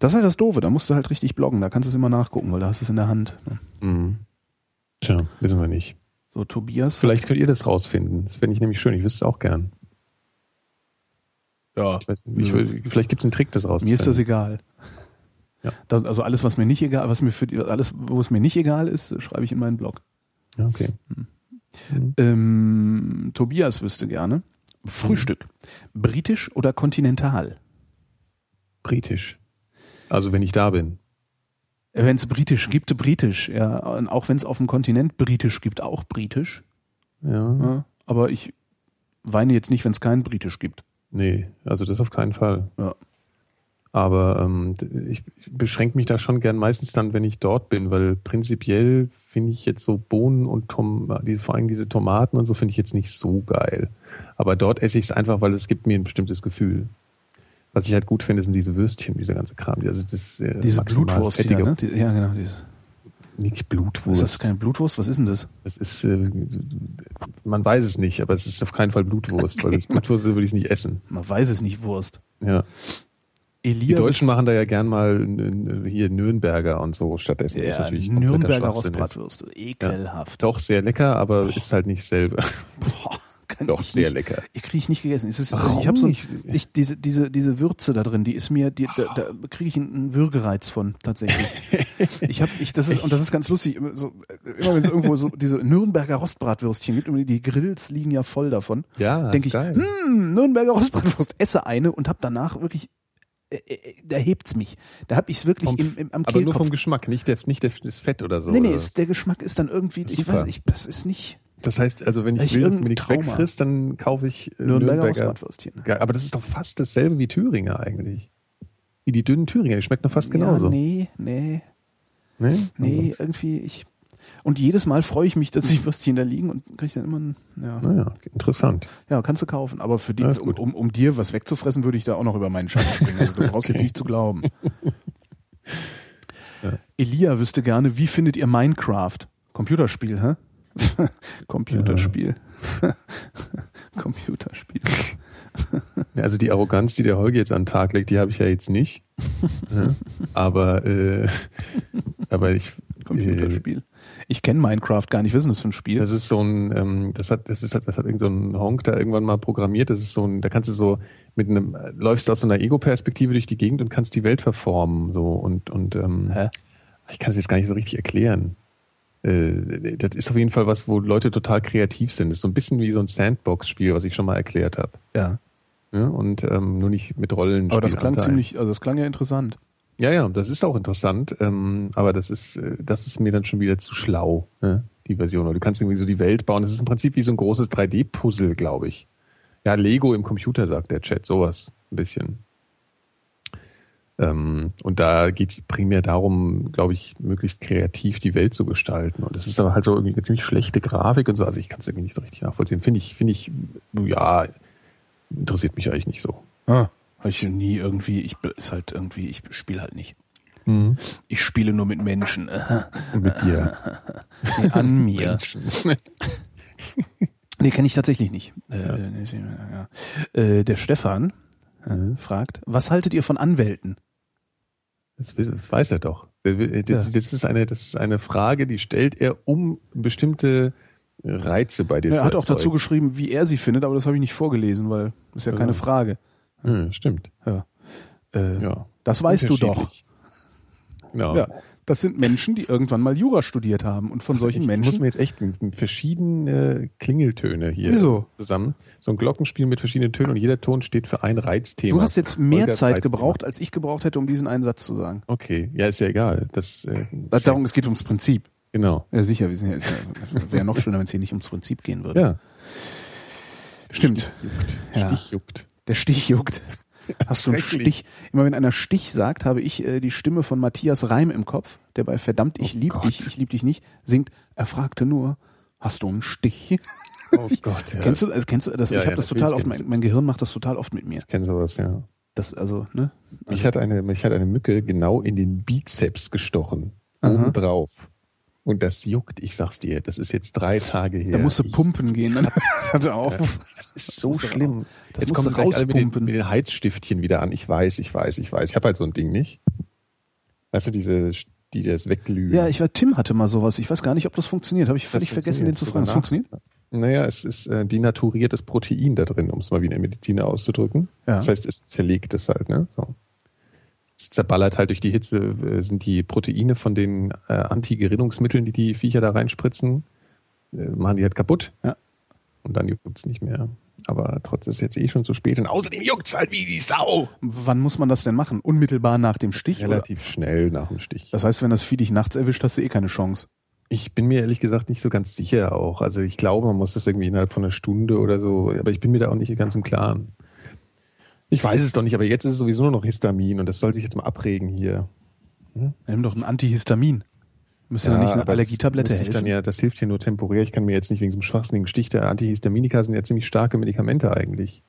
Das ist halt das Doofe. Da musst du halt richtig bloggen. Da kannst du es immer nachgucken, weil da hast du es in der Hand. ne? Mhm. Tja, wissen wir nicht. So, Tobias. Vielleicht könnt ihr das rausfinden. Das fände ich nämlich schön. Ich wüsste es auch gern. Ja. Ich weiß nicht, ich, will- vielleicht gibt es einen Trick, das rauszufinden. Mir ist das egal. Ja. Da, also alles, was mir nicht egal, was mir für die, alles, wo es mir nicht egal ist, schreibe ich in meinen Blog. Ja, okay. Ähm, Tobias wüsste gerne. Frühstück. Britisch oder kontinental? Britisch. Also wenn ich da bin. Wenn es britisch gibt, britisch. Ja, und auch wenn es auf dem Kontinent britisch gibt, auch britisch. Ja. Ja, aber ich weine jetzt nicht, wenn es kein britisch gibt. Nee, also das auf keinen Fall. Ja. Aber ähm, ich beschränke mich da schon gern meistens dann, wenn ich dort bin, weil prinzipiell finde ich jetzt so Bohnen und Tom die, vor allem diese Tomaten und so finde ich jetzt nicht so geil. Aber dort esse ich es einfach, weil es gibt mir ein bestimmtes Gefühl. Was ich halt gut finde, sind diese Würstchen, dieser ganze Kram. Also das äh, Diese Blutwurst fettige- ne? Die, ja, genau. Diese, Nicht Blutwurst. ist das keine Blutwurst? Was ist denn das? Das ist, äh, man weiß es nicht, aber es ist auf keinen Fall Blutwurst, weil das Blutwurst würde ich nicht essen. Man weiß es nicht, Wurst. Ja. Die Elia Deutschen machen da ja gern mal hier Nürnberger und so stattdessen. Das ist ja, natürlich Nürnberger. Rostbratwürste. Ekelhaft. Doch sehr lecker, aber ist halt nicht selber. Boah, kann Doch, ich sehr nicht, lecker. Ich kriege ich nicht gegessen. Es ist, Warum ich habe so nicht? ich, diese diese diese Würze da drin, die ist mir die, da, da kriege ich einen, Würgereiz von tatsächlich. <laughs> ich habe ich das ist und das ist ganz lustig, immer so immer wenn es irgendwo so diese Nürnberger Rostbratwürstchen gibt, die Grills liegen ja voll davon. Ja, denke ich, hm, Nürnberger Rostbratwurst, esse eine und habe danach wirklich äh, äh, da hebt's mich. Da hab ich's wirklich Vom- im, im, am aber nur vom Geschmack, nicht, der, nicht der, das Fett oder so. nee, nee, oder? ist, der Geschmack ist dann irgendwie, ich Super. weiß, ich, das ist nicht Das heißt, also wenn ich, Ich will, dass mir nichts Trauma. wegfrisst, dann kaufe ich äh, Nürnberger, Nürnberger. Rostbratwürstchen. Aber das ist doch fast dasselbe wie Thüringer eigentlich. Wie die dünnen Thüringer, die schmecken doch fast genauso. Ja, nee, nee, Nee? nee, irgendwie, ich, und jedes Mal freue ich mich, dass die Würstchen da liegen und kriege ich dann immer ein, ja, Naja, interessant. ja, kannst du kaufen. Aber für die, Ja, um, um, um dir was wegzufressen, würde ich da auch noch über meinen Schatten springen. Also du brauchst <laughs> Okay. jetzt nicht zu glauben. Elia wüsste gerne, wie findet ihr Minecraft? Computerspiel, hä? <laughs> Computerspiel. <laughs> Computerspiel. Ja, Also die Arroganz, die der Holger jetzt an den Tag legt, die habe ich ja jetzt nicht. Aber, äh, aber ich, äh, Computerspiel. Ich kenne Minecraft gar nicht. Denn das für ein Spiel? das ist so ein, ähm, das hat, das ist, das hat irgend so ein Honk da irgendwann mal programmiert. Das ist so ein, da kannst du so mit einem, läufst aus so einer Ego-Perspektive durch die Gegend und kannst die Welt verformen, so und und ähm, Hä? ich kann es jetzt gar nicht so richtig erklären. Äh, das ist auf jeden Fall was, wo Leute total kreativ sind. Das ist so ein bisschen wie so ein Sandbox-Spiel, was ich schon mal erklärt habe. Ja. Ja, und ähm, nur nicht mit Rollen. Aber das klang ziemlich, also das klang ja interessant. Ja, ja, das ist auch interessant, ähm, aber das ist, äh, das ist mir dann schon wieder zu schlau, ne? die Version. Oder du kannst irgendwie so die Welt bauen. Das ist im Prinzip wie so ein großes 3D-Puzzle, glaube ich. Ja, Lego im Computer, sagt der Chat, sowas ein bisschen. Ähm, und da geht's primär darum, glaube ich, möglichst kreativ die Welt zu gestalten. Und das ist aber halt so irgendwie eine ziemlich schlechte Grafik und so. Also ich kann es irgendwie nicht so richtig nachvollziehen. Finde ich, finde ich, ja, interessiert mich eigentlich nicht so. Ah, habe ich nie irgendwie, ich ist halt irgendwie, ich spiele halt nicht. Ich spiele nur mit Menschen. Und mit dir. Nee, an <laughs> mir. Nee, kenne ich tatsächlich nicht. Äh, ja. äh, der Stefan äh, fragt, was haltet ihr von Anwälten? Das, das weiß er doch. Das, Ja. das, ist eine, das ist eine Frage, die stellt er, um bestimmte Reize bei dir Er zu hat auch dazu geschrieben, wie er sie findet, aber das habe ich nicht vorgelesen, weil das ist ja keine Ja. Frage. Hm, stimmt. Ja. Äh, Ja. Das weißt du doch. Genau. Ja, das sind Menschen, die irgendwann mal Jura studiert haben und von solchen ich Menschen. muss mir jetzt echt verschiedene Klingeltöne hier Wieso? zusammen. So ein Glockenspiel mit verschiedenen Tönen und jeder Ton steht für ein Reizthema. du hast jetzt mehr Holgers Zeit Reizthema. gebraucht, als ich gebraucht hätte, um diesen einen Satz zu sagen. Okay, ja, ist ja egal. Das, äh, Das, ist ja, darum, es geht ums Prinzip. genau. Ja, sicher, wir sind ja, ja wäre noch schöner, wenn es hier nicht ums Prinzip gehen würde. Ja. Stimmt. Juckt. Ja. Stich juckt. Der Stich juckt. Hast du einen. Stich? Immer wenn einer Stich sagt, habe ich äh, die Stimme von Matthias Reim im Kopf, der bei Verdammt, ich Oh lieb Gott. dich, ich lieb dich nicht, singt, er fragte nur, hast du einen Stich? <laughs> Oh Gott, ja. Kennst du, also kennst du das? Ja, ich habe ja, das total oft, mein, ich mein Gehirn macht das total oft mit mir. Ich kenne sowas, ja. Das, also, ne? Mich hat eine, mich hat eine Mücke genau in den Bizeps gestochen. Obendrauf. Und das juckt, ich sag's dir, das ist jetzt drei Tage her. Da musst du Ich- pumpen gehen. Dann hatte auch. Das ist so du schlimm. das jetzt musst kommen du alle mit den, rauspumpen. mit den Heizstiftchen wieder an. Ich weiß, ich weiß, ich weiß. Ich habe halt so ein Ding nicht. Weißt du, diese, die das wegglühen. Ja, ich war, Tim hatte mal sowas. Ich weiß gar nicht, ob das funktioniert. Habe ich völlig vergessen, den zu fragen. Das funktioniert? Naja, es ist äh, denaturiertes Protein da drin, um es mal wie in der Mediziner auszudrücken. Ja. Das heißt, es zerlegt es halt, ne? So. Es zerballert halt durch die Hitze, äh, sind die Proteine von den äh, Anti-Gerinnungsmitteln, die die Viecher da reinspritzen, äh, machen die halt kaputt. Ja. Und dann juckt's nicht mehr. Aber trotzdem ist jetzt eh schon zu spät. Und außerdem juckt's halt wie die Sau. Wann muss man das denn machen? Unmittelbar nach dem Stich? Oder? Relativ schnell nach dem Stich. Das heißt, wenn das Vieh dich nachts erwischt, hast du eh keine Chance. Ich bin mir ehrlich gesagt nicht so ganz sicher auch. Also ich glaube, man muss das irgendwie innerhalb von einer Stunde oder so, aber ich bin mir da auch nicht ganz im Klaren. Ich weiß es doch nicht, aber jetzt ist es sowieso nur noch Histamin und das soll sich jetzt mal abregen hier. Nimm doch ein Antihistamin. Müsste ja, nicht eine Allergietablette helfen? dann ja, das hilft hier nur temporär. Ich kann mir jetzt nicht wegen so einem schwachsinnigen Stich, der Antihistaminika sind ja ziemlich starke Medikamente eigentlich.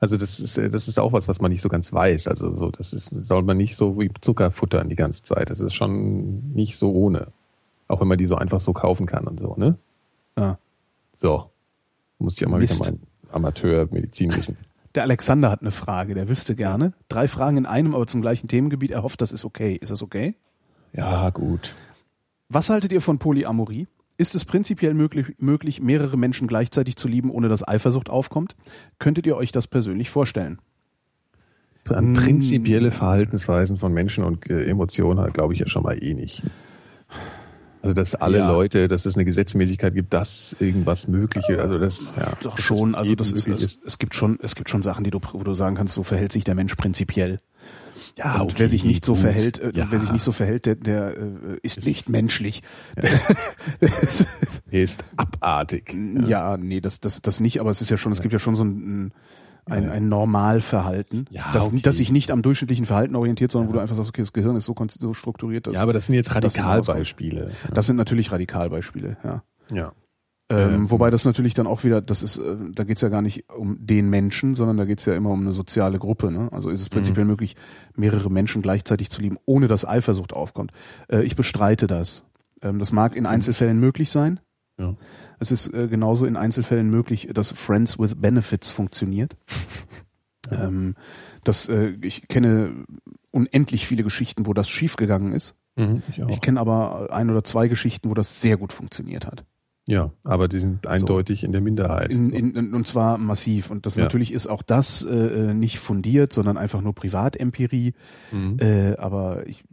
Also das ist, äh, das ist auch was, was man nicht so ganz weiß. Also so, das ist, soll man nicht so wie Zucker futtern die ganze Zeit. Das ist schon nicht so ohne. Auch wenn man die so einfach so kaufen kann und so, ne? Ja. So. Muss ich ja mal Mist. wieder mein Amateurmedizin wissen. <laughs> Der Alexander hat eine Frage, der wüsste gerne. Drei Fragen in einem, aber zum gleichen Themengebiet. Er hofft, das ist okay. Ist das okay? Ja, gut. Was haltet ihr von Polyamorie? Ist es prinzipiell möglich, möglich, mehrere Menschen gleichzeitig zu lieben, ohne dass Eifersucht aufkommt? Könntet ihr euch das persönlich vorstellen? An prinzipielle Verhaltensweisen von Menschen und äh, Emotionen glaube ich ja schon mal eh nicht. Also dass alle Ja. Leute, dass es eine Gesetzmäßigkeit gibt, dass irgendwas Mögliche, also das ja, Doch schon, es also das ist, möglich es, gibt schon, es gibt schon Sachen, die du, wo du sagen kannst, so verhält sich der Mensch prinzipiell. Ja, und okay, wer sich nicht so gut. verhält, äh, Ja. wer sich nicht so verhält, der, der äh, ist nicht menschlich. <laughs> Er ist abartig. ja. nee, das, das, das nicht, aber es ist ja schon, es gibt ja schon so ein, ein, ein Normalverhalten, Ja, das, okay. das sich nicht am durchschnittlichen Verhalten orientiert, sondern wo du einfach sagst, okay, das Gehirn ist so, so strukturiert, dass Ja, aber das sind jetzt das hinauskommt. Radikalbeispiele. das sind natürlich Radikalbeispiele, ja. Ja. Ähm, Ähm. wobei das natürlich dann auch wieder, das ist, äh, da geht's ja gar nicht um den Menschen, sondern da geht's ja immer um eine soziale Gruppe. Ne? Also ist es prinzipiell möglich, mehrere Menschen gleichzeitig zu lieben, ohne dass Eifersucht aufkommt. Äh, ich bestreite das. Ähm, das mag in Einzelfällen möglich sein. Ja. Es ist äh, genauso in Einzelfällen möglich, dass Friends with Benefits funktioniert. <laughs> Ähm, das, äh, ich kenne unendlich viele Geschichten, wo das schiefgegangen ist. Mhm, ich. Ich kenne aber ein oder zwei Geschichten, wo das sehr gut funktioniert hat. ja, aber die sind eindeutig in der Minderheit. In, in, in, und zwar massiv. Und das Ja. natürlich ist auch das äh, äh, nicht fundiert, sondern einfach nur Privatempirie. Mhm. Äh, aber ich,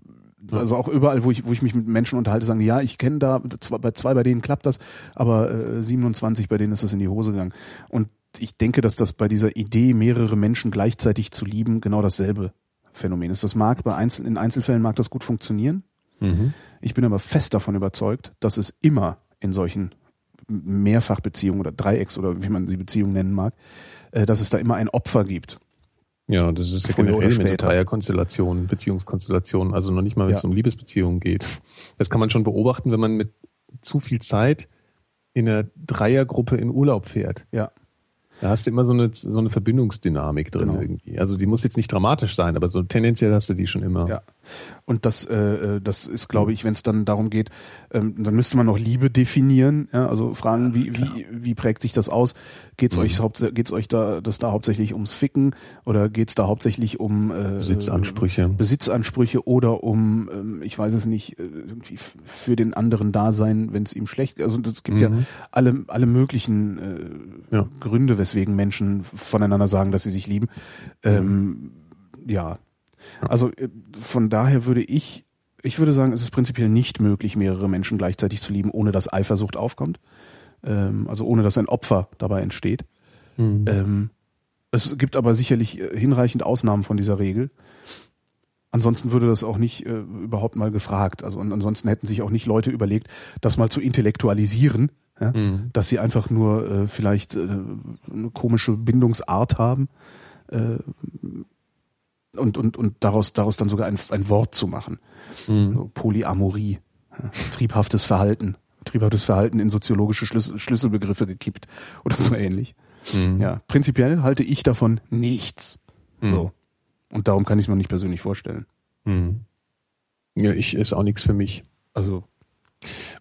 also auch überall, wo ich, wo ich mich mit Menschen unterhalte, sagen die, ja, ich kenne da, zwei, bei zwei bei denen klappt das, aber äh, 27 bei denen ist es in die Hose gegangen. Und ich denke, dass das bei dieser Idee, mehrere Menschen gleichzeitig zu lieben, genau dasselbe Phänomen ist. Das mag bei Einzel in Einzelfällen mag das gut funktionieren. Mhm. Ich bin aber fest davon überzeugt, dass es immer in solchen Mehrfachbeziehungen oder Dreiecks oder wie man sie Beziehungen nennen mag, äh, dass es da immer ein Opfer gibt. Ja, das ist ja generell mit später. Dreierkonstellationen, Beziehungskonstellationen, also noch nicht mal, wenn es Ja. um Liebesbeziehungen geht. Das kann man schon beobachten, wenn man mit zu viel Zeit in einer Dreiergruppe in Urlaub fährt. Ja. Da hast du immer so eine, so eine Verbindungsdynamik drin Genau. irgendwie. Also die muss jetzt nicht dramatisch sein, aber so tendenziell hast du die schon immer. Ja. Und das, äh, äh, das ist, glaube ich, wenn es dann darum geht, ähm, dann müsste man noch Liebe definieren. Ja? Also fragen, wie, wie, wie prägt sich das aus? Geht's Mhm. euch haupt, geht's euch da, das da hauptsächlich ums Ficken oder geht's da hauptsächlich um äh, Besitzansprüche. Besitzansprüche oder um, ähm, ich weiß es nicht, äh, irgendwie für den anderen da sein, wenn es ihm schlecht geht. Also es gibt ja Mhm. alle, alle möglichen äh, Ja. Gründe, weswegen Menschen voneinander sagen, dass sie sich lieben. Ähm, ja. Also äh, von daher würde ich, ich würde sagen, es ist prinzipiell nicht möglich, mehrere Menschen gleichzeitig zu lieben, ohne dass Eifersucht aufkommt. Ähm, also ohne dass ein Opfer dabei entsteht. Mhm. Ähm, es gibt aber sicherlich äh, hinreichend Ausnahmen von dieser Regel. Ansonsten würde das auch nicht äh, überhaupt mal gefragt. Also und ansonsten hätten sich auch nicht Leute überlegt, das mal zu intellektualisieren, ja? Mhm. dass sie einfach nur äh, vielleicht äh, eine komische Bindungsart haben äh, und und und daraus daraus dann sogar ein, ein Wort zu machen. Mhm. So Polyamorie, ja? triebhaftes Verhalten, triebhaftes Verhalten in soziologische Schlüssel, Schlüsselbegriffe gekippt <laughs> oder so ähnlich. Mhm. Ja, prinzipiell halte ich davon nichts. Mhm. So. Und darum kann ich es mir nicht persönlich vorstellen. Mhm. Ja, ich ist auch nichts für mich. Also,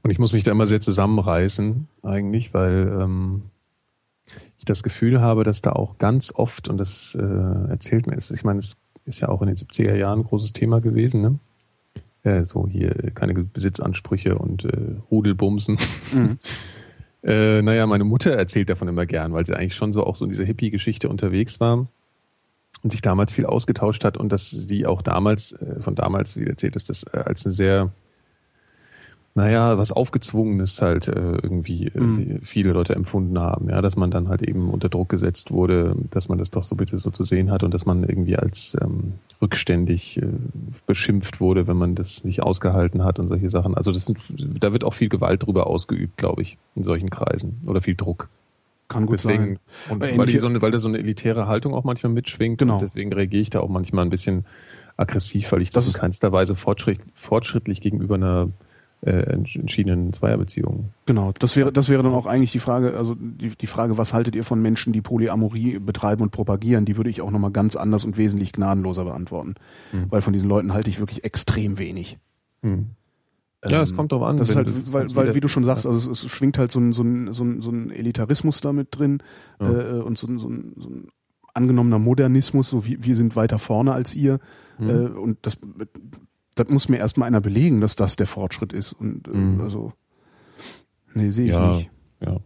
Und ich muss mich da immer sehr zusammenreißen, eigentlich, weil ähm, ich das Gefühl habe, dass da auch ganz oft, und das äh, erzählt mir, es- ich meine, es ist ja auch in den 70er Jahren ein großes Thema gewesen, ne? Äh, so hier keine Besitzansprüche und äh, Rudelbumsen. Mhm. <laughs> äh, naja, meine Mutter erzählt davon immer gern, weil sie eigentlich schon so auch so in dieser Hippie-Geschichte unterwegs war und sich damals viel ausgetauscht hat und dass sie auch damals, äh, von damals, wie erzählt ist, das äh, als eine sehr naja, was Aufgezwungenes halt äh, irgendwie äh, Mhm. viele Leute empfunden haben, ja, dass man dann halt eben unter Druck gesetzt wurde, dass man das doch so bitte so zu sehen hat und dass man irgendwie als ähm, rückständig äh, beschimpft wurde, wenn man das nicht ausgehalten hat und solche Sachen. Also das sind, da wird auch viel Gewalt drüber ausgeübt, glaube ich, in solchen Kreisen oder viel Druck. kann gut deswegen, sein. und Aber weil, so eine, weil da so eine elitäre Haltung auch manchmal mitschwingt Genau. und deswegen reagiere ich da auch manchmal ein bisschen aggressiv, weil ich das, Das in keinster Weise fortschritt, fortschrittlich gegenüber einer äh, entschiedenen Zweierbeziehung. Genau, das wäre, das wäre dann auch eigentlich die Frage, also die, die Frage, was haltet ihr von Menschen, die Polyamorie betreiben und propagieren, die würde ich auch nochmal ganz anders und wesentlich gnadenloser beantworten. Mhm. Weil von diesen Leuten halte ich wirklich extrem wenig. Ja, es kommt drauf an. Das ist halt, du- weil, kannst weil wie du schon sagst, also es, es schwingt halt so ein, so ein, so ein, so ein Elitarismus damit drin Ja. äh, und so ein, so, ein, so ein angenommener Modernismus, so wie wir sind weiter vorne als ihr. Mhm. Äh, und das, das muss mir erstmal einer belegen, dass das der Fortschritt ist. Und äh, Mhm. also Nee, sehe ich ja, nicht. ja.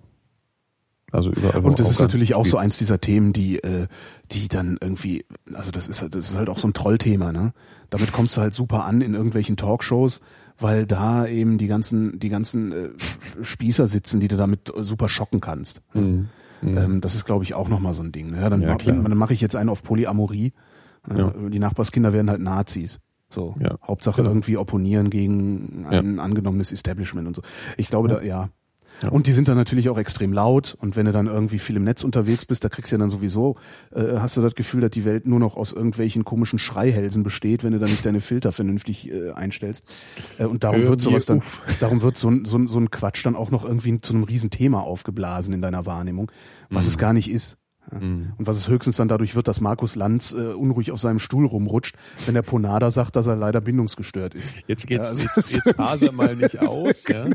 Also überall. Und das ist natürlich auch so eins dieser Themen, die, äh, die dann irgendwie, also das ist halt, das ist halt auch so ein Trollthema, ne? Damit kommst du halt super an in irgendwelchen Talkshows, weil da eben die ganzen, die ganzen äh, Spießer sitzen, die du damit super schocken kannst. Mhm. Mhm. Ähm, das ist, glaube ich, auch nochmal so ein Ding. Ne? Dann Ja, dann mache ich jetzt einen auf Polyamorie. Äh, Ja. Die Nachbarskinder werden halt Nazis. So. Ja, Hauptsache genau. irgendwie opponieren gegen ein angenommenes Establishment und so. Ich glaube, Ja. da, ja. Ja. Und die sind dann natürlich auch extrem laut und wenn du dann irgendwie viel im Netz unterwegs bist, da kriegst du ja dann sowieso, äh, hast du das Gefühl, dass die Welt nur noch aus irgendwelchen komischen Schreihälsen besteht, wenn du dann nicht deine Filter vernünftig äh, einstellst. Äh, und darum wird sowas dann, <laughs> darum wird so ein, so, ein, so ein Quatsch dann auch noch irgendwie zu einem Riesenthema aufgeblasen in deiner Wahrnehmung, was Mhm. es gar nicht ist. Mhm. Und was es höchstens dann dadurch wird, dass Markus Lanz äh, unruhig auf seinem Stuhl rumrutscht, wenn der Ponada sagt, dass er leider bindungsgestört ist. Jetzt geht's, Ja, also jetzt, jetzt faser mal nicht <laughs> aus, <laughs> ja.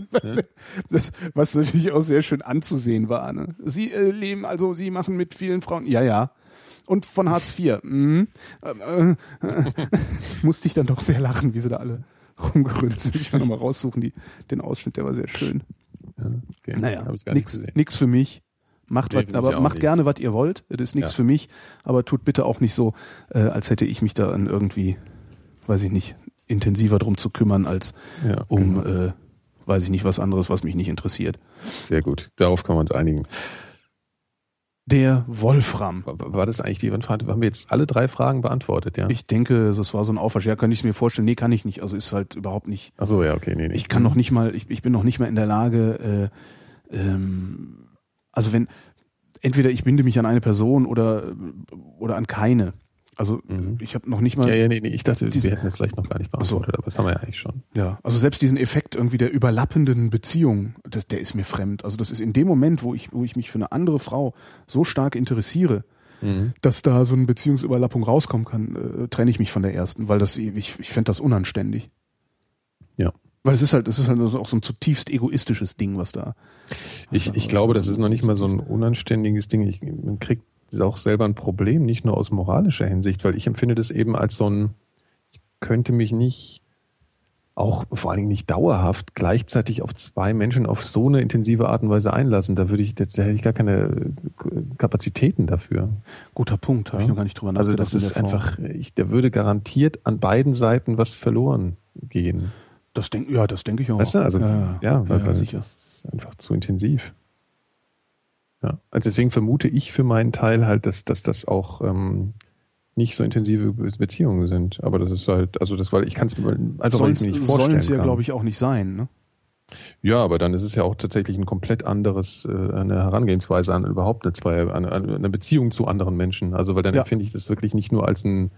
Das, was natürlich auch sehr schön anzusehen war. Ne? Sie äh, leben, also Sie machen mit vielen Frauen. Ja, ja. Und von Hartz IV. Mhm. Äh, <laughs> äh, musste ich dann doch sehr lachen, wie sie da alle rumgerüttelt sind. Ich kann nochmal raussuchen, die, den Ausschnitt, der war sehr schön. Ja, okay. Naja, nix, nix für mich. Macht was, aber macht nicht. gerne, was ihr wollt. Das ist nichts Ja. für mich, aber tut bitte auch nicht so, äh, als hätte ich mich da an irgendwie, weiß ich nicht, intensiver drum zu kümmern, als Ja, um, genau. äh, weiß ich nicht, was anderes, was mich nicht interessiert. Sehr gut. Darauf kann man uns einigen. Der Wolfram. War, war das eigentlich die Frage? Haben wir jetzt alle drei Fragen beantwortet, ja? Ich denke, das war so ein Aufwasch. Ja, kann ich es mir vorstellen. Nee, kann ich nicht. Also ist halt überhaupt nicht. Ach so, ja, okay, nee, nee. Ich kann noch nicht mal, ich, ich bin noch nicht mal in der Lage, äh, ähm, also wenn, entweder ich binde mich an eine Person oder, oder an keine. Also Mhm. ich habe noch nicht mal, Ja, ja, nee, nee, ich dachte, Diese- wir hätten das vielleicht noch gar nicht Ach so. beantwortet, aber das haben wir ja eigentlich schon. ja, also selbst diesen Effekt irgendwie der überlappenden Beziehung, das, der ist mir fremd. Also das ist in dem Moment, wo ich, wo ich mich für eine andere Frau so stark interessiere, Mhm. dass da so eine Beziehungsüberlappung rauskommen kann, äh, trenne ich mich von der ersten, weil das, ich, ich fände das unanständig. Ja. Weil es ist halt, es ist halt auch so ein zutiefst egoistisches Ding, was da. was Ich, da- ich glaube, da das ist noch nicht mal so ein unanständiges Ding. Ich, man kriegt auch selber ein Problem, nicht nur aus moralischer Hinsicht, weil ich empfinde das eben als so ein, ich könnte mich nicht, auch vor allen Dingen nicht dauerhaft, gleichzeitig auf zwei Menschen auf so eine intensive Art und Weise einlassen. Da würde ich, da hätte ich gar keine äh, Kapazitäten dafür. Guter Punkt, habe ich Ja. noch gar nicht drüber Also nachgedacht. das in ist einfach, ich, da würde garantiert an beiden Seiten was verloren gehen. Das denk, ja, das denke ich auch. Weißt du, also ja, ja, weil, ja, weil sicher. das ist einfach zu intensiv. Ja, also deswegen vermute ich für meinen Teil halt, dass, dass das auch ähm, nicht so intensive Be- Beziehungen sind. Aber das ist halt, also das, weil ich kann es mir ich mir nicht vorstellen sollen sie ja, glaube ich, auch nicht sein. Ne? Ja, aber dann ist es ja auch tatsächlich ein komplett anderes, äh, eine Herangehensweise an überhaupt eine, zwei, eine, eine Beziehung zu anderen Menschen. Also weil dann Ja. empfinde ich das wirklich nicht nur als ein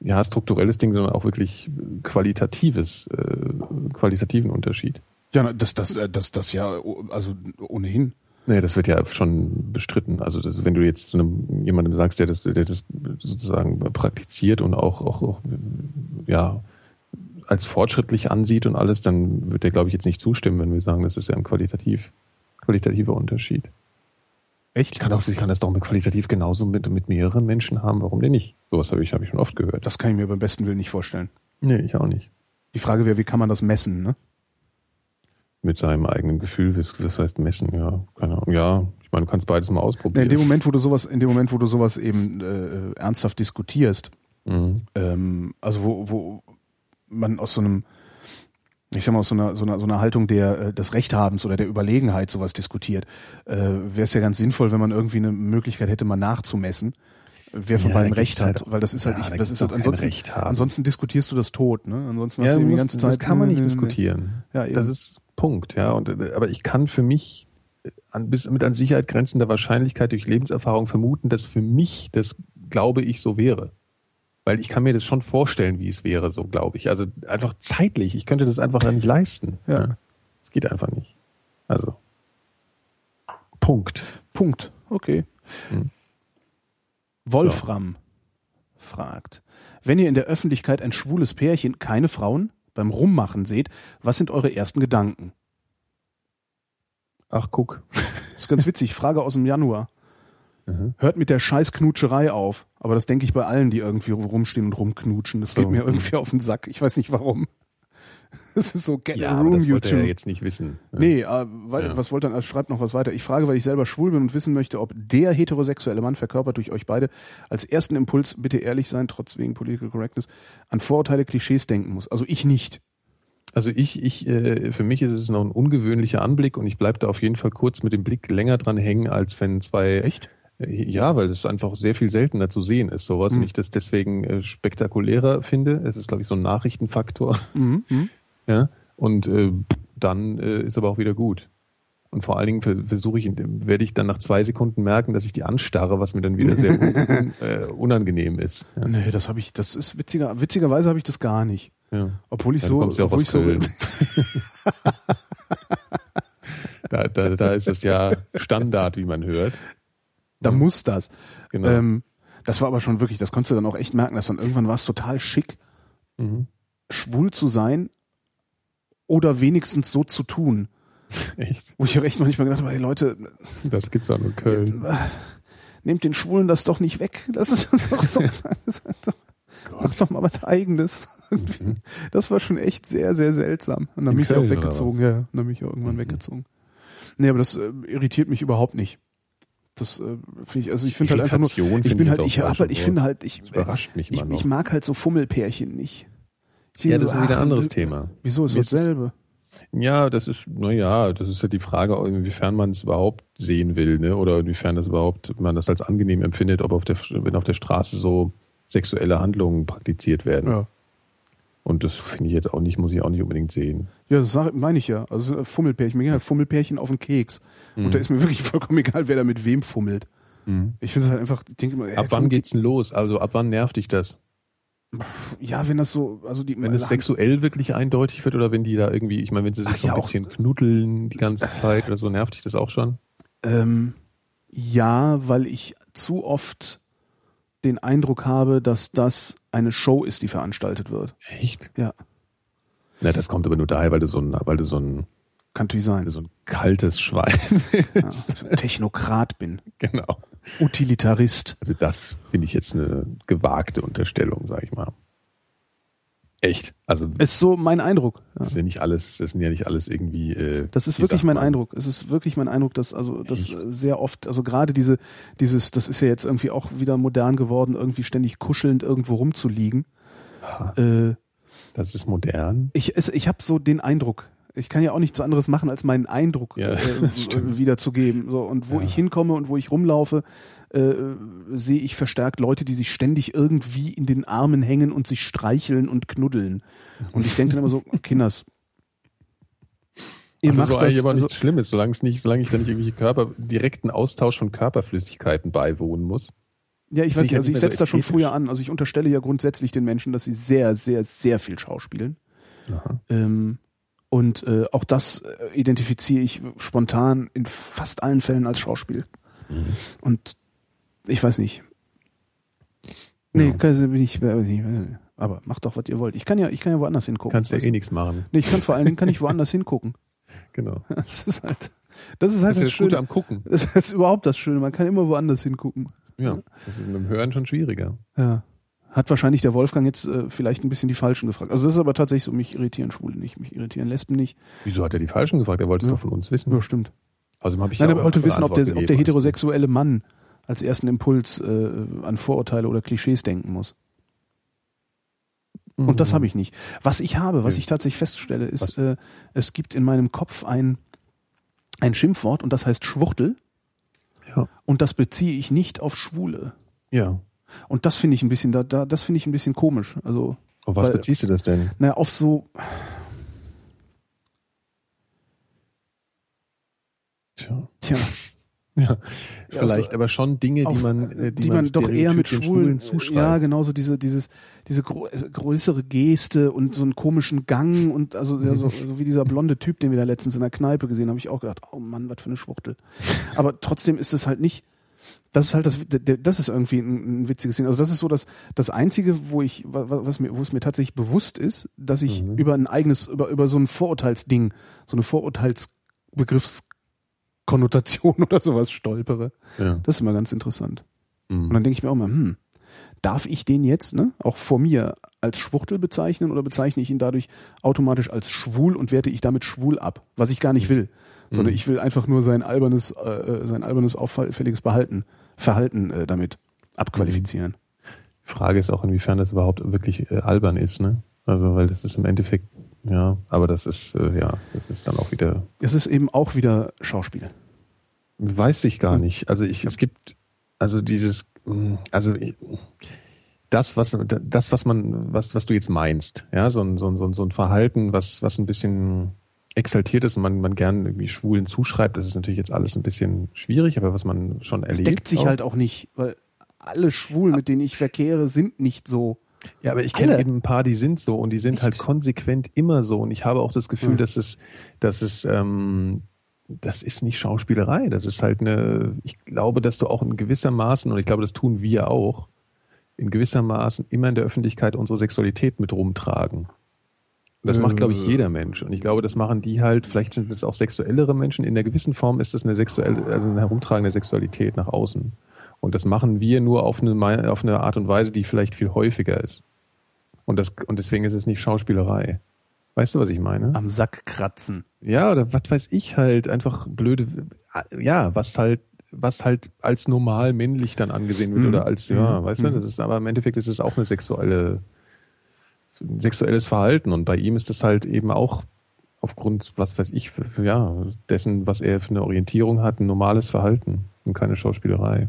ja, strukturelles Ding, sondern auch wirklich qualitatives, äh, qualitativen Unterschied. Ja, das, das, äh, das, das ja, also ohnehin. Nee, das wird ja schon bestritten. Also das, wenn du jetzt zu einem, jemandem sagst, der das, der das sozusagen praktiziert und auch, auch, auch ja, als fortschrittlich ansieht und alles, dann wird der, glaube ich, jetzt nicht zustimmen, wenn wir sagen, das ist ja ein qualitativ, qualitativer Unterschied. Echt? Ich kann, auch, ich kann das doch mit qualitativ genauso mit, mit mehreren Menschen haben. Warum denn nicht? Sowas habe ich, habe ich schon oft gehört. Das kann ich mir beim besten Willen nicht vorstellen. nee, ich auch nicht. Die Frage wäre, wie kann man das messen? Ne? Mit seinem eigenen Gefühl, was, was heißt messen? Ja, keine Ahnung. Ja, ich meine, du kannst beides mal ausprobieren. in dem Moment, wo du sowas, in dem Moment, wo du sowas eben äh, ernsthaft diskutierst, Mhm. ähm, also wo, wo man aus so einem, ich sag mal, aus so einer, so einer, so einer Haltung der, äh, des Rechthabens oder der Überlegenheit sowas diskutiert, äh, wäre es ja ganz sinnvoll, wenn man irgendwie eine Möglichkeit hätte, mal nachzumessen, wer von Ja, beiden Recht halt hat, auch- weil das ist halt, ja, ich, da das ist halt ansonsten, ansonsten diskutierst du das tot, ne? Ansonsten Ja, hast du die ganze Zeit. das kann man nicht diskutieren. Ja, eben. Das ist Punkt, ja. Und, äh, aber ich kann für mich äh, an, bis, mit an Sicherheit grenzender Wahrscheinlichkeit durch Lebenserfahrung vermuten, dass für mich das, glaube ich, so wäre. Weil ich kann mir das schon vorstellen, wie es wäre, so glaube ich. Also einfach zeitlich. Ich könnte das einfach nicht leisten. Ja. Es geht einfach nicht. Also. Punkt. Punkt. Okay. Hm. Wolfram fragt, wenn ihr in der Öffentlichkeit ein schwules Pärchen, keine Frauen, beim Rummachen seht, was sind eure ersten Gedanken? Ach, guck. Das ist ganz witzig. Frage aus dem Januar. Mhm. Hört mit der scheiß Knutscherei auf. Aber das denke ich bei allen, die irgendwie rumstehen und rumknutschen. Das So. geht mir irgendwie auf den Sack. Ich weiß nicht warum. <laughs> Das ist so Get Ja, a Room das wollte YouTube. er jetzt nicht wissen. Ja. Nee, äh, weil, Ja. was wollte er, er schreibt noch was weiter. Ich frage, weil ich selber schwul bin und wissen möchte, ob der heterosexuelle Mann verkörpert durch euch beide als ersten Impuls, bitte ehrlich sein, trotz wegen Political Correctness, an Vorurteile, Klischees denken muss. Also ich nicht. Also ich, ich, äh, für mich ist es noch ein ungewöhnlicher Anblick und ich bleibe da auf jeden Fall kurz mit dem Blick länger dran hängen, als wenn zwei. Echt? Ja, weil es einfach sehr viel seltener zu sehen ist, sowas. Mhm. Und ich das deswegen äh, spektakulärer finde. Es ist, glaube ich, so ein Nachrichtenfaktor. Mhm. <laughs> Mhm. Ja. Und äh, dann äh, ist aber auch wieder gut. Und vor allen Dingen ver- versuche ich, werde ich dann nach zwei Sekunden merken, dass ich die anstarre, was mir dann wieder sehr un, <laughs> äh, unangenehm ist. Ja. Nee, das habe ich, das ist witziger, witzigerweise habe ich das gar nicht. Ja. Obwohl ich Ja, so, ja obwohl ich so, Köln. <laughs> Da, da, da ist es ja Standard, wie man hört. Da muss das. Genau. Ähm, das war aber schon wirklich, das konntest du dann auch echt merken, dass dann irgendwann war es total schick, Mhm. schwul zu sein oder wenigstens so zu tun. <laughs> Echt? Wo ich auch echt manchmal gedacht habe, hey Leute, Das gibt's auch nur in Köln. nehmt den Schwulen das doch nicht weg. Das ist doch so. <laughs> Das ist doch, macht doch mal was Eigenes. Das war schon echt sehr, sehr seltsam. Und dann In bin ich auch Köln, oder weggezogen. Ja, dann bin ich auch irgendwann Mhm. weggezogen. Nee, aber das äh, irritiert mich überhaupt nicht. Das äh, finde ich, also ich finde halt einfach nur, ich bin halt, jetzt ich halt, ich finde halt, ich, überrascht mich ich, ich mag halt so Fummelpärchen nicht. Ich ja, das so, ist wieder ein anderes Thema. Wieso ist das dasselbe? Ja, das ist, naja, das ist ja die Frage, inwiefern man es überhaupt sehen will, ne? Oder inwiefern das überhaupt, man das als angenehm empfindet, ob auf der, wenn auf der Straße so sexuelle Handlungen praktiziert werden. Ja. Und das finde ich jetzt auch nicht, muss ich auch nicht unbedingt sehen. Ja, das meine ich ja. Also äh, Fummelpärchen. Mir gehen halt Fummelpärchen auf den Keks. Mhm. Und da ist mir wirklich <laughs> vollkommen egal, wer da mit wem fummelt. Ich finde es halt einfach, ich denke immer, Ab wann geht's denn los? Also ab wann nervt dich das? Ja, wenn das so, also die Wenn es sexuell wirklich eindeutig wird oder wenn die da irgendwie, ich meine, wenn sie sich Ach, so ja, ein auch- bisschen knuddeln die ganze Zeit oder so, nervt dich das auch schon? Ähm, ja, weil ich zu oft den Eindruck habe, dass das eine Show ist, die veranstaltet wird. Echt? Ja, Na, das kommt aber nur daher, weil du so ein, weil du so ein, kann natürlich sein. so ein kaltes Schwein <laughs> Ja. Technokrat bin. genau. Utilitarist. Also das finde ich jetzt eine gewagte Unterstellung, sag ich mal. Echt? Also Ist so mein Eindruck. Ja. das ist ja nicht alles, das sind ja nicht alles irgendwie. Äh, Das ist wirklich mein man? Eindruck. Es ist wirklich mein Eindruck, dass also das sehr oft, also gerade diese, dieses, das ist ja jetzt irgendwie auch wieder modern geworden, irgendwie ständig kuschelnd irgendwo rumzuliegen. Äh, Das ist modern. ich es, ich habe so den Eindruck. Ich kann ja auch nichts anderes machen, als meinen Eindruck Ja, äh, <laughs> wiederzugeben. So, und wo Ja. ich hinkomme und wo ich rumlaufe, äh, sehe ich verstärkt Leute, die sich ständig irgendwie in den Armen hängen und sich streicheln und knuddeln. Und ich denke dann immer so, <laughs> Kinders, ihr Also macht so das. aber Also, nichts Schlimmes, solange es nicht, solange ich da nicht irgendwelche Körper, direkten Austausch von Körperflüssigkeiten beiwohnen muss. ja, ich weiß ich nicht, also ich setze so da schon früher an. Also ich unterstelle ja grundsätzlich den Menschen, dass sie sehr, sehr, sehr viel schauspielen. Aha. Ähm, und äh, auch das äh, identifiziere ich spontan in fast allen Fällen als Schauspiel. Mhm. Und ich weiß nicht. Nee, Ja. kann, bin ich, aber macht doch, was ihr wollt. Ich kann ja, ich kann ja woanders hingucken. Kannst ja eh nichts machen. Nee, ich kann vor allen Dingen kann ich woanders <laughs> hingucken. Genau. <laughs> Das ist halt, das ist halt Das ist das, das Gute Schöne. am Gucken. Das ist überhaupt das Schöne. Man kann immer woanders hingucken. Ja. Das ist mit dem Hören schon schwieriger. Ja. Hat wahrscheinlich der Wolfgang jetzt äh, vielleicht ein bisschen die Falschen gefragt. Also das ist aber tatsächlich so, mich irritieren Schwule nicht, mich irritieren Lesben nicht. Wieso hat er die Falschen gefragt? Er wollte es Ja. doch von uns wissen. Ja, stimmt. Außerdem habe ich Nein, er wollte wissen, ob der, ob der heterosexuelle Mann als ersten Impuls äh, an Vorurteile oder Klischees denken muss. du. Und das habe ich nicht. Was ich habe, was Ja. ich tatsächlich feststelle, ist, äh, es gibt in meinem Kopf ein, ein Schimpfwort und das heißt Schwuchtel Ja. und das beziehe ich nicht auf Schwule. Ja. Und das finde ich ein bisschen, da, da, das finde ich ein bisschen komisch. Also, Auf was Weil- beziehst du das denn? naja, auf so, Tja. tja, <laughs> Ja. Vielleicht also, aber schon Dinge, die auf- man, äh, die, die man doch eher mit den Schwulen, zuschreibt. ja genau so diese dieses diese äh, größere Geste und so einen komischen Gang und also ja, so, <laughs> so wie dieser blonde Typ, den wir da letztens in der Kneipe gesehen haben, habe ich auch gedacht, oh Mann, was für eine Schwuchtel. Aber trotzdem ist es halt nicht das ist halt das, das ist irgendwie ein, ein witziges Ding. Also das ist so das, das einzige, wo ich, wa- wa- was mir, wo es mir tatsächlich bewusst ist, dass ich Mhm. über ein eigenes, über, über so ein Vorurteilsding, so eine Vorurteilsbegriffskonnotation <laughs> oder sowas stolpere. Ja. Das ist immer ganz interessant. Und Mhm. dann denke ich mir auch mal, hm, darf ich den jetzt, ne, auch vor mir, als Schwuchtel bezeichnen oder bezeichne ich ihn dadurch automatisch als schwul und werte ich damit schwul ab, was ich gar nicht will, sondern Mhm. ich will einfach nur sein albernes, äh, sein albernes auffälliges Verhalten, Verhalten äh, damit abqualifizieren. Frage ist auch, inwiefern das überhaupt wirklich äh, albern ist, ne? Also, weil das ist im Endeffekt, ja, aber das ist, äh, ja, das ist dann auch wieder, Es ist eben auch wieder Schauspiel. weiß ich gar nicht. Also ich, es gibt, also dieses, mh, also das, was, das, was man, was, was du jetzt meinst, ja, so ein, so ein, so ein, so ein Verhalten, was, was ein bisschen exaltiert ist und man, man gern irgendwie Schwulen zuschreibt, das ist natürlich jetzt alles ein bisschen schwierig, aber was man schon Es erlebt. deckt sich auch. halt auch nicht, weil alle Schwulen, mit denen ich verkehre, sind nicht so. Ja, aber ich kenne eben ein paar, die sind so und die sind Nicht. halt konsequent immer so. Und ich habe auch das Gefühl, Hm. dass es, dass es, ähm, das ist nicht Schauspielerei. Das ist halt eine, ich glaube, dass du auch in gewissermaßen, und ich glaube, das tun wir auch, in gewissermaßen immer in der Öffentlichkeit unsere Sexualität mit rumtragen. Das macht, glaube ich, Äh. jeder Mensch. Und ich glaube, das machen die halt, vielleicht sind es auch sexuellere Menschen. In einer gewissen Form ist das eine sexuelle, also eine herumtragende Sexualität nach außen. Und das machen wir nur auf eine, auf eine Art und Weise, die vielleicht viel häufiger ist. Und, das, und deswegen ist es nicht Schauspielerei. Weißt du, was ich meine? Am Sack kratzen. Ja, oder was weiß ich halt, einfach blöde, ja, was halt, was halt als normal männlich dann angesehen wird Mhm. oder als, ja, Mhm. weißt du, Mhm. das ist, aber im Endeffekt ist es auch eine sexuelle, sexuelles Verhalten und bei ihm ist es halt eben auch aufgrund, was weiß ich, ja, dessen, was er für eine Orientierung hat, ein normales Verhalten und keine Schauspielerei.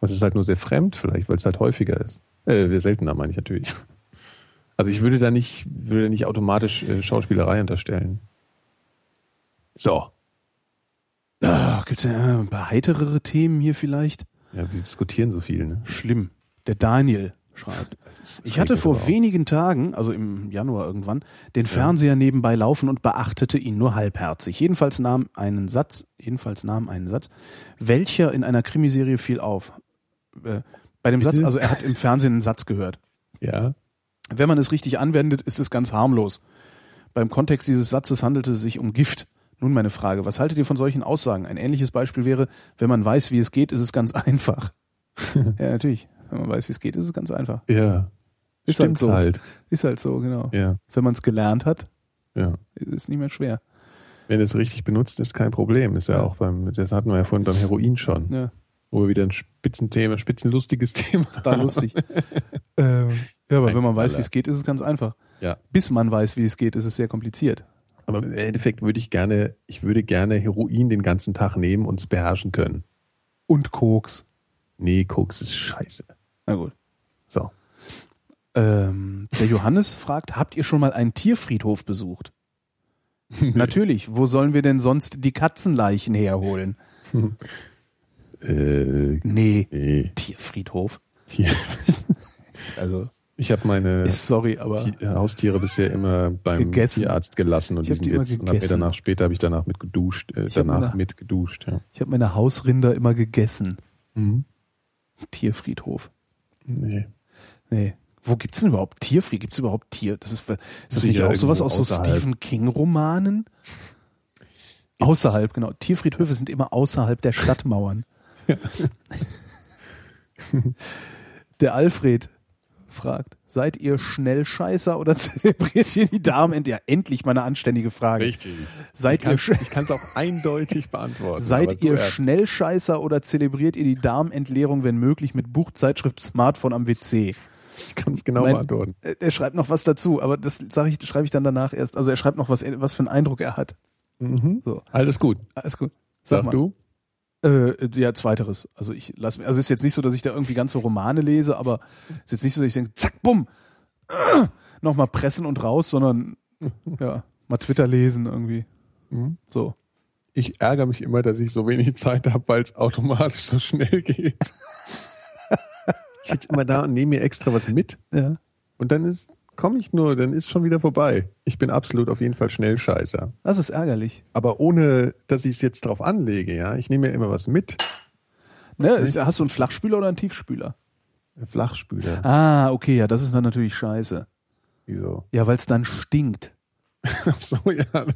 Das ist halt nur sehr fremd vielleicht, weil es halt häufiger ist. Äh, seltener meine ich natürlich. <laughs> Also ich würde da nicht, würde nicht automatisch äh, Schauspielerei unterstellen. So. Ah, gibt's ja äh, ein paar heiterere Themen hier vielleicht? Ja, wir diskutieren so viel, ne? Schlimm. Der Daniel schreibt. Ich hatte vor wenigen Tagen, also im Januar irgendwann, den Fernseher nebenbei laufen und beachtete ihn nur halbherzig. Jedenfalls nahm einen Satz, jedenfalls nahm einen Satz, welcher in einer Krimiserie fiel auf. Äh, bei dem Bitte? Satz, also er hat im Fernsehen einen Satz gehört. Ja. Wenn man es richtig anwendet, ist es ganz harmlos. Beim Kontext dieses Satzes handelte es sich um Gift. Nun meine Frage, was haltet ihr von solchen Aussagen? Ein ähnliches Beispiel wäre, wenn man weiß, wie es geht, ist es ganz <laughs> einfach. ja, natürlich. Wenn man weiß, wie es geht, ist es ganz einfach. Ja. Ist Stimmt halt so. halt. Ist halt so, genau. Ja. Wenn man es gelernt hat, Ja. ist es nicht mehr schwer. Wenn es richtig benutzt, ist kein Problem. Ist ja, Ja. auch beim, das hatten wir ja vorhin beim Heroin schon. Ja, Wo wir wieder ein Spitzenthema, spitzenlustiges <laughs> Thema. da lustig. <laughs> ähm, ja, aber Ein wenn man weiß, wie es geht, ist es ganz einfach. Ja. Bis man weiß, wie es geht, ist es sehr kompliziert. Aber im Endeffekt würde ich gerne, ich würde gerne Heroin den ganzen Tag nehmen und es beherrschen können. Und Koks. Nee, Koks ist scheiße. Na gut. So. Ähm, der Johannes fragt, habt ihr schon mal einen Tierfriedhof besucht? <laughs> Natürlich, wo sollen wir denn sonst die Katzenleichen herholen? <laughs> Äh, Nee, nee. Tierfriedhof. Tier. <laughs> Also, Ich habe meine sorry, Haustiere bisher immer beim Gegessen. Tierarzt gelassen und die sind die jetzt und hab mir gegessen. danach später habe ich danach mit geduscht, äh, danach meine- mit geduscht, ja. ich habe meine Hausrinder immer gegessen. Mhm. Tierfriedhof. Nee. Nee. Wo gibt's denn überhaupt Tierfried? Gibt's überhaupt Tier? Das ist, ist das nicht auch sowas aus so außerhalb. Stephen King Romanen? Außerhalb, genau. Tierfriedhöfe sind immer außerhalb der Stadtmauern. der Alfred fragt, seid ihr Schnellscheißer oder <laughs> zelebriert ihr die Damen? Ja, endlich mal eine anständige Frage. Richtig. Seid ich ihr, kann es auch eindeutig beantworten. seid ihr. Schnellscheißer oder zelebriert ihr die Darmentleerung, wenn möglich, mit Buch, Zeitschrift, Smartphone am WC? Ich kann es genau Mein- beantworten. Äh, Er schreibt noch was dazu, aber das sage ich, schreibe ich dann danach erst. Also er schreibt noch was, was für einen Eindruck er hat. So, Alles gut. alles gut. Sag, Sag mal. du? Äh, ja, zweiteres. Also ich lass mir, also es ist jetzt nicht so, dass ich da irgendwie ganze Romane lese, aber es ist jetzt nicht so, dass ich denke, zack, bumm, <clears throat> äh, nochmal pressen und raus, sondern ja, mal Twitter lesen irgendwie. Mhm. So. Ich ärgere mich immer, dass ich so wenig <laughs> Zeit habe, weil es automatisch so schnell geht. <laughs> ich sitze immer da und nehme mir extra was mit Ja. und dann ist komme ich nur, dann ist schon wieder vorbei. Ich bin absolut auf jeden Fall Schnellscheißer. Das ist ärgerlich. Aber ohne, dass ich es jetzt drauf anlege, ja. Ich nehme mir immer was mit. Ne, ist, hast du einen Flachspüler oder einen Tiefspüler? Flachspüler. Ah, okay, ja, das ist dann natürlich scheiße. Wieso? Ja, weil es dann stinkt. <laughs> so, ja.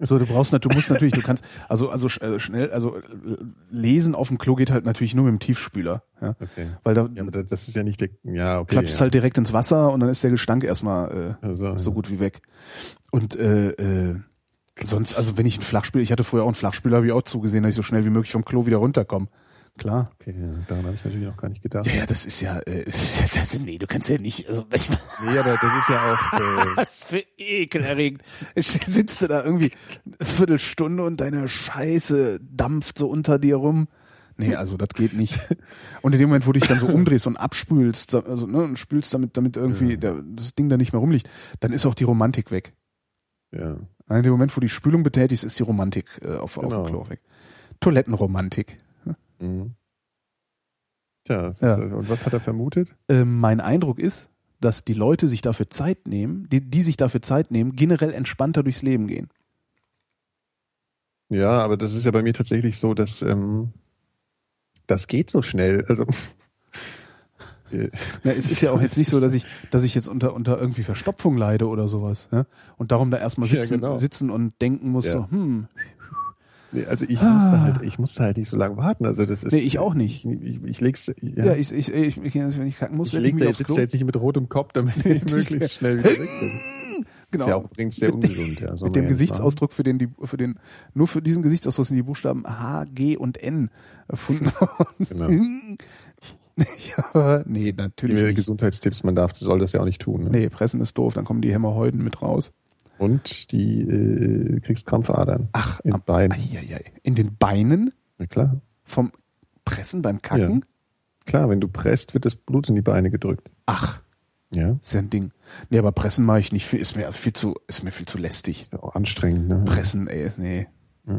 So, du brauchst du musst natürlich, du kannst, also, also äh, schnell, also äh, lesen auf dem Klo geht halt natürlich nur mit dem Tiefspüler. Ja? Okay. Weil da Ja, aber das ist ja nicht der, ja, okay. klatscht ja. halt direkt ins Wasser und dann ist der Gestank erstmal äh, Also, so ja. gut wie weg. Und äh, äh, sonst, also wenn ich einen Flachspüler, ich hatte früher auch einen Flachspüler, habe ich auch zugesehen, dass ich so schnell wie möglich vom Klo wieder runterkomme. Klar. Okay, ja, daran habe ich natürlich noch gar nicht gedacht. Ja, ja, das ist ja, äh, das, nee, du kannst ja nicht, also ich, Nee, aber das ist ja auch, <laughs> äh, was für ekelerregend. Sitzt du da irgendwie eine Viertelstunde und deine Scheiße dampft so unter dir rum. Nee, also das geht nicht. <laughs> Und in dem Moment, wo du dich dann so umdrehst und abspülst, also, ne, und spülst damit, damit irgendwie der, das Ding da nicht mehr rumliegt, dann ist auch die Romantik weg. ja. In dem Moment, wo du die Spülung betätigst, ist die Romantik äh, auf, auf Genau. dem Klo weg. Toilettenromantik. Mhm. Tja, Ja. Ist, äh, und was hat er vermutet? Ähm, mein Eindruck ist, dass die Leute sich dafür Zeit nehmen, die, die sich dafür Zeit nehmen, generell entspannter durchs Leben gehen. Ja, aber das ist ja bei mir tatsächlich so, dass ähm, das geht so schnell. Also <laughs> äh, Ja, es ist ja auch jetzt nicht so, dass ich, dass ich jetzt unter, unter irgendwie Verstopfung leide oder sowas. Ja? Und darum da erstmal Ja, sitzen, genau. sitzen und denken muss, Ja. so, hm, nee, also ich Ah. musste halt, ich musste halt nicht so lange warten. Also das ist. Nee, ich auch nicht. Ich, ich, ich leg's, ja, ja, ich, ich, ich, wenn ich kacken muss, ich leg da jetzt, jetzt nicht mit rotem Kopf, damit <laughs> ich möglichst schnell wieder weg bin. Genau. <laughs> Ist ja auch übrigens sehr ungesund. Ja, mit dem Gesichtsausdruck, für den die, für den, nur für diesen Gesichtsausdruck sind die Buchstaben H, G und N erfunden worden. Genau. <laughs> ja, nee, natürlich Die. Gesundheitstipps, man darf, soll das ja auch nicht tun. Ne? Nee, pressen ist doof, dann kommen die Hämorrhoiden mit raus. Und die äh, kriegst Krampfadern. Ach, in am- Beinen. Eieiei. In den Beinen Na klar. vom Pressen beim Kacken? Klar, wenn du presst, wird das Blut in die Beine gedrückt. Ach, Ja. ist ja ein Ding. Nee, aber Pressen mache ich nicht. Viel- Ist mir viel zu, ist mir viel zu lästig. ja auch anstrengend, ne? Pressen, ey, nee. Ja.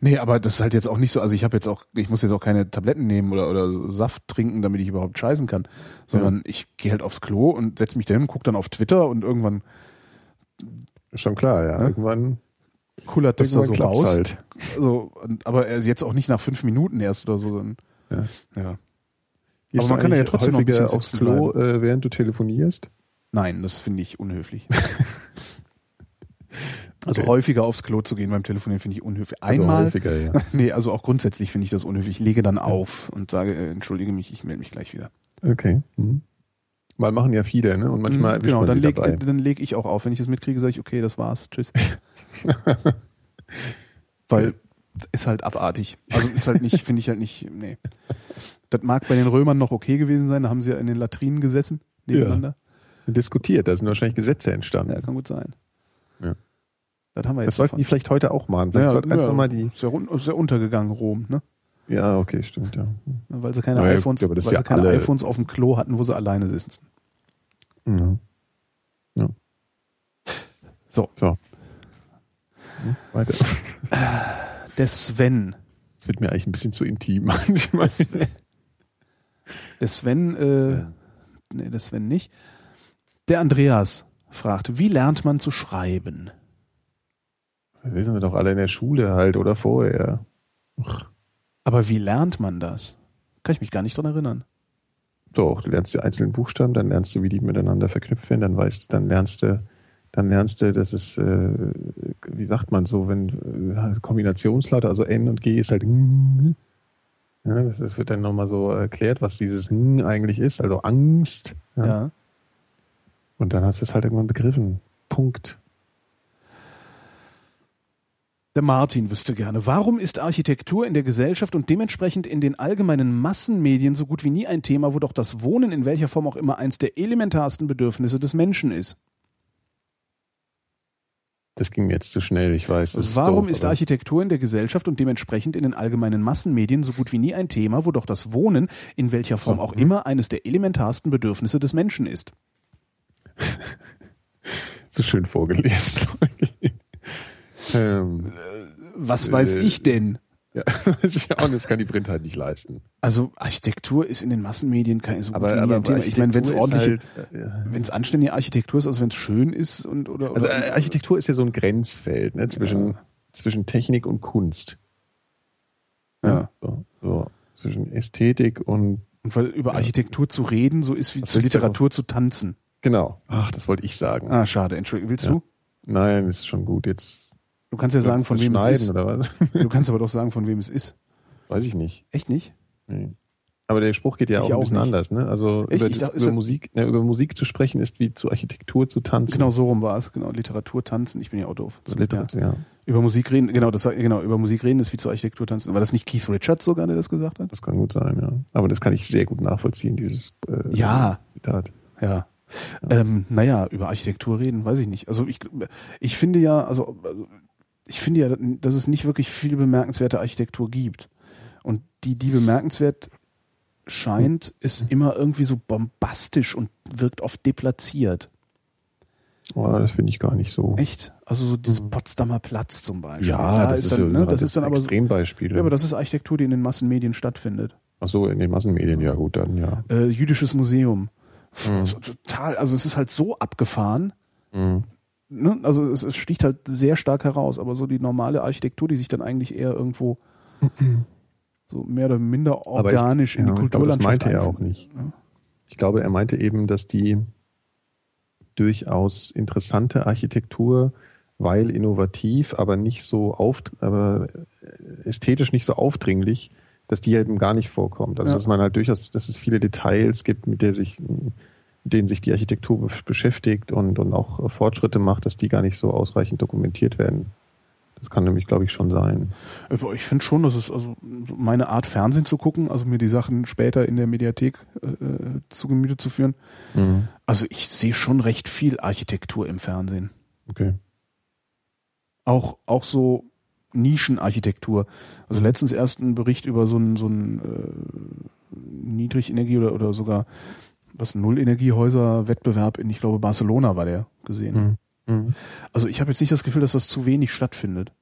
Nee, aber das ist halt jetzt auch nicht so, also ich habe jetzt auch, ich muss jetzt auch keine Tabletten nehmen oder, oder Saft trinken, damit ich überhaupt scheißen kann, sondern ich gehe halt aufs Klo und setze mich dahin, gucke dann auf Twitter und irgendwann schon klar, ja. Ne? Irgendwann, kullert das da so raus. halt. Also, aber er jetzt auch nicht nach fünf Minuten erst oder so, sondern, Ja. ja. Gehst man kann ja trotzdem noch ein bisschen aufs Klo, äh, während du telefonierst. Nein, das finde ich unhöflich. <laughs> <laughs> Also Okay. häufiger aufs Klo zu gehen beim Telefonieren finde ich unhöflich. Also Einmal, häufiger, ja. <laughs> nee, also auch grundsätzlich finde ich das unhöflich. Ich lege dann auf und sage, äh, entschuldige mich, ich melde mich gleich wieder. Okay. Mhm. Mal machen ja viele, ne? Und manchmal Mhm, genau, dann leg, dabei. dann leg ich auch auf. Wenn ich das mitkriege, sage ich, okay, das war's, tschüss. <laughs> Weil ist halt abartig. Also ist halt nicht, finde ich halt nicht, nee. Das mag bei den Römern noch okay gewesen sein, da haben sie ja in den Latrinen gesessen, nebeneinander. Diskutiert, da sind wahrscheinlich Gesetze entstanden. Ja, kann gut sein. Ja. Das haben wir jetzt das sollten die vielleicht heute auch machen. Vielleicht Ja, sollten einfach ja. mal die. Ist ja, ist ja untergegangen, Rom, ne? Ja, okay, stimmt, ja. Weil sie keine Naja, iPhones, ja, weil ja sie keine iPhones auf dem Klo hatten, wo sie alleine sitzen. ja. So, So. Hm, Weiter. der Sven. Das wird mir eigentlich ein bisschen zu intim <laughs> manchmal. Der Sven, äh, nee, der Sven nicht. Der Andreas fragt, wie lernt man zu schreiben? Das wissen wir doch alle in der Schule halt oder vorher. Aber wie lernt man das? Kann ich mich gar nicht dran erinnern. Doch, du lernst die einzelnen Buchstaben, dann lernst du, wie die miteinander verknüpft werden, dann weißt du, dann lernst du, dann lernst du, dass es, äh, wie sagt man so, wenn äh, Kombinationslaute, also N und G ist halt ja, das, das wird dann nochmal so erklärt, was dieses N eigentlich ist, also Angst. Ja. Ja. Und dann hast du es halt irgendwann begriffen. Punkt. Der Martin wüsste gerne, warum ist Architektur in der Gesellschaft und dementsprechend in den allgemeinen Massenmedien so gut wie nie ein Thema, wo doch das Wohnen in welcher Form auch immer eins der elementarsten Bedürfnisse des Menschen ist? Das ging mir jetzt zu schnell, ich weiß. das Warum doof, ist Architektur in der Gesellschaft und dementsprechend in den allgemeinen Massenmedien so gut wie nie ein Thema, wo doch das Wohnen in welcher Form auch hm. immer eines der elementarsten Bedürfnisse des Menschen ist? <laughs> so schön vorgelesen? <laughs> ähm, Was weiß Äh, ich denn? <laughs> ja, weiß ich auch nicht, das kann die Print halt nicht leisten. Also Architektur ist in den Massenmedien kein so Aber, aber Thema. Ich meine, wenn es ist ordentliche, halt, äh, wenn es anständige Architektur ist, also wenn es schön ist und oder, Also oder äh, Architektur ist ja so ein Grenzfeld ne, zwischen, Ja. zwischen Technik und Kunst. ja. So, so, zwischen Ästhetik und Und weil über Architektur zu reden so ist wie Was zu Literatur zu tanzen. genau. Ach, das wollte ich sagen. Ah, schade. Entschuldigung, willst Ja. du? Nein, ist schon gut. Jetzt Du kannst ja sagen, von wem es ist. oder was? <laughs> Du kannst aber doch sagen, von wem es ist. Weiß ich nicht. Echt nicht? Nee. Aber der Spruch geht ja Ich auch ein auch bisschen nicht. anders, ne? Also über, Ich das, über ja- Musik, ne, über Musik zu sprechen ist wie zu Architektur zu tanzen. Genau so rum war es. Genau, Literatur tanzen. Ich bin ja auch doof. Zu Literatur, ja. Ja. Über Musik reden, genau, das genau, über Musik reden ist wie zur Architektur tanzen. War das nicht Keith Richards sogar, der das gesagt hat? Das kann gut sein, ja. Aber das kann ich sehr gut nachvollziehen, dieses äh, Ja. Zitat. Ja. Ähm, naja, über Architektur reden, weiß ich nicht. Also ich, ich finde ja, also ich finde ja, dass es nicht wirklich viel bemerkenswerte Architektur gibt. Und die, die bemerkenswert scheint, ist immer irgendwie so bombastisch und wirkt oft deplatziert. Oh, das finde ich gar nicht so. Echt? Also so dieses Potsdamer Platz zum Beispiel. Ja, Da das ist, dann, ja, ne, das ist dann ein aber so, Extrembeispiel. ja, aber das ist Architektur, die in den Massenmedien stattfindet. Ach so, in den Massenmedien, ja gut, dann ja. Äh, jüdisches Museum. Mhm. so Total, also es ist halt so abgefahren. Mhm. Ne, also es, es sticht halt sehr stark heraus, aber so die normale Architektur, die sich dann eigentlich eher irgendwo <laughs> so mehr oder minder Aber ich- organisch in ja, die ich glaube, das Kulturlandschaft meinte er auch nicht. Ja. Ich glaube, er meinte eben, dass die durchaus interessante Architektur, weil innovativ, aber nicht so auf, aber ästhetisch nicht so aufdringlich, dass die eben gar nicht vorkommt. Also Ja. dass man halt durchaus, dass es viele Details gibt, mit der sich, denen sich die Architektur be- beschäftigt und, und auch Fortschritte macht, dass die gar nicht so ausreichend dokumentiert werden. Das kann nämlich, glaube ich, schon sein. Ich finde schon, dass es also meine Art Fernsehen zu gucken, also mir die Sachen später in der Mediathek äh, zu Gemüte zu führen. Also ich sehe schon recht viel Architektur im Fernsehen. Okay. Auch, auch so Nischenarchitektur. Also letztens erst ein Bericht über so ein, so ein äh, Niedrigenergie oder, oder sogar was Nullenergiehäuser-Wettbewerb in, ich glaube, Barcelona war der gesehen. Mhm. Also ich habe jetzt nicht das Gefühl, dass das zu wenig stattfindet.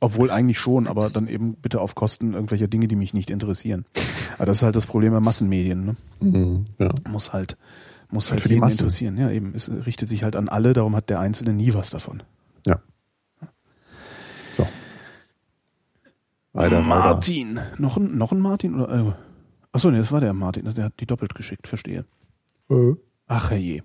Obwohl eigentlich schon, aber dann eben bitte auf Kosten irgendwelcher Dinge, die mich nicht interessieren. Aber das ist halt das Problem der Massenmedien. Ne? Mhm. Ja. Muss halt, muss halt Für jeden interessieren. Ja, eben. Es richtet sich halt an alle, darum hat der Einzelne nie was davon. Ja. So. Weiter, weiter. Martin. Noch ein, noch ein Martin? Oder, äh, achso, nee, das war der Martin. Der hat die doppelt geschickt, verstehe. Äh, Ach herrje.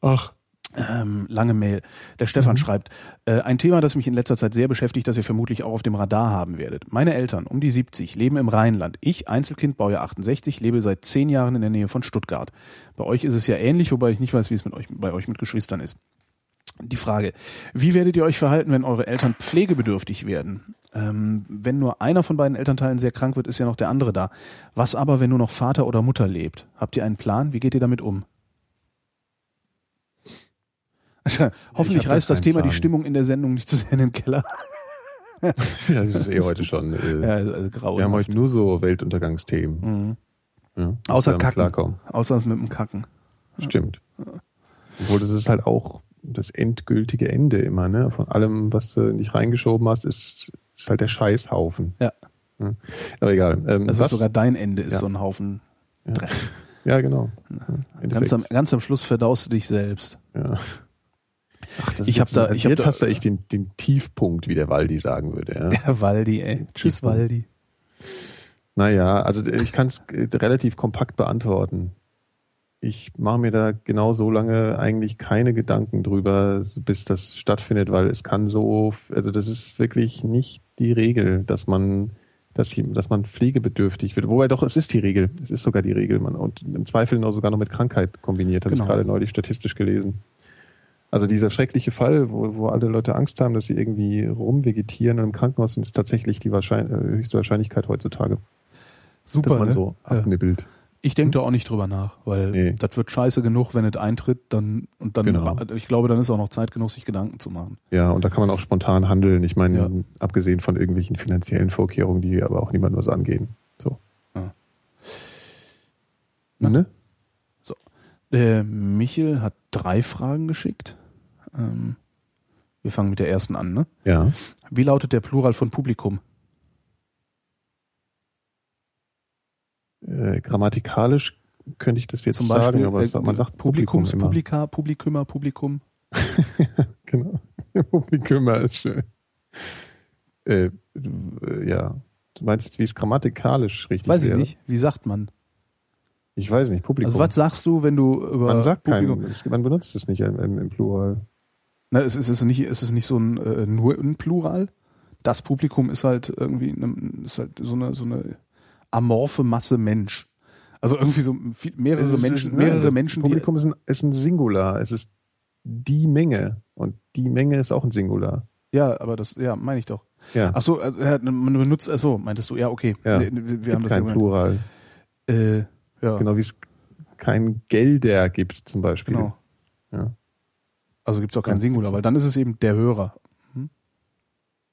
Ach. Ähm, lange Mail. Der Stefan schreibt, äh, ein Thema, das mich in letzter Zeit sehr beschäftigt, das ihr vermutlich auch auf dem Radar haben werdet. Meine Eltern, um die 70, leben im Rheinland. Ich, Einzelkind, Baujahr 68, lebe seit zehn Jahren in der Nähe von Stuttgart. Bei euch ist es ja ähnlich, wobei ich nicht weiß, wie es mit euch, bei euch mit Geschwistern ist. Die Frage, wie werdet ihr euch verhalten, wenn eure Eltern pflegebedürftig werden? Ähm, wenn nur einer von beiden Elternteilen sehr krank wird, ist ja noch der andere da. Was aber, wenn nur noch Vater oder Mutter lebt? Habt ihr einen Plan? Wie geht ihr damit um? <laughs> Hoffentlich reißt das Thema die Plan. Stimmung in der Sendung nicht zu sehr in den Keller. <laughs> Ja, das ist eh heute schon. Äh, Ja, also grau. wir haben heute nur so Weltuntergangsthemen. mhm. Ja, Außer Kacken. Außer das mit dem Kacken. Stimmt. Obwohl das ist halt auch das endgültige Ende immer, ne? Von allem, was du nicht reingeschoben hast, ist, ist halt der Scheißhaufen. Ja. Ja. Aber egal. Ähm, Das was? ist sogar dein Ende, ist Ja. so ein Haufen Dreck. ja, genau. <laughs> Ganz am, ganz am Schluss verdaust du dich selbst. Ja. Ach, das Ich hab jetzt, da- also ich hab jetzt da- hast du echt den, den Tiefpunkt, wie der Waldi sagen würde. Ja? Der Waldi, ey. Tschüss. Waldi. Naja, also ich kann es relativ kompakt beantworten. Ich mache mir da genau so lange eigentlich keine Gedanken drüber, bis das stattfindet, weil es kann so, also das ist wirklich nicht die Regel, dass man, dass, dass man pflegebedürftig wird. Wobei doch, es ist die Regel. Es ist sogar die Regel. Man, und im Zweifel noch sogar noch mit Krankheit kombiniert, habe Genau. ich gerade neulich statistisch gelesen. Also dieser schreckliche Fall, wo, wo alle Leute Angst haben, dass sie irgendwie rumvegetieren und im Krankenhaus sind, ist tatsächlich die Wahrschein äh, höchste Wahrscheinlichkeit heutzutage Super, dass man ne? so Ja. Ich denke da auch nicht drüber nach, weil Nee. das wird scheiße genug, wenn es eintritt, dann und dann Genau. ich glaube, dann ist auch noch Zeit genug, sich Gedanken zu machen. Ja, und da kann man auch spontan handeln. Ich meine, Ja. abgesehen von irgendwelchen finanziellen Vorkehrungen, die aber auch niemand was angehen. So. Ja. Ne? Der Michel hat drei Fragen geschickt. Ähm, wir fangen mit der ersten an, ne? Ja. Wie lautet der Plural von Publikum? Äh, grammatikalisch könnte ich das jetzt Zum Beispiel, sagen, aber äh, man sagt Publikum Publikums, immer. Publika, Publikümer, Publikum. <laughs> genau. <laughs> Publikummer ist schön. Äh, äh, ja. Du meinst wie es grammatikalisch richtig Weiß ich wäre? nicht. Wie sagt man? Ich weiß nicht, Publikum. Also was sagst du, wenn du über man sagt Publikum... keinen, man benutzt es nicht im, im, im Plural. Na, es ist, es ist nicht, es ist nicht so ein äh, nur ein Plural. Das Publikum ist halt irgendwie eine, ist halt so eine so eine amorphe Masse Mensch. Also irgendwie so viel, mehrere Es ist- Menschen, nein, mehrere das Menschen, die, Publikum ist ein, ist ein Singular. Es ist die Menge. Und die Menge ist auch ein Singular. ja, aber das, ja, meine ich doch. Ja. Ach so, äh, man benutzt, ach so, meintest du, ja, okay. Ja. Nee, wir gibt haben das ja kein gemeint. Plural. Äh, ja, Genau wie es kein Gelder gibt zum Beispiel. genau. Ja. Also gibt's auch kein Ja. Singular, weil dann ist es eben der Hörer. Hm?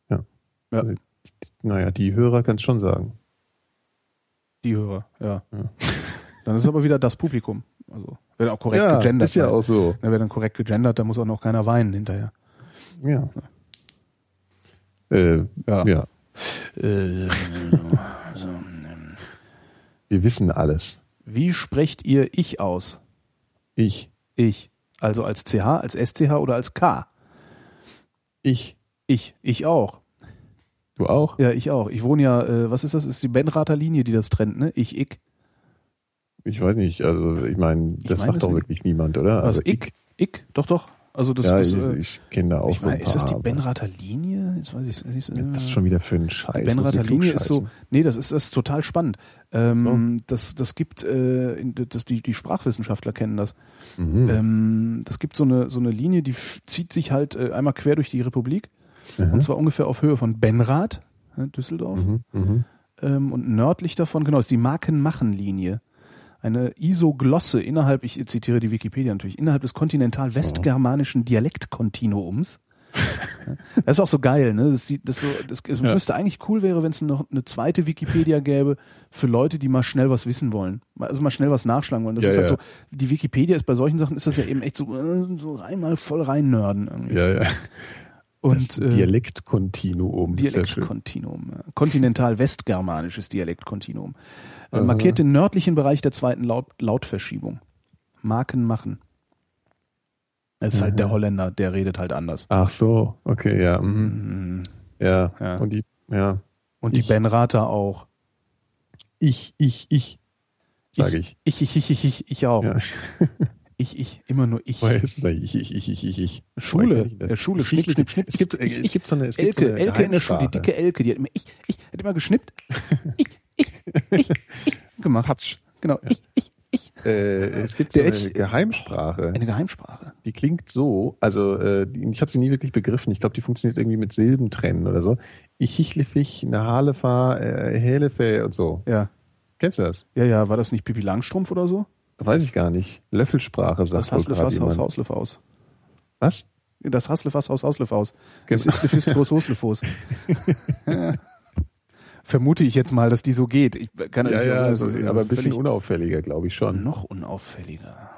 Ja. Ja, Naja, die Hörer kannst schon sagen. Die Hörer, ja. Ja. Dann ist es aber wieder das Publikum. Also, wenn auch korrekt ja, gegendert ist ja auch so. Na, wer dann korrekt gegendert, da muss auch noch keiner weinen hinterher. Ja. Äh, Ja. ja. Äh, so, ähm, Wir wissen alles. wie sprecht ihr ich aus? Ich. Ich. Also als CH, als SCH oder als K? Ich. Ich. Ich auch. Du auch? Ja, ich auch. Ich wohne ja, äh, was ist das? Ist die Benrather Linie, die das trennt, ne? Ich, ich. Ich weiß nicht. Also ich meine, das meine, sagt doch wirklich niemand, oder? Also ich, ich, doch, doch. Also das ja, ist, ich, äh, ich kenne da auch ich so ein meine, ist das die Benrather Linie? Jetzt weiß ich es nicht. aber Das ist schon wieder für einen Scheiß. Die Benrather ich Linie ist so, nee, das ist, das ist total spannend. Ähm, das, das gibt, äh, das, die, die Sprachwissenschaftler kennen das. Mhm. Ähm, das gibt so eine, so eine Linie, die zieht sich halt äh, einmal quer durch die Republik. Mhm. Und zwar ungefähr auf Höhe von Benrath, äh, Düsseldorf. Mhm. Mhm. Ähm, und nördlich davon, genau, ist die Marken-Machen-Linie. Eine Isoglosse innerhalb, ich zitiere die Wikipedia natürlich, innerhalb des kontinental-westgermanischen Dialektkontinuums. <laughs> Das ist auch so geil, ne? Das, das, so, das, es Ja. müsste eigentlich cool wäre, wenn es noch eine zweite Wikipedia gäbe für Leute, die mal schnell was wissen wollen. Mal- Also mal schnell was nachschlagen wollen. Das Ja, ist halt ja. so, die Wikipedia ist bei solchen Sachen, ist das ja eben echt so, äh, so einmal voll rein nörden. Irgendwie. Ja, ja. Und, das äh, Dialektkontinuum. Dialektkontinuum. Kontinental-westgermanisches Dialektkontinuum. Äh, Aha. markiert den nördlichen Bereich der zweiten Laut Lautverschiebung. Marken machen. Das ist halt der Holländer, der redet halt anders. Ach so, okay, ja. Mhm. Mhm. Ja. Ja. Und die, ja. Und die Benrather auch. Ich, ich, ich, sage ich. Ich, ich, ich, ich, ich, ich auch. Ja. <laughs> Ich, ich, immer nur ich. Woher ist es eigentlich? Ich, ich, ich, ich, ich. Schule, ich das? der Schule, Ich- schnipp, schnipp, schnipp. Es gibt, Ich, es gibt so eine, es gibt Elke, so eine Elke in der Schule, die dicke Elke, die hat immer, ich, ich, hat immer geschnippt. <laughs> Ich, ich, ich, ich gemacht. Patsch. Genau, ich, ich, ich. Äh, es gibt so eine ich- Geheimsprache. Eine Geheimsprache. Die klingt so, also äh, ich habe sie nie wirklich begriffen. Ich glaube, die funktioniert irgendwie mit Silben trennen oder so. Ich hichlefich, eine Halefa, äh, Helefe und so. Ja. Kennst du das? Ja, ja, war das nicht Pippi Langstrumpf oder so? Weiß ich gar nicht. Löffelsprache sagt Das wohl Haslef Haus, jemand. Hauslef aus. Was? Das Haslef Haus, Hauslef aus. Das Genau. ist Lephistros Hoslefos. <laughs> <laughs> Vermute ich jetzt mal, dass die so geht. Ich kann Ja, nicht ja, sagen, also, das ist aber ein bisschen unauffälliger, glaube ich schon. noch unauffälliger.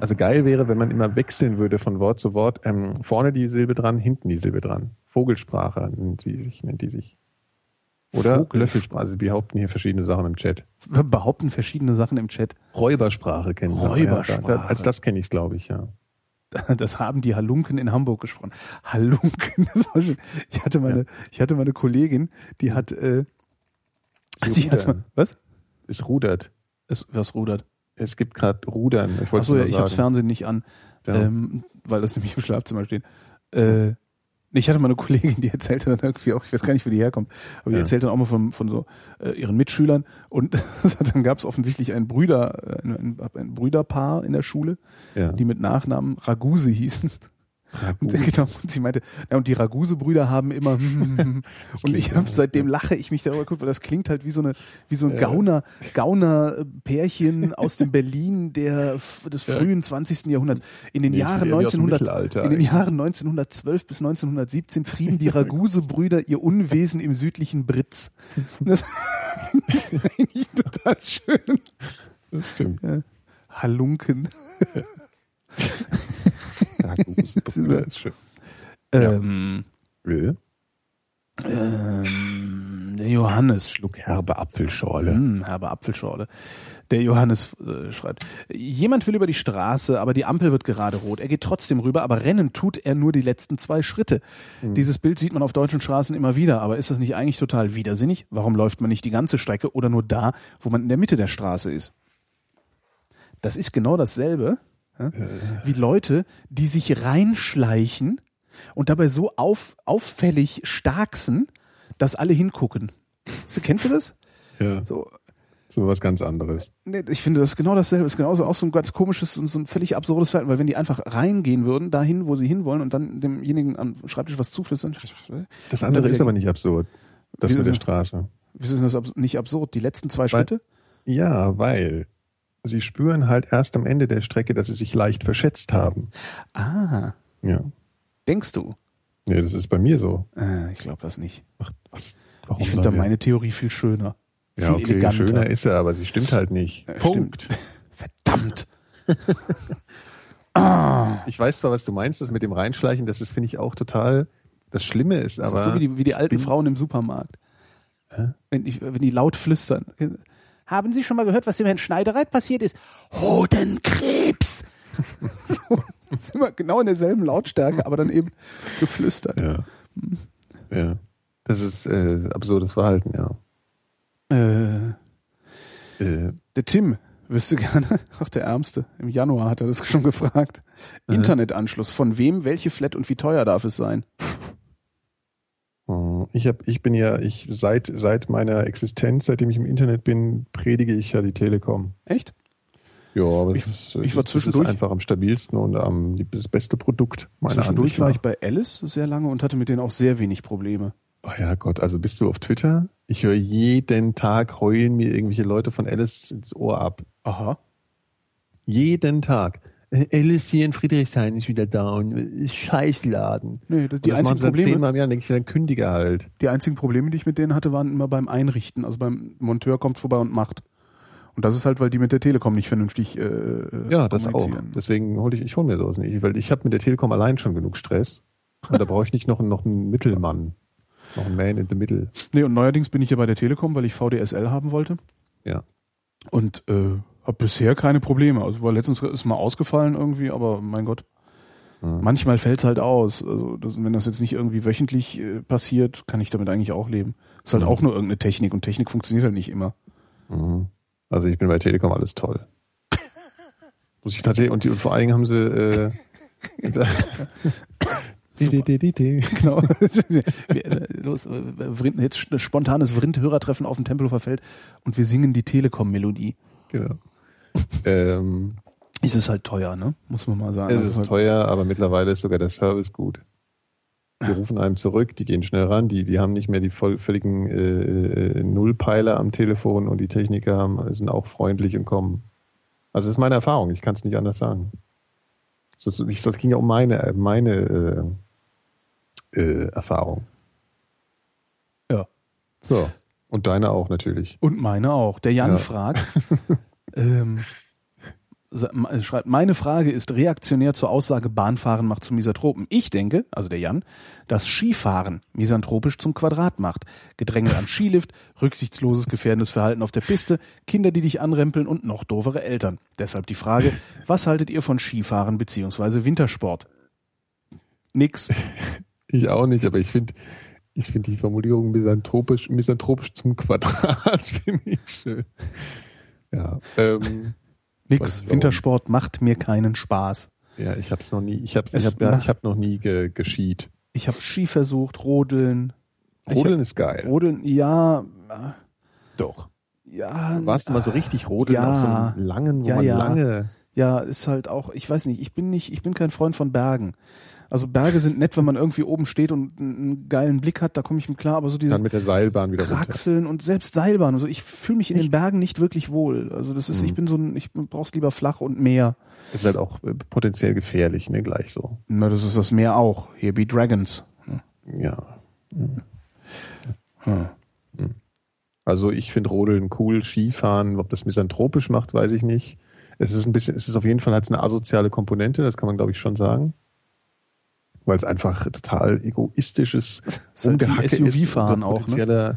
Also geil wäre, wenn man immer wechseln würde von Wort zu Wort. Ähm, vorne die Silbe dran, hinten die Silbe dran. Vogelsprache nennt die sich. Nennt die sich. Oder Vogel- Löffelsprache. Also wir behaupten hier verschiedene Sachen im Chat. Behaupten verschiedene Sachen im Chat. Räubersprache kennen wir. Räubersprache. Ja, da, als das kenne ich es, glaube ich, ja. <laughs> Das haben die Halunken in Hamburg gesprochen. Halunken. <laughs> Das war schön. Ich hatte meine, ich hatte meine Kollegin, die hat, äh, Sie sie hat mal, was? Es rudert. Es, was rudert? Es gibt gerade Rudern. Ich Achso, ja, ich habe das. Fernsehen nicht an, Ja. ähm, weil das nämlich im Schlafzimmer steht. Äh, ich hatte mal eine Kollegin, die erzählte dann irgendwie auch, ich weiß gar nicht, wo die herkommt, aber die Ja. erzählte dann auch mal von, von so äh, ihren Mitschülern und <laughs> dann gab es offensichtlich ein Brüder, äh, ein, ein, ein Brüderpaar in der Schule, ja. die mit Nachnamen Raguse hießen. Und, Raguse. <laughs> genau, und sie meinte, ja, und die Raguse-Brüder haben immer <laughs> und klingt ich habe immer- seitdem lache ich mich darüber gut, weil das klingt halt wie so eine wie so ein. Gauner Gauner Pärchen aus dem Berlin der des frühen 20. Jahrhunderts. In den Nee, Jahren eher wie aus dem 1900 Mittelalter in den eigentlich. Jahren 1912 bis 1917 trieben die <laughs> Raguse-Brüder ihr Unwesen im südlichen Britz. Das finde ich total schön. Das stimmt. Halunken. <laughs> Ja, ist schön. Ähm, Will. ähm, der Johannes. Schluck herbe Apfelschorle. Hm, herbe Apfelschorle. Der Johannes äh, schreibt, jemand will über die Straße, aber die Ampel wird gerade rot. Er geht trotzdem rüber, aber rennen tut er nur die letzten zwei Schritte. Dieses Bild sieht man auf deutschen Straßen immer wieder, aber ist das nicht eigentlich total widersinnig? Warum läuft man nicht die ganze Strecke oder nur da, wo man in der Mitte der Straße ist? Das ist genau dasselbe ja, wie Leute, die sich reinschleichen und dabei so auf, auffällig starksen, dass alle hingucken. So, kennst du das? Ja. So, So was ganz anderes. nee, ich finde das ist genau dasselbe. Ist genauso auch so ein ganz komisches und so ein völlig absurdes Verhalten, weil wenn die einfach reingehen würden, dahin, wo sie hinwollen und dann demjenigen am Schreibtisch was zuflüstern. Das andere ist aber nicht absurd. Das mit der? Straße. Wieso ist das nicht absurd? Die letzten zwei Weil- Schritte? Ja, weil sie spüren halt erst am Ende der Strecke, dass sie sich leicht verschätzt haben. Ah, Ja. denkst du? Nee, das ist bei mir so. Äh, ich glaube das nicht. Ach, was? Warum Ich finde da meine Theorie viel schöner. Ja, viel okay, eleganter. schöner ist er, aber sie stimmt halt nicht. Ja, Punkt. <laughs> Verdammt. <laughs> Ich weiß zwar, was du meinst, das mit dem Reinschleichen, das ist, finde ich, auch total, das Schlimme ist, Das aber. ist so wie die, wie die alten Frauen im Supermarkt. Wenn, ich, wenn die laut flüstern. Haben Sie schon mal gehört, was dem Herrn Schneidereit passiert ist? Hodenkrebs! <laughs> so, ist immer genau in derselben Lautstärke, aber dann eben geflüstert. ja. ja. Das ist äh, absurdes Verhalten, ja. Äh, Äh, der Tim wüsste gerne, <laughs> ach der Ärmste, im Januar hat er das schon gefragt. Internetanschluss, von wem, welche Flat und wie teuer darf es sein? Oh, Ich hab, ich bin ja, ich seit seit meiner Existenz, seitdem ich im Internet bin, predige ich ja die Telekom. Echt? Ja, aber Ich- das, ist, ich war zwischendurch- einfach am stabilsten und am das beste Produkt meiner Zwischendurch war ich bei Alice sehr lange und hatte mit denen auch sehr wenig Probleme. Oh ja Gott, also bist du auf Twitter? Ich höre jeden Tag heulen mir irgendwelche Leute von Alice ins Ohr ab. Aha. Jeden Tag. Äh, hier in Friedrichshain ist wieder da und Scheißladen. Nee, das- die das einzigen Probleme, zehnmal im Jahr, denke ich, dann kündige halt. die einzigen Probleme, die ich mit denen hatte, waren immer beim Einrichten. Also beim Monteur kommt vorbei und macht. Und das ist halt, weil die mit der Telekom nicht vernünftig äh, Ja, das auch. Deswegen hole ich, ich hole mir sowas nicht, weil ich habe mit der Telekom allein schon genug Stress. Und da brauche ich nicht noch, noch einen Mittelmann. Noch einen Man in the Middle. Nee, und neuerdings bin ich ja bei der Telekom, weil ich VDSL haben wollte. Ja. Und äh, habe bisher keine Probleme. Also war letztens ist mal ausgefallen irgendwie, aber mein Gott. Ja. Manchmal fällt's halt aus. Also das, wenn das jetzt nicht irgendwie wöchentlich äh, passiert, kann ich damit eigentlich auch leben. Ist halt Ja. auch nur irgendeine Technik und Technik funktioniert halt nicht immer. Mhm. Also ich bin bei Telekom alles toll. Muss ich tatsächlich, und, die, und vor allen Dingen haben sie äh, <laughs> Super. die, die, die, die. Genau. Äh, Los, äh, jetzt spontanes Vrind-Hörertreffen auf dem Tempelhofer Feld und wir singen die Telekom-Melodie. Genau. Ähm, Es ist halt teuer, ne? Muss man mal sagen. es Das ist halt, teuer, aber mittlerweile ist sogar der Service gut. Die rufen einem zurück, die gehen schnell ran, die, die haben nicht mehr die voll, völligen äh, äh, Nullpeiler am Telefon und die Techniker haben, sind auch freundlich und kommen. Also das ist meine Erfahrung, ich kann es nicht anders sagen. Das, das, das ging ja um meine, meine äh, äh, Erfahrung. Ja. So. Und deine auch natürlich. Und meine auch. Der Jan Ja. fragt, <laughs> ähm, ma- schreibt, meine Frage ist reaktionär zur Aussage, Bahnfahren macht zum Misanthropen. Ich denke, also der Jan, dass Skifahren misanthropisch zum Quadrat macht. Gedränge am Skilift, rücksichtsloses, gefährdendes Verhalten auf der Piste, Kinder, die dich anrempeln und noch doofere Eltern. Deshalb die Frage, was haltet ihr von Skifahren beziehungsweise Wintersport? Nix. <laughs> Ich auch nicht, aber ich finde ich finde die Formulierung misanthropisch, misanthropisch zum Quadrat <laughs> finde ich schön. Ja, ähm, <laughs> Nix. Wintersport macht mir keinen Spaß. ja, ich habe es noch nie, ich habe ich hab, ja, ich hab noch nie ge, geschied. Ich habe Ski versucht, Rodeln. Rodeln ist geil. Rodeln, ja, Doch. ja. Warst du mal so richtig rodeln ja. auf so einem langen, wo Ja, man ja. lange. Ja, ist halt auch, ich weiß nicht, ich bin nicht, ich bin kein Freund von Bergen. Also Berge sind nett, wenn man irgendwie oben steht und einen geilen Blick hat, da komme ich mit klar, aber so dieses Dann mit der Seilbahn wieder runter. Kraxeln und selbst Seilbahn und so, ich fühle mich in den? Bergen nicht wirklich wohl. Also das ist, ich Mhm. bin so ein, ich brauch's lieber flach und Meer. Ist halt auch äh, potenziell gefährlich, ne, gleich so. Na, das ist das Meer auch. Here be Dragons. Ja. Hm. Also ich finde Rodeln cool, Skifahren, ob das misanthropisch macht, weiß ich nicht. Es ist ein bisschen, es ist auf jeden Fall hat eine asoziale Komponente, das kann man glaube ich schon sagen. Weil es einfach total egoistisches Ist halt wie Rumgehacke SUV-Fahren auch, ne? potenzieller-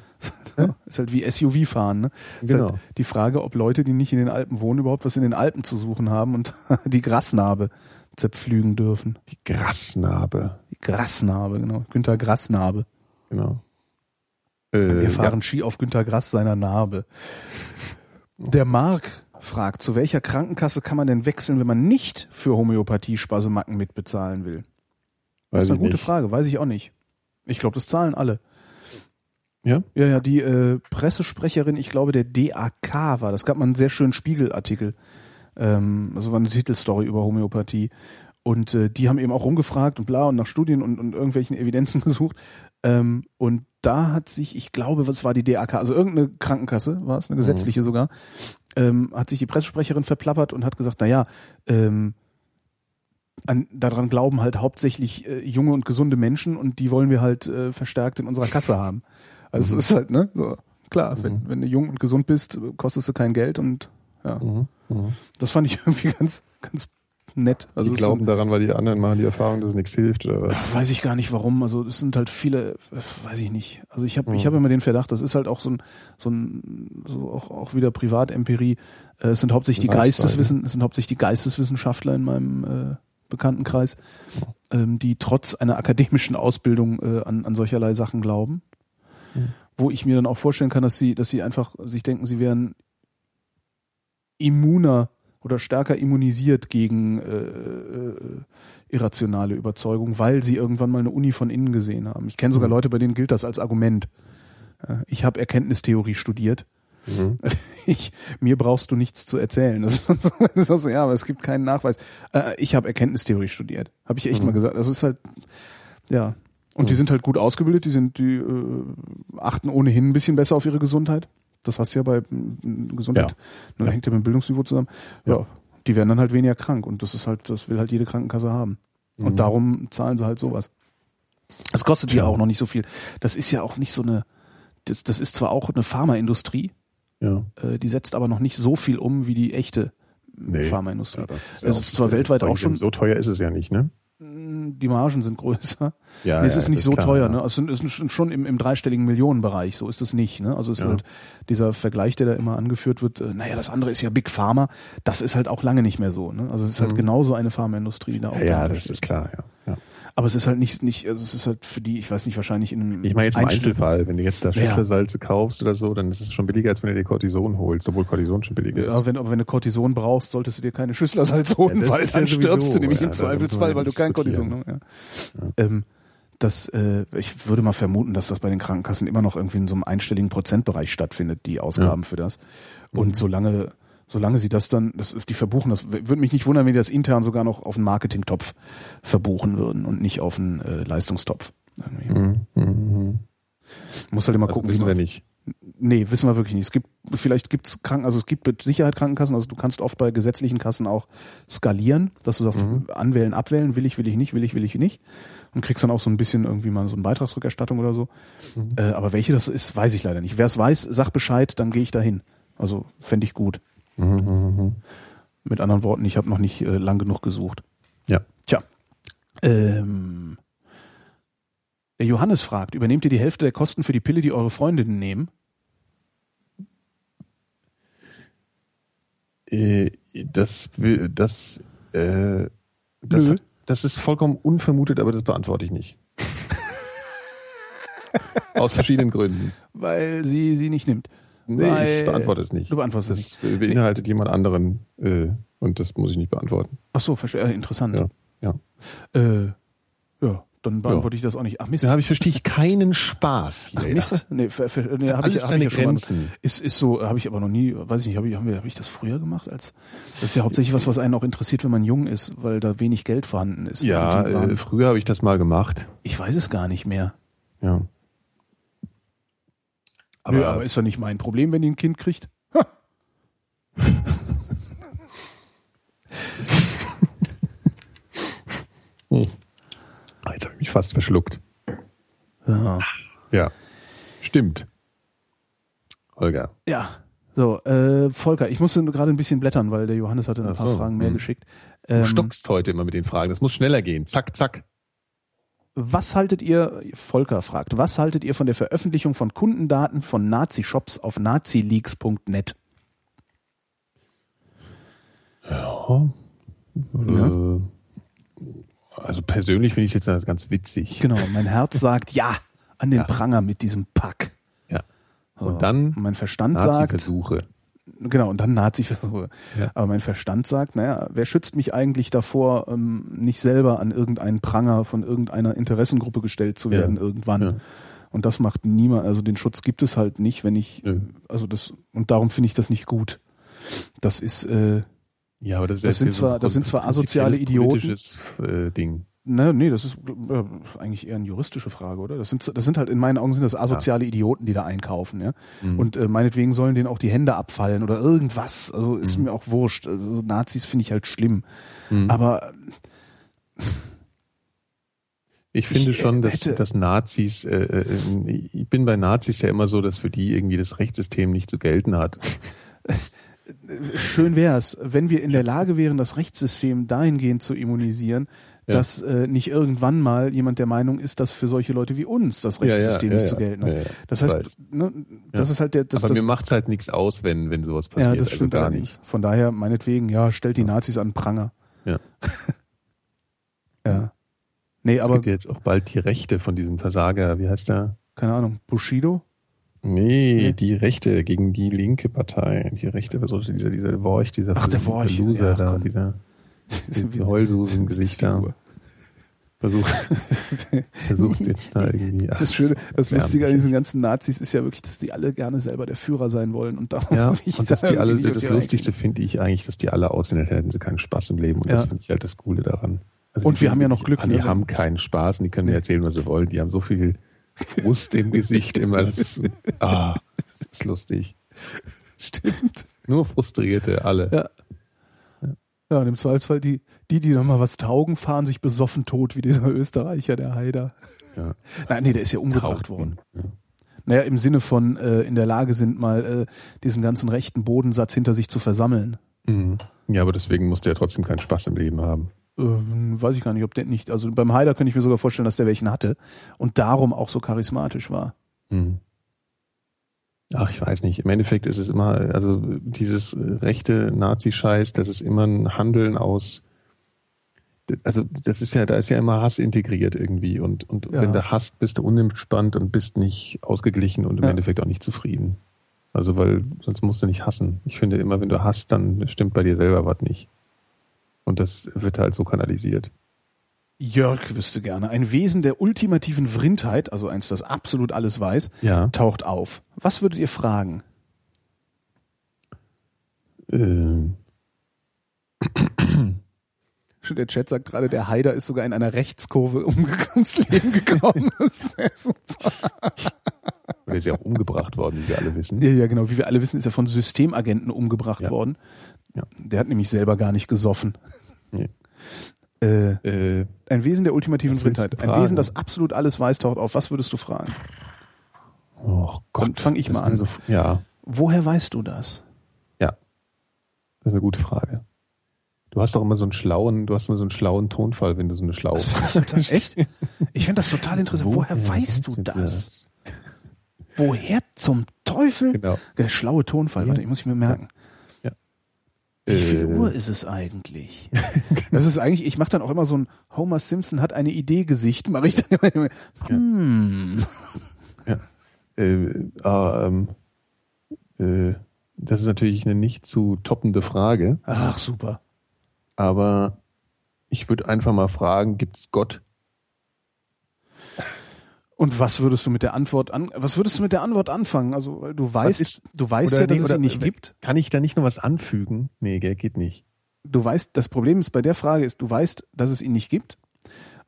<laughs> Ist halt wie SUV-Fahren, ne? Ist Genau. halt die Frage, ob Leute, die nicht in den Alpen wohnen, überhaupt was in den Alpen zu suchen haben und <laughs> die Grasnarbe zerpflügen dürfen. Die Grasnarbe, Die Grasnarbe, genau. Günter Grasnarbe. genau. Äh, Wir fahren Ski auf Günter Grass seiner Narbe. Der Mark fragt, zu welcher Krankenkasse kann man denn wechseln, wenn man nicht für Homöopathie Spasemacken mitbezahlen will? Das ist eine gute nicht. Frage, weiß ich auch nicht. Ich glaube, das zahlen alle. Ja? Ja, ja, die äh, Pressesprecherin, ich glaube, der DAK war. Das gab mal einen sehr schönen Spiegelartikel. Ähm, also war eine Titelstory über Homöopathie. Und äh, die haben eben auch rumgefragt und bla und nach Studien und, und irgendwelchen Evidenzen <laughs> gesucht. Ähm, und da hat sich, ich glaube, was war die DAK, also irgendeine Krankenkasse, war es, eine gesetzliche sogar, ähm, hat sich die Pressesprecherin verplappert und hat gesagt, na ja, ähm, an, daran glauben halt hauptsächlich äh, junge und gesunde Menschen und die wollen wir halt äh, verstärkt in unserer Kasse haben. Also Mhm. es ist halt, ne, so, klar, wenn, wenn du jung und gesund bist, kostest du kein Geld und ja. Mhm. Mhm. Das fand ich <laughs> irgendwie ganz, ganz nett. Also die glauben sind, daran, weil die anderen machen die Erfahrung, dass es nichts hilft oder was? weiß ich gar nicht warum. Also es sind halt viele, äh, weiß ich nicht. Also ich habe ich Mhm. habe immer den Verdacht, das ist halt auch so ein, so ein, so auch, auch wieder Privatempirie. Äh, es sind hauptsächlich die Geisteswissen, es sind hauptsächlich die Geisteswissenschaftler in meinem äh, Bekanntenkreis, ähm, die trotz einer akademischen Ausbildung äh, an, an solcherlei Sachen glauben. Mhm. Wo ich mir dann auch vorstellen kann, dass sie, dass sie einfach sich denken, sie wären immuner oder stärker immunisiert gegen äh, äh, irrationale Überzeugung, weil sie irgendwann mal eine Uni von innen gesehen haben. Ich kenne sogar Mhm. Leute, bei denen gilt das als Argument. Äh, Ich habe Erkenntnistheorie studiert. Mhm. <laughs> Ich, mir brauchst du nichts zu erzählen. Das ist so, <laughs> das ist so ja, aber es gibt keinen Nachweis. Äh, ich habe Erkenntnistheorie studiert. Habe ich echt Mhm. mal gesagt. Das ist halt, ja. Und die Mhm. sind halt gut ausgebildet, die sind, die äh, achten ohnehin ein bisschen besser auf ihre Gesundheit. Das hast du ja bei Gesundheit. Ja. Ne, hängt ja mit dem Bildungsniveau zusammen. Ja. Ja. Die werden dann halt weniger krank und das ist halt, das will halt jede Krankenkasse haben. Mhm. Und darum zahlen sie halt sowas. Das kostet ja auch noch nicht so viel. Das ist ja auch nicht so eine, das, das ist zwar auch eine Pharmaindustrie, Ja. äh, die setzt aber noch nicht so viel um wie die echte Nee. Pharmaindustrie. Ja, das ja ist zwar weltweit auch schon- So teuer ist es ja nicht, ne? Die Margen sind größer. Ja, nee, es ja, ist nicht so klar, teuer, ne? Also es ist schon- im, im dreistelligen Millionenbereich, so ist es nicht, ne? Also es ist halt dieser Vergleich, der da immer angeführt wird, äh, naja, das andere ist ja Big Pharma, das ist halt auch lange nicht mehr so, ne? Also es ist halt Mhm. genauso eine Pharmaindustrie, die da auch Ja, dahinter das steht. ist klar, ja. Ja. Aber es ist halt nicht, nicht, also es ist halt für die, ich weiß nicht, wahrscheinlich in einem Ich meine jetzt im Einzel- Einzelfall, wenn du jetzt da Ja. Schüsselsalze kaufst oder so, dann ist es schon billiger, als wenn du dir Cortison holst, obwohl Cortison schon billiger ist. Ja, wenn, aber wenn du Cortison brauchst, solltest du dir keine Schüsselersalz holen, das weil ist ja dann stirbst sowieso, du nämlich ja, im Zweifelsfall, ja weil du kein Cortison hast. Ja. Ähm, das, äh, ich würde mal vermuten, dass das bei den Krankenkassen immer noch irgendwie in so einem einstelligen Prozentbereich stattfindet, die Ausgaben für das. Und Mhm. solange, solange sie das dann, das ist, die verbuchen, das würde mich nicht wundern, wenn die das intern sogar noch auf einen Marketingtopf verbuchen würden und nicht auf einen äh, Leistungstopf. Irgendwie. Mhm. Mhm. Muss halt immer Also gucken, wie wissen wir nicht. Nee, wissen wir wirklich nicht. Es gibt, vielleicht gibt's Kranken, also es gibt mit Sicherheit Krankenkassen, also du kannst oft bei gesetzlichen Kassen auch skalieren, dass du sagst, Mhm. anwählen, abwählen, will ich, will ich nicht, will ich, will ich nicht. Und kriegst dann auch so ein bisschen irgendwie mal so eine Beitragsrückerstattung oder so. Mhm. Äh, aber welche das ist, weiß ich leider nicht. Wer es weiß, sag Bescheid, dann gehe ich dahin. Also fände ich gut. Mhm. Mhm. Mit anderen Worten, ich habe noch nicht äh, lang genug gesucht. Ja. Tja. Ähm, der Johannes fragt, übernehmt ihr die Hälfte der Kosten für die Pille, die eure Freundinnen nehmen? Äh, Das das, äh, das, Nö. das ist vollkommen unvermutet, aber das beantworte ich nicht. <laughs> Aus verschiedenen Gründen. Weil sie sie nicht nimmt. Nee, ich beantworte es nicht. Du beantwortest es Das beinhaltet jemand anderen äh, und das muss ich nicht beantworten. Ach so, verstehe. Äh, interessant. Ja. Ja. Äh, ja, dann beantworte ich das auch nicht. Ach Mist. Da habe ich verstehe ich keinen Spaß. Ach. Mist. Nee, ver, ver, nee, hab Alles ich, hab seine ich ja Grenzen. ist, ist so, habe ich aber noch nie, weiß ich nicht, habe ich, haben wir, hab ich das früher gemacht? Als, das ist ja hauptsächlich was, was einen auch interessiert, wenn man jung ist, weil da wenig Geld vorhanden ist. Ja, äh, früher habe ich das mal gemacht. ich weiß es gar nicht mehr. Ja. Aber, Nö, aber ist doch nicht mein Problem, wenn die ein Kind kriegt. Ha. <laughs> Ah, Jetzt habe ich mich fast verschluckt. Ja. Ja. Stimmt. Holger. ja. So, äh, Volker, ich musste gerade ein bisschen blättern, weil der Johannes hatte ein Ach paar so, Fragen mehr hm. geschickt. Du Ähm, stockst heute immer mit den Fragen. Das muss schneller gehen. Zack, zack. Was haltet ihr, Volker fragt, was haltet ihr von der Veröffentlichung von Kundendaten von Nazi-Shops auf nazileaks.net? Ja. Äh, also persönlich finde ich es jetzt ganz witzig. Genau, mein Herz <laughs> sagt ja an den Ja. Pranger mit diesem Pack. Ja. Und dann mein Verstand sagt. Genau, und dann Nazi-Versuche. Ja. Aber mein Verstand sagt, naja, wer schützt mich eigentlich davor, ähm, nicht selber an irgendeinen Pranger von irgendeiner Interessengruppe gestellt zu Ja. werden irgendwann? Ja. Und das macht niemand, also den Schutz gibt es halt nicht, wenn ich, also das, und darum finde ich das nicht gut. Das ist, äh, Ja, aber das, ist Das sind so zwar- ein das sind zwar asoziale Idioten. politisches, Äh, Ding. Ne, nee, das ist äh, eigentlich eher eine juristische Frage, oder? Das sind, das sind halt in meinen Augen sind das asoziale Idioten, die da einkaufen, ja. Mhm. Und äh, meinetwegen sollen denen auch die Hände abfallen oder irgendwas. Also ist mir auch wurscht. Also so Nazis finde ich halt schlimm. Mhm. Aber Ich finde Ich, äh, schon, dass, dass Nazis, äh, äh, ich bin bei Nazis ja immer so, dass für die irgendwie das Rechtssystem nicht zu gelten hat. schön wär's, wenn wir in der Lage wären, das Rechtssystem dahingehend zu immunisieren, Ja. dass äh, nicht irgendwann mal jemand der Meinung ist, dass für solche Leute wie uns das Rechtssystem nicht zu gelten hat. ja, ja. Das heißt, ne, das Ja. ist halt der, das, Aber das, mir macht's halt nichts aus, wenn, wenn sowas ja, passiert. das also stimmt gar allerdings. nicht. Von daher, meinetwegen, ja, stellt die Nazis an Pranger. Ja. <laughs> ja. Nee, Es aber gibt ja jetzt auch bald die Rechte von diesem Versager, wie heißt der? keine Ahnung, Bushido? Nee, Nee. die Rechte gegen die linke Partei. Die Rechte versucht dieser, dieser Worch, dieser Ach, der Worch, Loser ja, da, dieser Wie- da. Versucht, versucht jetzt da irgendwie. ach, Das Schöne, das. Lustige an diesen ganzen Nazis ist ja wirklich, dass die alle gerne selber der Führer sein wollen und darum Ja, <laughs> sich und dass da die alle, das Lustigste finde ich eigentlich, dass die alle aussehen, als hätten sie keinen Spaß im Leben. Und Ja. das finde ich halt das Coole daran. Also Und wir haben ja noch Glück, Die ne? haben keinen Spaß und die können mir erzählen, was sie wollen. Die haben so viel Frust im Gesicht immer. Das ist, ah, das ist lustig. <laughs> Stimmt. Nur Frustrierte, alle. Ja. Ja, und im Zweifelsfall die, die, die noch mal was taugen, fahren sich besoffen tot, wie dieser Österreicher, der Haider. Ja. <laughs> Nein, nee, der ist ja umgebracht worden. Ja. Naja, im Sinne von äh, in der Lage sind, mal äh, diesen ganzen rechten Bodensatz hinter sich zu versammeln. Mhm. ja, aber deswegen musste er trotzdem keinen Spaß im Leben haben. Ähm, weiß ich gar nicht, ob der nicht. Also beim Haider könnte ich mir sogar vorstellen, dass der welchen hatte und darum auch so charismatisch war. Mhm. Ach, ich weiß nicht. Im Endeffekt ist es immer, also dieses rechte Nazi-Scheiß, das ist immer ein Handeln aus, also das ist ja, da ist ja immer Hass integriert irgendwie und, und Ja. wenn du hasst, bist du unentspannt und bist nicht ausgeglichen und im Ja. Endeffekt auch nicht zufrieden. Also weil sonst musst du nicht hassen. Ich finde immer, wenn du hasst, dann stimmt bei dir selber was nicht. Und das wird halt so kanalisiert. Jörg wüsste gerne. Ein Wesen der ultimativen Vrindheit, also eins, das absolut alles weiß, Ja. taucht auf. Was würdet ihr fragen? Ähm, Der Chat sagt gerade, der Haider ist sogar in einer Rechtskurve um- ums Leben gekommen. <laughs> Das ist sehr super. und er ist ja auch umgebracht worden, wie wir alle wissen. ja, ja, genau. Wie wir alle wissen, ist er von Systemagenten umgebracht Ja. worden. Ja. Der hat nämlich selber gar nicht gesoffen. Nee. Äh, Äh, ein Wesen der ultimativen Vrindheit. Ein? Wesen, das absolut alles weiß, taucht auf. Was würdest du fragen? oh Gott. Dann fang ich das mal an. So, ja, Woher weißt du das? ja. Das ist eine gute Frage. Du hast doch immer so einen schlauen, du hast immer so einen schlauen Tonfall, wenn du so eine schlaue Echt? Ich finde das total interessant. Woher, weißt du das? Woher zum Teufel? Genau. Der schlaue Tonfall, Ja. warte, ich muss ich mir merken. Ja. Wie viel Äh, Uhr ist es eigentlich? <laughs> Das ist eigentlich, ich mache dann auch immer so ein Homer Simpson hat eine Idee Gesicht, mache ich dann immer. Hm. Äh, ah, ähm, äh, das ist natürlich eine nicht zu toppende Frage, Ach, super. aber ich würde einfach mal fragen, gibt's Gott? Und was würdest du mit der Antwort an, was würdest du mit der Antwort anfangen? Also, weil du weißt, ist- du weißt ja, dass nee, es ihn nicht gibt. Kann ich da nicht noch was anfügen? Nee, geht nicht. du weißt, das Problem ist bei der Frage ist, du weißt, dass es ihn nicht gibt.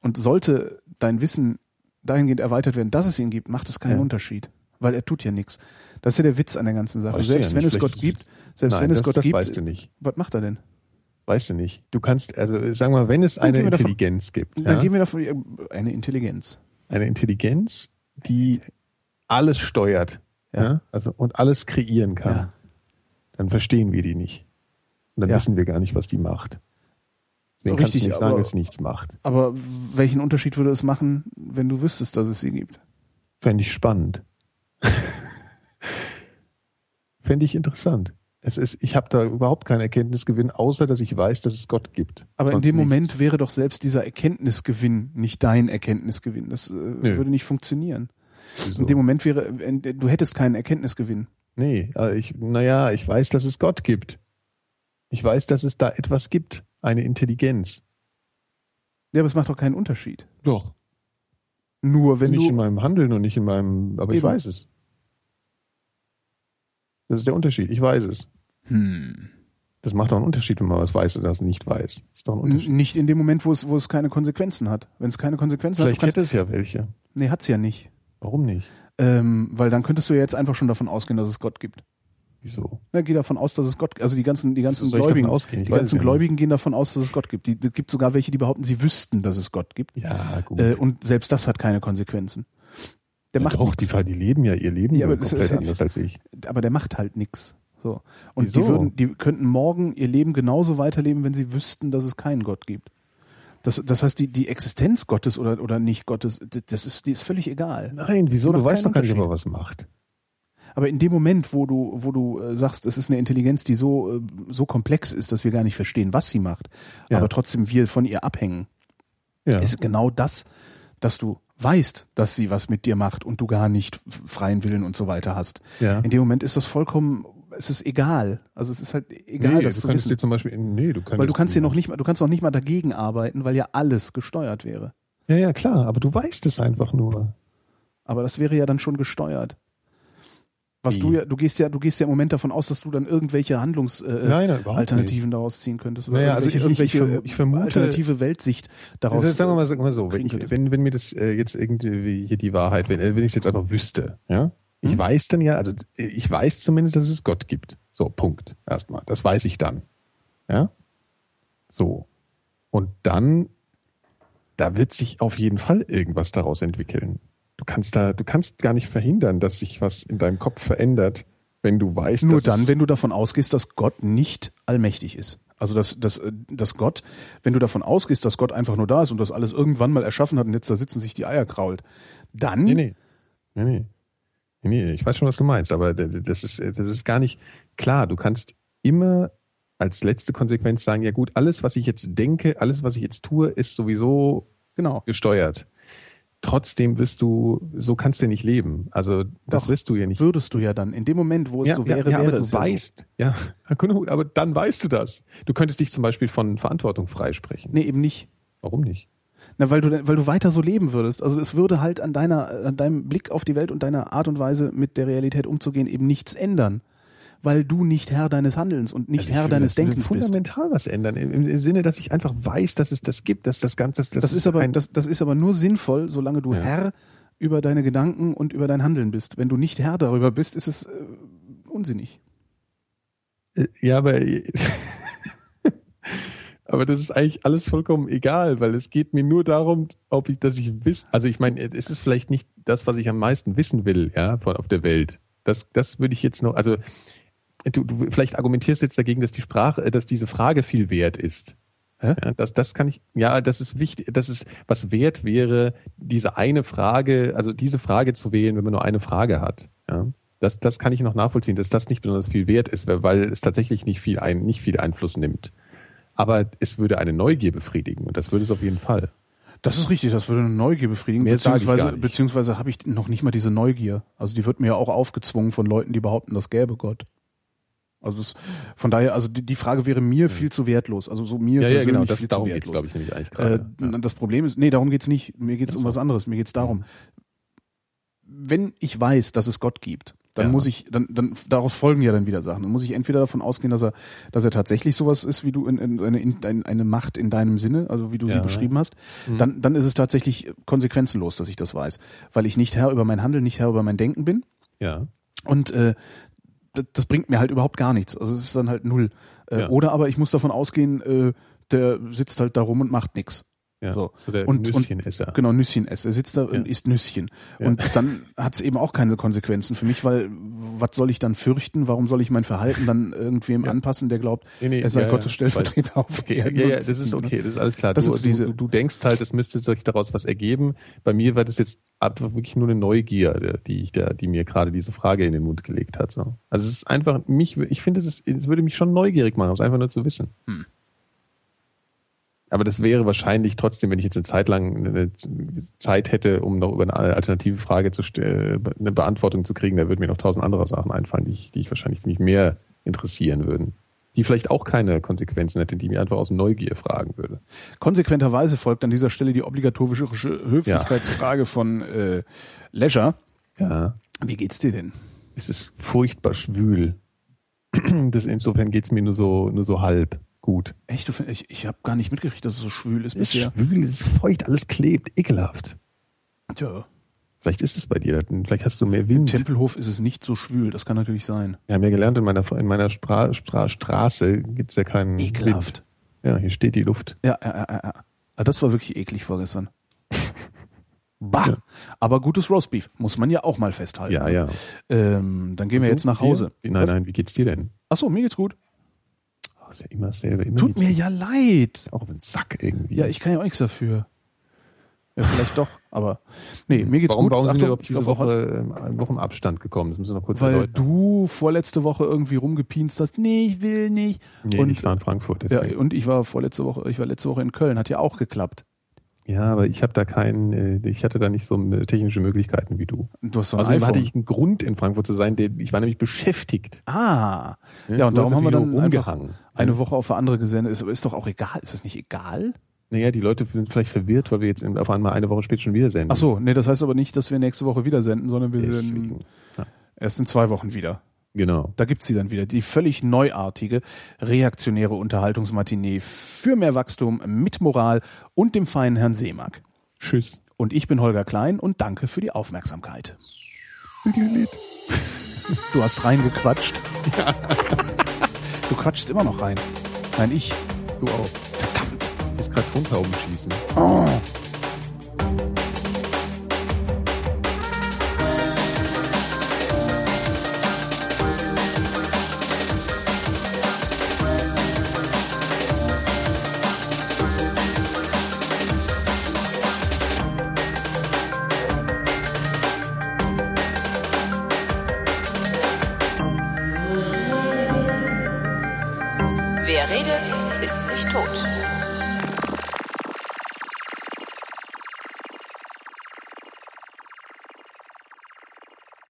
Und sollte dein Wissen dahingehend erweitert werden, dass es ihn gibt, macht es keinen Ja. Unterschied. Weil er tut ja nichts. Das ist ja der Witz an der ganzen Sache. Selbst ja wenn es Gott gibt, selbst Nein, wenn es das, Gott das gibt, weißt du nicht. was macht er denn? Weißt du nicht. Du kannst, also sagen wir, wenn es eine wir davon- Intelligenz gibt, Dann ja, gehen wir davon, eine Intelligenz. Eine Intelligenz, die alles steuert, Ja. ja. also und alles kreieren kann, Ja. dann verstehen wir die nicht. Und dann Ja. wissen wir gar nicht, was die macht. Deswegen kannst Richtig, du nicht sagen, aber- dass es nichts macht. Aber welchen Unterschied würde es machen, wenn du wüsstest, dass es sie gibt? Fände ich spannend. <laughs> Fände ich interessant. Es ist, ich habe da überhaupt keinen Erkenntnisgewinn, außer dass ich weiß, dass es Gott gibt. Aber in Sonst dem nichts. Moment wäre doch selbst dieser Erkenntnisgewinn nicht dein Erkenntnisgewinn. Das äh, würde nicht funktionieren. Wieso? In dem Moment wäre, du hättest keinen Erkenntnisgewinn. Nee, äh, ich, naja, ich weiß, dass es Gott gibt. Ich weiß, dass es da etwas gibt, eine Intelligenz. Ja, aber es macht doch keinen Unterschied. Doch. Nur wenn nicht du. in meinem Handeln und nicht in meinem, aber ich Eben. weiß es. Das ist der Unterschied. Ich weiß es. Hm. Das macht doch einen Unterschied, wenn man was weiß oder das nicht weiß. ist doch ein N- Unterschied. Nicht in dem Moment, wo es, wo es keine Konsequenzen hat. Wenn es keine Konsequenzen Vielleicht hat, du hätte es ja welche. nee, hat's ja nicht. Warum nicht? Ähm, weil dann könntest du ja jetzt einfach schon davon ausgehen, dass es Gott gibt. Wieso? Na, geh davon aus, dass es Gott, also die ganzen, die ganzen Gläubigen, die ganzen es ja Gläubigen gehen davon aus, dass es Gott gibt. Die, es gibt sogar welche, die behaupten, sie wüssten, dass es Gott gibt. Ja, gut. Äh, und selbst das hat keine Konsequenzen. Der ja, macht doch, die, nichts. die leben ja ihr Leben Ja, aber das komplett ist- anders als ich. aber der macht halt nix. So. Und Wieso? die würden, die könnten morgen ihr Leben genauso weiterleben, wenn sie wüssten, dass es keinen Gott gibt. Das, das heißt, die, die Existenz Gottes oder, oder nicht Gottes, das ist, die ist völlig egal. Nein, wieso? Du weißt doch gar nicht, ob er was macht. Aber in dem Moment, wo du, wo du äh, sagst, es ist eine Intelligenz, die so, äh, so komplex ist, dass wir gar nicht verstehen, was sie macht, Ja. aber trotzdem wir von ihr abhängen, Ja. ist genau das, dass du weißt, dass sie was mit dir macht und du gar nicht freien Willen und so weiter hast. ja. In dem Moment ist das vollkommen, es ist egal. Also es ist halt egal, nee, das du zu könntest wissen. dir zum Beispiel, nee, du könntest Weil du kannst dir noch nicht mal, du kannst noch nicht mal dagegen arbeiten, weil ja alles gesteuert wäre. Ja, ja, klar, aber du weißt es einfach nur. Aber das wäre ja dann schon gesteuert. Was Wie? du ja, du gehst ja, du gehst ja im Moment davon aus, dass du dann irgendwelche Handlungsalternativen Nein, nein, überhaupt Alternativen daraus ziehen könntest. Oder Naja, also irgendwelche, ich- ich- ich irgendwelche ich vermute- alternative Weltsicht daraus. Also sagen wir mal, sagen wir mal so, wenn, ich, wenn, wenn mir das äh, jetzt irgendwie hier die Wahrheit, wenn, äh, wenn ich es jetzt einfach wüsste, ja, ich Hm? weiß dann ja, also äh, ich weiß zumindest, dass es Gott gibt. So, Punkt. Erstmal. Das weiß ich dann. Ja? So. Und dann, da wird sich auf jeden Fall irgendwas daraus entwickeln. Du kannst da, du kannst gar nicht verhindern, dass sich was in deinem Kopf verändert, wenn du weißt, Nur dass dann, wenn du davon ausgehst, dass Gott nicht allmächtig ist. Also dass, dass, äh, dass Gott, wenn du davon ausgehst, dass Gott einfach nur da ist und das alles irgendwann mal erschaffen hat und jetzt da sitzen sich die Eier krault, dann Nee, nee. Nee, nee. Nee, nee, ich weiß schon, was du meinst, aber das ist, das ist gar nicht klar. Du kannst immer als letzte Konsequenz sagen, ja gut, alles, was ich jetzt denke, alles, was ich jetzt tue, ist sowieso genau. gesteuert. Trotzdem wirst du, so kannst du nicht leben. Also das Doch. wirst du ja nicht. Würdest du ja dann. In dem Moment, wo es so wäre, ja, wäre aber du es ja weißt, ja, <laughs> gut, aber dann weißt du das. Du könntest dich zum Beispiel von Verantwortung freisprechen. so. Nee, eben nicht. Warum nicht? Na, weil du, weil du weiter so leben würdest. Also es würde halt an deiner, an deinem Blick auf die Welt und deiner Art und Weise mit der Realität umzugehen eben nichts ändern. Weil du nicht Herr deines Handelns und nicht Also ich Herr finde, deines das würde Denkens bist. fundamental was ändern. Im, Im Sinne, dass ich einfach weiß, dass es das gibt, dass das Ganze, das, Das ist aber, das, das ist aber nur sinnvoll, solange du Ja. Herr über deine Gedanken und über dein Handeln bist. Wenn du nicht Herr darüber bist, ist es äh, unsinnig. Äh, Ja, aber, <laughs> aber das ist eigentlich alles vollkommen egal, weil es geht mir nur darum, ob ich, dass ich wiss, also ich meine, es ist vielleicht nicht das, was ich am meisten wissen will, ja, von auf der Welt. Das, das würde ich jetzt noch, also du, du vielleicht argumentierst jetzt dagegen, dass die Sprache, äh, dass diese Frage viel wert ist. Ja, das, das kann ich, ja, das ist wichtig, das ist, was wert wäre, diese eine Frage, also diese Frage zu wählen, wenn man nur eine Frage hat. Ja, das, das kann ich noch nachvollziehen, dass das nicht besonders viel wert ist, weil, es tatsächlich nicht viel ein, nicht viel Einfluss nimmt. Aber es würde eine Neugier befriedigen und das würde es auf jeden Fall. Das ist richtig, das würde eine Neugier befriedigen, Mehr beziehungsweise, beziehungsweise habe ich noch nicht mal diese Neugier. Also die wird mir ja auch aufgezwungen von Leuten, die behaupten, das gäbe Gott. Also das, von daher, also die, die Frage wäre mir viel zu wertlos. Also so mir Ja, ja, persönlich genau, das viel darum zu geht's, wertlos. glaube ich, nämlich eigentlich Äh, gerade. ja. Das Problem ist, nee, darum geht's nicht. Mir geht's um so. was anderes. Mir geht's darum, wenn ich weiß, dass es Gott gibt, dann Ja. muss ich, dann, dann daraus folgen ja dann wieder Sachen. Dann muss ich entweder davon ausgehen, dass er, dass er tatsächlich sowas ist, wie du in, in, eine, in, ein- eine Macht in deinem Sinne, also wie du sie Ja. beschrieben hast. Mhm. Dann, dann ist es tatsächlich konsequenzenlos, dass ich das weiß, weil ich nicht Herr über mein Handeln, nicht Herr über mein Denken bin. ja. Und äh, das, bringt mir halt überhaupt gar nichts. Also es ist dann halt null. Äh, Ja. Oder aber ich muss davon ausgehen, äh, der sitzt halt da rum und macht nix. Ja, So. so, der Und- und- Nüsschenesser. Genau, Nüsschen ess. Er sitzt da und Ja. isst Nüsschen. Ja. Und dann hat es eben auch keine Konsequenzen für mich, weil was soll ich dann fürchten? Warum soll ich mein Verhalten dann irgendwem Ja. anpassen, der glaubt, Nee, nee, er sei ja, ja. Gottes Stellvertreter auf Okay, ja, ja, ja, und- das ist okay, das ist alles klar. Das du, ist diese- du, du denkst halt, es müsste sich daraus was ergeben. Bei mir war das jetzt wirklich nur eine Neugier, die ich da, die mir gerade diese Frage in den Mund gelegt hat. So. Also es ist einfach mich, ich finde, es ist- es würde mich schon neugierig machen, es einfach nur zu wissen. Hm. Aber das wäre wahrscheinlich trotzdem, wenn ich jetzt eine Zeit lang eine Zeit hätte, um noch über eine alternative Frage zu stellen, eine Beantwortung zu kriegen, da würden mir noch tausend andere Sachen einfallen, die ich, die ich wahrscheinlich mich mehr interessieren würden. Die vielleicht auch keine Konsequenzen hätten, die mir einfach aus Neugier fragen würde. Konsequenterweise folgt an dieser Stelle die obligatorische Höflichkeitsfrage ja. von äh, Leisure. Ja. Wie geht's dir denn? Es ist furchtbar schwül. <clears throat> Das, insofern geht's mir nur so, nur so halb gut. Echt? Ich ich habe gar nicht mitgekriegt, dass es so schwül ist, ist bisher. Schwül, es ist feucht, alles klebt, ekelhaft. Tja. Vielleicht ist es bei dir, vielleicht hast du mehr Wind. Im Tempelhof ist es nicht so schwül, das kann natürlich sein. Wir haben ja gelernt, in meiner, in meiner Spra Spra Straße gibt's ja keinen Ekelhaft. Wind. Ja, hier steht die Luft. Ja, ja, ja, ja. Das war wirklich eklig vorgestern. <laughs> Bah! Ja. Aber gutes Roastbeef, muss man ja auch mal festhalten. Ja, ja. Ähm, dann gehen wir jetzt nach Hause. Nein, Was? nein, wie geht's dir denn? Ach so, mir geht's gut. Oh, ist ja immer dasselbe. Immer Tut mir ja leid. Auch auf den Sack irgendwie. Ja, ich kann ja auch nichts dafür. Ja, vielleicht doch, aber nee, mir geht's warum, gut. Warum sind wir diese Woche, Woche, Woche im Abstand gekommen? Das müssen wir noch kurz Weil erläutern. du vorletzte Woche irgendwie rumgepienst hast, nee, ich will nicht. Nee, und, ich war in Frankfurt. Deswegen. Ja, und ich war vorletzte Woche, ich war letzte Woche in Köln, hat ja auch geklappt. Ja, aber ich habe da keinen, äh, ich hatte da nicht so technische Möglichkeiten wie du. Du hast so ein Außerdem iPhone. hatte ich einen Grund in Frankfurt zu sein, den, ich war nämlich beschäftigt. Ah, ja, ja und darum haben wir dann umgehangen. eine Woche auf eine andere gesendet. Ist, ist doch auch egal. Ist das nicht egal? Naja, die Leute sind vielleicht verwirrt, weil wir jetzt auf einmal eine Woche später schon wieder senden. Ach so, nee, das heißt aber nicht, dass wir nächste Woche wieder senden, sondern wir senden ja. erst in zwei Wochen wieder. Genau. Da gibt's sie dann wieder. Die völlig neuartige, reaktionäre Unterhaltungsmatinee für mehr Wachstum mit Moral und dem feinen Herrn Seemark. Tschüss. Und ich bin Holger Klein und danke für die Aufmerksamkeit. Du hast reingequatscht. Ja. Du quatschst immer noch rein. Nein, ich. Du auch. Verdammt. Ist gerade Rundhauben schießen. Oh.